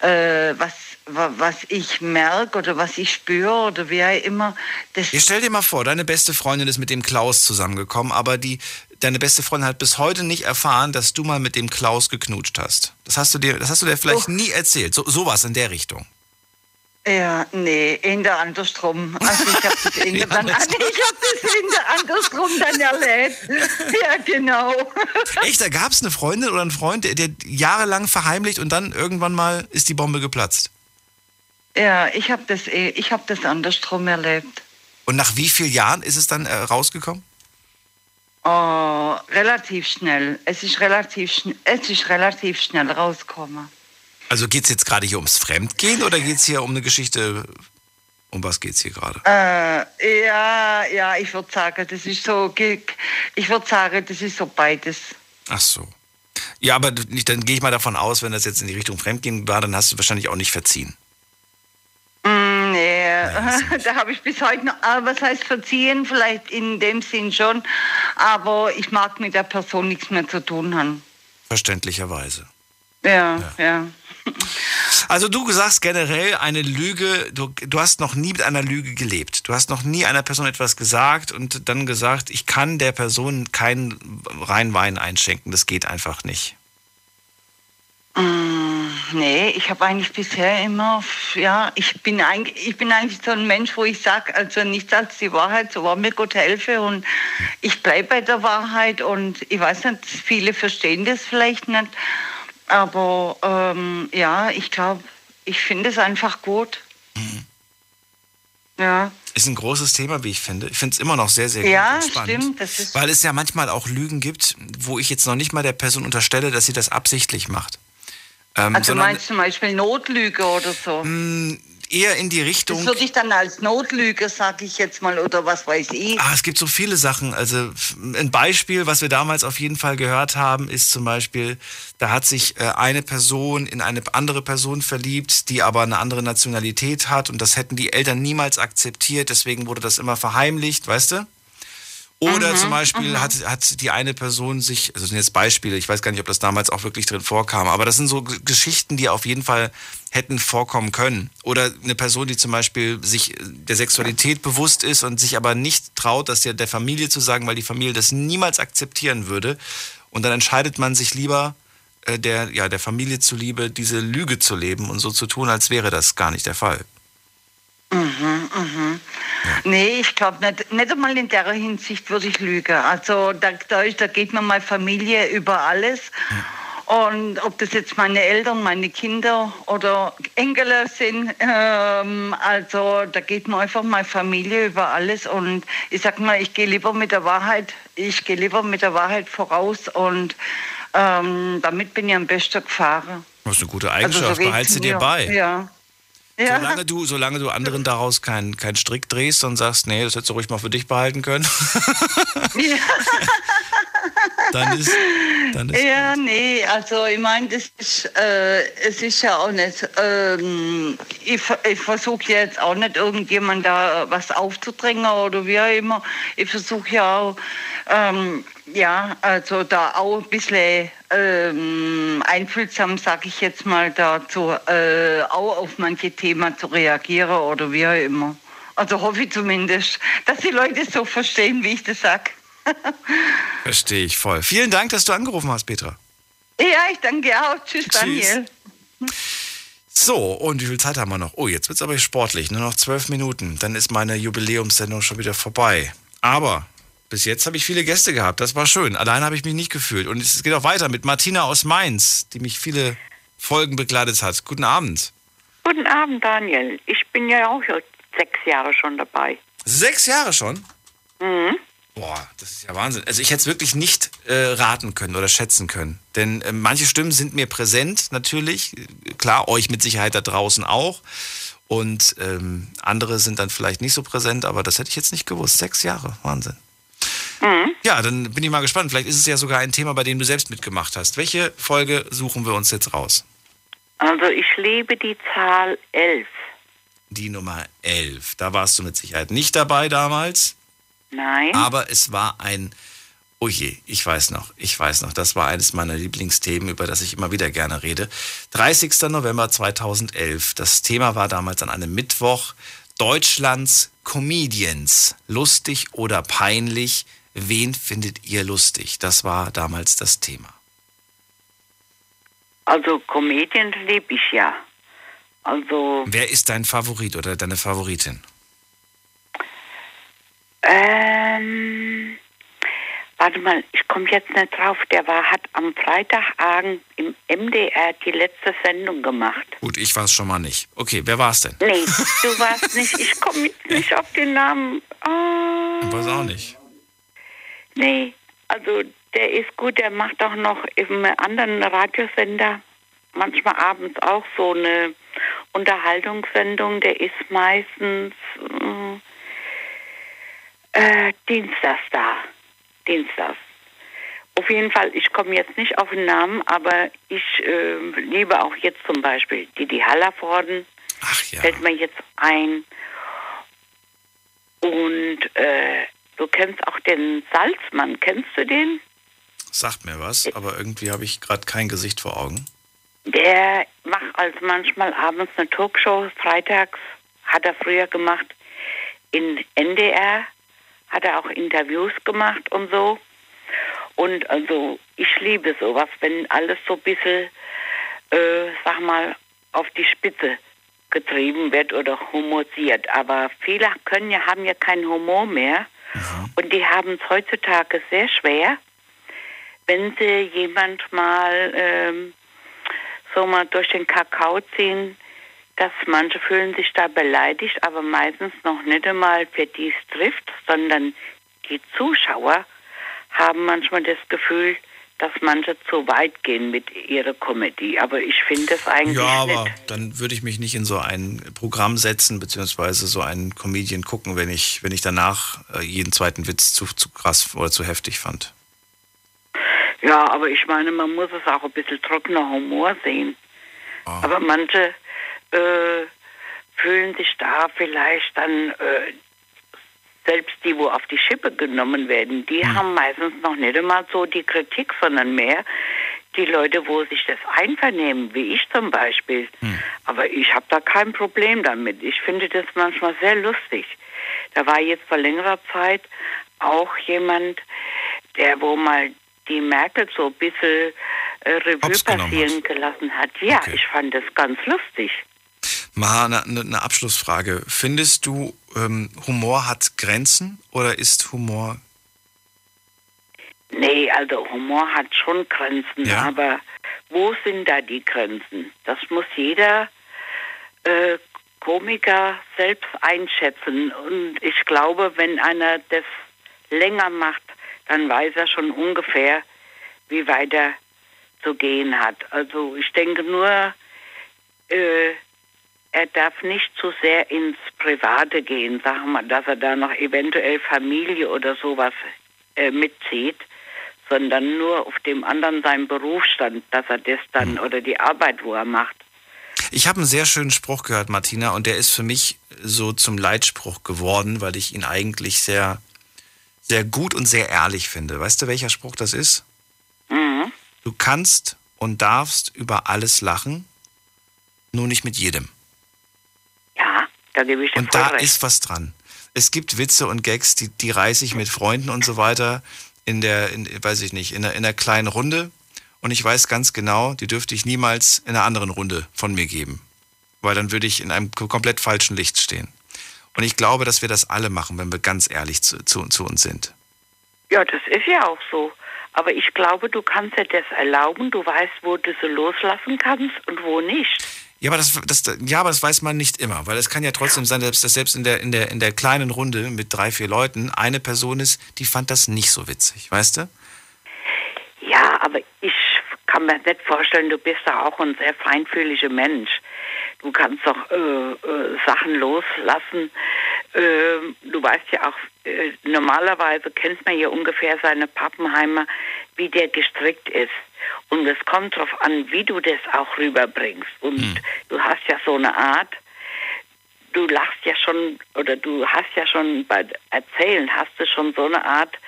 äh, was, wa- was ich merke oder was ich spüre oder wie auch immer, das Hier stell dir mal vor, deine beste Freundin ist mit dem Klaus zusammengekommen, aber die, deine beste Freundin hat bis heute nicht erfahren, dass du mal mit dem Klaus geknutscht hast. Das hast du dir, das hast du dir vielleicht Oh. nie erzählt. So, sowas in der Richtung. Ja, nee, in der andersrum. Also ich habe das in der, dann, ich hab das in der andersrum dann erlebt. Ja, genau. Echt, da gab es eine Freundin oder einen Freund, der, der jahrelang verheimlicht und dann irgendwann mal ist die Bombe geplatzt. Ja, ich habe das, eh- ich hab das andersrum erlebt. Und nach wie vielen Jahren ist es dann äh, rausgekommen? Oh, relativ schnell. Es ist relativ, schn es ist relativ schnell rausgekommen. Also geht es jetzt gerade hier ums Fremdgehen oder geht es hier um eine Geschichte? Um was geht es hier gerade? Äh, ja, ja, ich würde sagen, das ist so, ich würde sagen, das ist so beides. Ach so. Ja, aber dann gehe ich mal davon aus, wenn das jetzt in die Richtung Fremdgehen war, dann hast du wahrscheinlich auch nicht verziehen. Mm, nee, da habe ich bis heute noch, ah, was heißt verziehen? Vielleicht in dem Sinn schon, aber ich mag mit der Person nichts mehr zu tun haben. Verständlicherweise. Ja, ja. Also du sagst generell eine Lüge, du, du hast noch nie mit einer Lüge gelebt. Du hast noch nie einer Person etwas gesagt und dann gesagt, ich kann der Person keinen reinen Wein einschenken. Das geht einfach nicht. Mm, Nee, ich habe eigentlich bisher immer, ja, ich bin, eigentlich, ich bin eigentlich so ein Mensch, wo ich sage, also nichts als die Wahrheit, so war mir Gott helfe und ich bleibe bei der Wahrheit und ich weiß nicht, viele verstehen das vielleicht nicht, aber ähm, ja, ich glaube, ich finde es einfach gut. Ja. Ist ein großes Thema, wie ich finde. Ich finde es immer noch sehr, sehr gut Ja, und spannend. stimmt, das ist- weil es ja manchmal auch Lügen gibt, wo ich jetzt noch nicht mal der Person unterstelle, dass sie das absichtlich macht. Ähm, Also sondern meinst du zum Beispiel Notlüge oder so? Eher in die Richtung. Das würde ich dann als Notlüge, sag ich jetzt mal, oder was weiß ich. Ah, es gibt so viele Sachen. Also ein Beispiel, was wir damals auf jeden Fall gehört haben, ist zum Beispiel, da hat sich äh, eine Person in eine andere Person verliebt, die aber eine andere Nationalität hat und das hätten die Eltern niemals akzeptiert, deswegen wurde das immer verheimlicht, weißt du? Oder Mhm, zum Beispiel hat, hat die eine Person sich, also das sind jetzt Beispiele, ich weiß gar nicht, ob das damals auch wirklich drin vorkam, aber das sind so Geschichten, die auf jeden Fall hätten vorkommen können. Oder eine Person, die zum Beispiel sich äh, der Sexualität bewusst ist und sich aber nicht traut, das ja der Familie zu sagen, weil die Familie das niemals akzeptieren würde. Und dann entscheidet man sich lieber, äh, der, ja, der Familie zuliebe, diese Lüge zu leben und so zu tun, als wäre das gar nicht der Fall. Mhm, mhm. Nee, ich glaube nicht, nicht einmal in der Hinsicht würde ich lügen. Also da, da, ist, da geht mir meine Familie über alles. Und ob das jetzt meine Eltern, meine Kinder oder Enkel sind, ähm, also da geht mir einfach meine Familie über alles. Und ich sag mal, ich gehe lieber mit der Wahrheit, ich gehe lieber mit der Wahrheit voraus und ähm, damit bin ich am besten gefahren. Das ist eine gute Also so Eigenschaft, behalt sie dir bei. Ja. Ja. Solange du, solange du anderen daraus keinen keinen Strick drehst und sagst, nee, das hättest du ruhig mal für dich behalten können, dann ist, dann ist Ja, nee, also ich meine, das ist, äh, es ist ja auch nicht, ähm, ich, ich versuche jetzt auch nicht irgendjemand da was aufzudrängen oder wie auch immer. Ich versuche ja auch, ähm, ja, also da auch ein bisschen ähm, einfühlsam, sag ich jetzt mal, dazu äh, auch auf manche Themen zu reagieren oder wie auch immer. Also hoffe ich zumindest, dass die Leute so verstehen, wie ich das sag. Verstehe ich voll. Vielen Dank, dass du angerufen hast, Petra. Ja, ich danke auch. Tschüss, Daniel. So, und wie viel Zeit haben wir noch? Oh, jetzt wird es aber sportlich. Nur noch zwölf Minuten. Dann ist meine Jubiläumssendung schon wieder vorbei. Aber bis jetzt habe ich viele Gäste gehabt. Das war schön. Allein habe ich mich nicht gefühlt. Und es geht auch weiter mit Martina aus Mainz, die mich viele Folgen begleitet hat. Guten Abend. Guten Abend, Daniel. Ich bin ja auch schon sechs Jahre schon dabei. Sechs Jahre schon? Mhm. Boah, das ist ja Wahnsinn. Also ich hätte es wirklich nicht äh, raten können oder schätzen können. Denn äh, manche Stimmen sind mir präsent, natürlich. Klar, euch mit Sicherheit da draußen auch. Und ähm, andere sind dann vielleicht nicht so präsent, aber das hätte ich jetzt nicht gewusst. Sechs Jahre, Wahnsinn. Ja, dann bin ich mal gespannt. Vielleicht ist es ja sogar ein Thema, bei dem du selbst mitgemacht hast. Welche Folge suchen wir uns jetzt raus? Also ich lebe die Zahl elf. die Nummer 11. Da warst du mit Sicherheit nicht dabei damals. Nein. Aber es war ein, oh je, ich weiß noch, ich weiß noch, das war eines meiner Lieblingsthemen, über das ich immer wieder gerne rede. 30. November 2011. Das Thema war damals an einem Mittwoch Deutschlands Comedians. Lustig oder peinlich? Wen findet ihr lustig? Das war damals das Thema. Also Comedians liebe ich ja. Also, Wer ist dein Favorit oder deine Favoritin? Ähm, warte mal, ich komme jetzt nicht drauf. Der war, hat am Freitagabend im MDR die letzte Sendung gemacht. Gut, ich war es schon mal nicht. Okay, wer war es denn? Nee, du warst nicht. Ich komme jetzt nicht auf den Namen. Ah, Ich weiß auch nicht. nee, also der ist gut. Der macht auch noch im anderen Radiosender manchmal abends auch so eine Unterhaltungssendung. Der ist meistens äh, äh, Dienstags da. Dienstags. Auf jeden Fall, ich komme jetzt nicht auf den Namen, aber ich äh, liebe auch jetzt zum Beispiel Didi Hallervorden. Ach ja. Fällt mir jetzt ein. Und äh, du kennst auch den Salzmann. Kennst du den? Sagt mir was, aber irgendwie habe ich gerade kein Gesicht vor Augen. Der macht also manchmal abends eine Talkshow, freitags hat er früher gemacht. In NDR hat er auch Interviews gemacht und so. Und also ich liebe sowas, wenn alles so ein bisschen, äh, sag mal, auf die Spitze getrieben wird oder humorisiert. Aber viele können ja, haben ja keinen Humor mehr. Und die haben es heutzutage sehr schwer, wenn sie jemand mal ähm, so mal durch den Kakao ziehen, dass manche fühlen sich da beleidigt, aber meistens noch nicht einmal für die es trifft, sondern die Zuschauer haben manchmal das Gefühl, dass manche zu weit gehen mit ihrer Comedy. Aber ich finde es eigentlich Ja, aber nicht. dann würde ich mich nicht in so ein Programm setzen, beziehungsweise so einen Comedian gucken, wenn ich, wenn ich danach äh, jeden zweiten Witz zu, zu krass oder zu heftig fand. Ja, aber ich meine, man muss es auch ein bisschen trockener Humor sehen. Aber manche äh, fühlen sich da vielleicht dann, äh, selbst die, wo auf die Schippe genommen werden, die haben meistens noch nicht einmal so die Kritik, sondern mehr die Leute, wo sich das einvernehmen, wie ich zum Beispiel. Aber ich habe da kein Problem damit. Ich finde das manchmal sehr lustig. Da war jetzt vor längerer Zeit auch jemand, der wo mal die Merkel so ein bisschen äh, Revue passieren gelassen hat. Ja, ich fand das ganz lustig. Mal eine, eine- Abschlussfrage. Findest du, ähm, Humor hat Grenzen oder ist Humor. Nee, also Humor hat schon Grenzen, Ja. aber wo sind da die Grenzen? Das muss jeder äh, Komiker selbst einschätzen. Und ich glaube, wenn einer das länger macht, dann weiß er schon ungefähr, wie weiter zu gehen hat. Also ich denke nur, äh, er darf nicht zu sehr ins Private gehen, sagen wir mal, dass er da noch eventuell Familie oder sowas äh, mitzieht, sondern nur auf dem anderen seinen Berufsstand, dass er das dann oder die Arbeit, wo er macht. Ich habe einen sehr schönen Spruch gehört, Martina, und der ist für mich so zum Leitspruch geworden, weil ich ihn eigentlich sehr, sehr gut und sehr ehrlich finde. Weißt du, welcher Spruch das ist? Mhm. Du kannst und darfst über alles lachen, nur nicht mit jedem. Da gebe ich dir Und da recht. ist was dran. Es gibt Witze und Gags, die, die reiße ich mit Freunden und so weiter in der, in, weiß ich nicht, in einer, in einer kleinen Runde. Und ich weiß ganz genau, die dürfte ich niemals in einer anderen Runde von mir geben. Weil dann würde ich in einem ko- komplett falschen Licht stehen. Und ich glaube, dass wir das alle machen, wenn wir ganz ehrlich zu, zu, zu uns sind. Ja, das ist ja auch so. Aber ich glaube, du kannst dir das erlauben. Du weißt, wo du sie loslassen kannst und wo nicht. Ja, aber das, das, ja, aber das weiß man nicht immer, weil es kann ja trotzdem sein, dass selbst in der, in, der, in der kleinen Runde mit drei, vier Leuten eine Person ist, die fand das nicht so witzig, weißt du? Ja, aber ich kann mir nicht vorstellen, du bist doch auch ein sehr feinfühliger Mensch. Du kannst doch äh, äh, Sachen loslassen. Ähm, du weißt ja auch, äh, normalerweise kennt man ja ungefähr seine Pappenheimer, wie der gestrickt ist. Und es kommt darauf an, wie du das auch rüberbringst. Und du hast ja so eine Art, du lachst ja schon oder du hast ja schon bei Erzählen hast du schon so eine Art,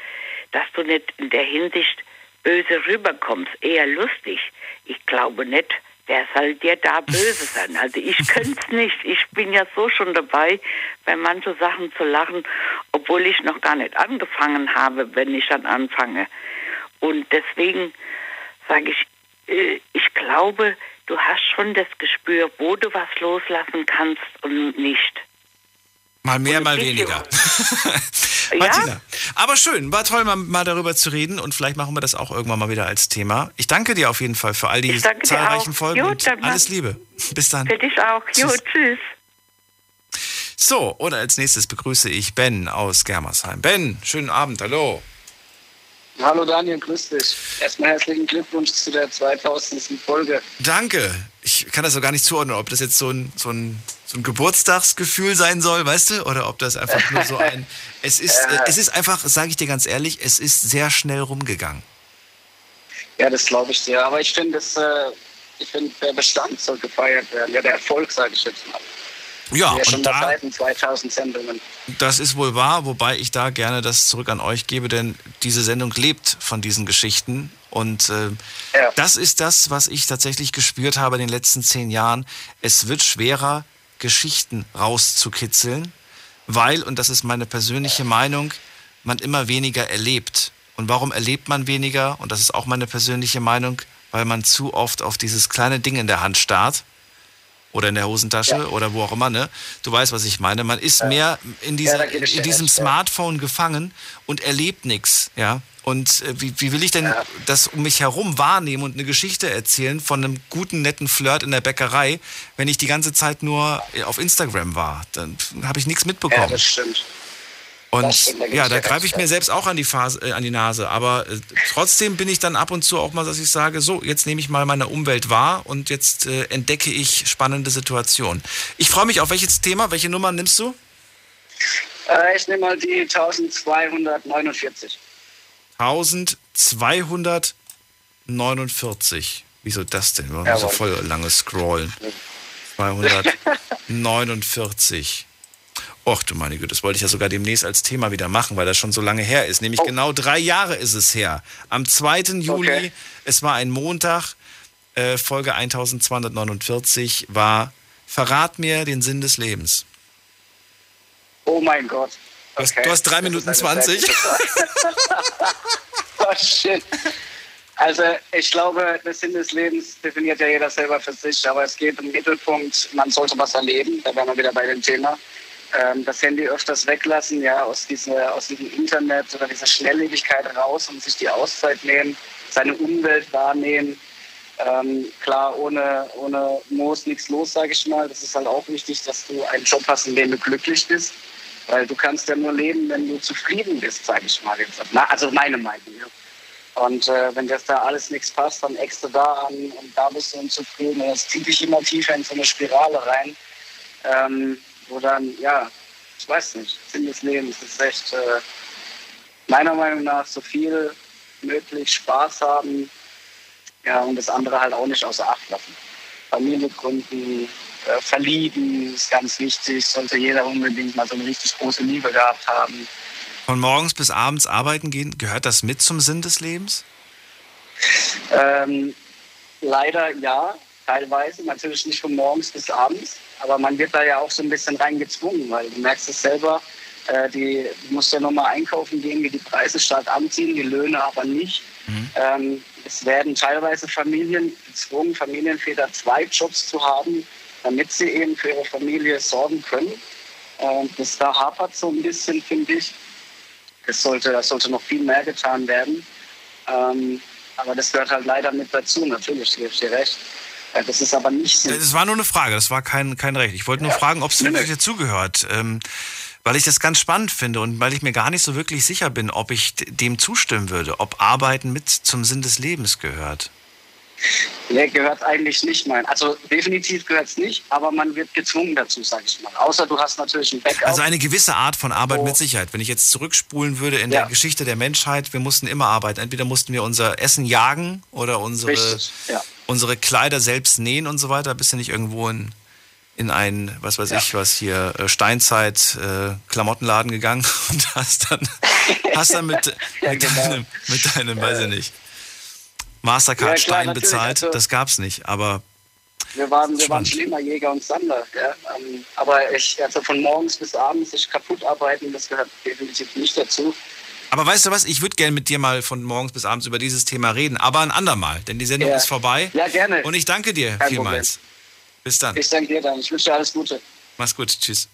dass du nicht in der Hinsicht böse rüberkommst, eher lustig. Ich glaube nicht, wer soll dir da böse sein? Also ich könnte es nicht. Ich bin ja so schon dabei, bei manchen Sachen zu lachen, obwohl ich noch gar nicht angefangen habe, wenn ich dann anfange. Und deswegen sage ich, äh, ich glaube, du hast schon das Gespür, wo du was loslassen kannst und nicht. Mal mehr, mal weniger. Martina. Aber schön, war toll, mal, mal, darüber zu reden und vielleicht machen wir das auch irgendwann mal wieder als Thema. Ich danke dir auf jeden Fall für all die zahlreichen Folgen jo, und alles Liebe. Bis dann. Für dich auch. Jo, tschüss. tschüss. So, und als nächstes begrüße ich Ben aus Germersheim. Ben, schönen Abend, hallo. Hallo Daniel, grüß dich. Erstmal herzlichen Glückwunsch zu der 2000. Folge. Danke. Ich kann das so gar nicht zuordnen, ob das jetzt so ein, so ein, so ein Geburtstagsgefühl sein soll, weißt du? Oder ob das einfach nur so ein. Es ist, äh, es ist einfach, sage ich dir ganz ehrlich, es ist sehr schnell rumgegangen. Ja, das glaube ich dir. Aber ich finde, äh, ich finde, der Bestand soll gefeiert werden. Ja, der Erfolg, sage ich jetzt mal. Ja, ja und da, 2000 Sendungen. Das ist wohl wahr, wobei ich da gerne das zurück an euch gebe, denn diese Sendung lebt von diesen Geschichten. Und äh, ja. das ist das, was ich tatsächlich gespürt habe in den letzten zehn Jahren. Es wird schwerer, Geschichten rauszukitzeln, weil, und das ist meine persönliche Meinung, man immer weniger erlebt. Und warum erlebt man weniger? Und das ist auch meine persönliche Meinung, weil man zu oft auf dieses kleine Ding in der Hand starrt oder in der Hosentasche ja. oder wo auch immer, ne? Du weißt, was ich meine. Man ist ja. mehr in, dieser, ja, in diesem Smartphone gefangen und erlebt nichts, ja. Und äh, wie, wie will ich denn das um mich herum wahrnehmen und eine Geschichte erzählen von einem guten, netten Flirt in der Bäckerei, wenn ich die ganze Zeit nur auf Instagram war? Dann habe ich nichts mitbekommen. Ja, das stimmt. Und ja, da greife ich mir selbst auch an die, Phase, äh, an die Nase. Aber äh, trotzdem bin ich dann ab und zu auch mal, dass ich sage, so, jetzt nehme ich mal meine Umwelt wahr und jetzt äh, entdecke ich spannende Situationen. Ich freue mich auf welches Thema, welche Nummer nimmst du? Äh, ich nehme mal die 1249. 1249. Wieso das denn? Wir müssen so voll lange scrollen. 249. Och du meine Güte, das wollte ich ja sogar demnächst als Thema wieder machen, weil das schon so lange her ist. Nämlich oh. genau drei Jahre ist es her. Am 2. Juli, okay. es war ein Montag, äh, Folge 1249 war Verrat mir den Sinn des Lebens. Oh mein Gott. Okay. Du, hast, drei Minuten zwanzig. oh shit. Also ich glaube, der Sinn des Lebens definiert ja jeder selber für sich, aber es geht im Mittelpunkt, man sollte was erleben, da wären wir wieder bei dem Thema ähm, das Handy öfters weglassen, ja, aus, dieser, aus diesem Internet oder dieser Schnelllebigkeit raus und sich die Auszeit nehmen, seine Umwelt wahrnehmen. Ähm, klar, ohne, ohne Moos nichts los, sage ich mal. Das ist halt auch wichtig, dass du einen Job hast, in dem du glücklich bist. Weil du kannst ja nur leben, wenn du zufrieden bist, sage ich mal. Also meine Meinung. Ja. Und äh, wenn das da alles nichts passt, dann eckst du da an und da bist du unzufrieden. Und das zieht dich immer tiefer in so eine Spirale rein. Ähm, wo dann, ja, ich weiß nicht, Sinn des Lebens ist echt äh, meiner Meinung nach so viel möglich, Spaß haben, ja, und das andere halt auch nicht außer Acht lassen. Familie gründen, äh, verlieben ist ganz wichtig, sollte jeder unbedingt mal so eine richtig große Liebe gehabt haben. Von morgens bis abends arbeiten gehen, gehört das mit zum Sinn des Lebens? Ähm, leider ja, teilweise, natürlich nicht von morgens bis abends. Aber man wird da ja auch so ein bisschen reingezwungen, weil du merkst es selber, äh, die, du musst ja nochmal einkaufen gehen, wie die Preise stark anziehen, die Löhne aber nicht. Mhm. Ähm, es werden teilweise Familien gezwungen, Familienväter zwei Jobs zu haben, damit sie eben für ihre Familie sorgen können. Äh, das da hapert so ein bisschen, finde ich. Das sollte, das sollte noch viel mehr getan werden. Ähm, aber das gehört halt leider mit dazu, natürlich, gebe ich dir recht. Das ist aber nicht so. Das war nur eine Frage, das war kein, kein Recht. Ich wollte nur ja. fragen, ob es wirklich dazugehört. Ähm, weil ich das ganz spannend finde und weil ich mir gar nicht so wirklich sicher bin, ob ich dem zustimmen würde, ob Arbeiten mit zum Sinn des Lebens gehört. Nee, gehört eigentlich nicht, mein. Also definitiv gehört es nicht, aber man wird gezwungen dazu, sage ich mal. Außer du hast natürlich ein Backup. Also eine gewisse Art von Arbeit oh. mit Sicherheit. Wenn ich jetzt zurückspulen würde in ja. der Geschichte der Menschheit, wir mussten immer arbeiten. Entweder mussten wir unser Essen jagen oder unsere, ja. Unsere Kleider selbst nähen und so weiter, bis du nicht irgendwo in, in einen, was weiß ich, was hier, äh, Steinzeit äh, Klamottenladen gegangen und hast dann, hast dann mit, ja, mit, genau. deinem, mit deinem, weiß ich nicht, Mastercard ja, klar, Stein bezahlt. Also, das gab's nicht, aber. Wir waren, wir waren Schlimmerjäger und Sammler. Ja? Ähm, aber ich, also von morgens bis abends sich kaputt arbeiten, das gehört definitiv nicht dazu. Aber weißt du was, ich würde gerne mit dir mal von morgens bis abends über dieses Thema reden, aber ein andermal, denn die Sendung ja. ist vorbei. Ja, gerne. Und ich danke dir Kein vielmals. Problem. Bis dann. Ich danke dir dann. Ich wünsche dir alles Gute. Mach's gut. Tschüss.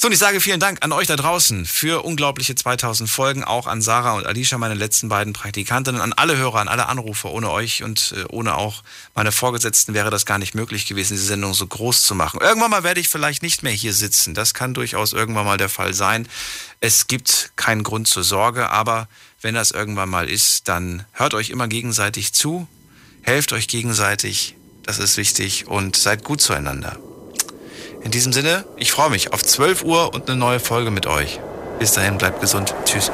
So, und ich sage vielen Dank an euch da draußen für unglaubliche 2000 Folgen, auch an Sarah und Alicia, meine letzten beiden Praktikantinnen, an alle Hörer, an alle Anrufer. Ohne euch und äh, ohne auch meine Vorgesetzten wäre das gar nicht möglich gewesen, diese Sendung so groß zu machen. Irgendwann mal werde ich vielleicht nicht mehr hier sitzen. Das kann durchaus irgendwann mal der Fall sein. Es gibt keinen Grund zur Sorge, aber wenn das irgendwann mal ist, dann hört euch immer gegenseitig zu, helft euch gegenseitig, das ist wichtig und seid gut zueinander. In diesem Sinne, ich freue mich auf 12 Uhr und eine neue Folge mit euch. Bis dahin, bleibt gesund. Tschüss.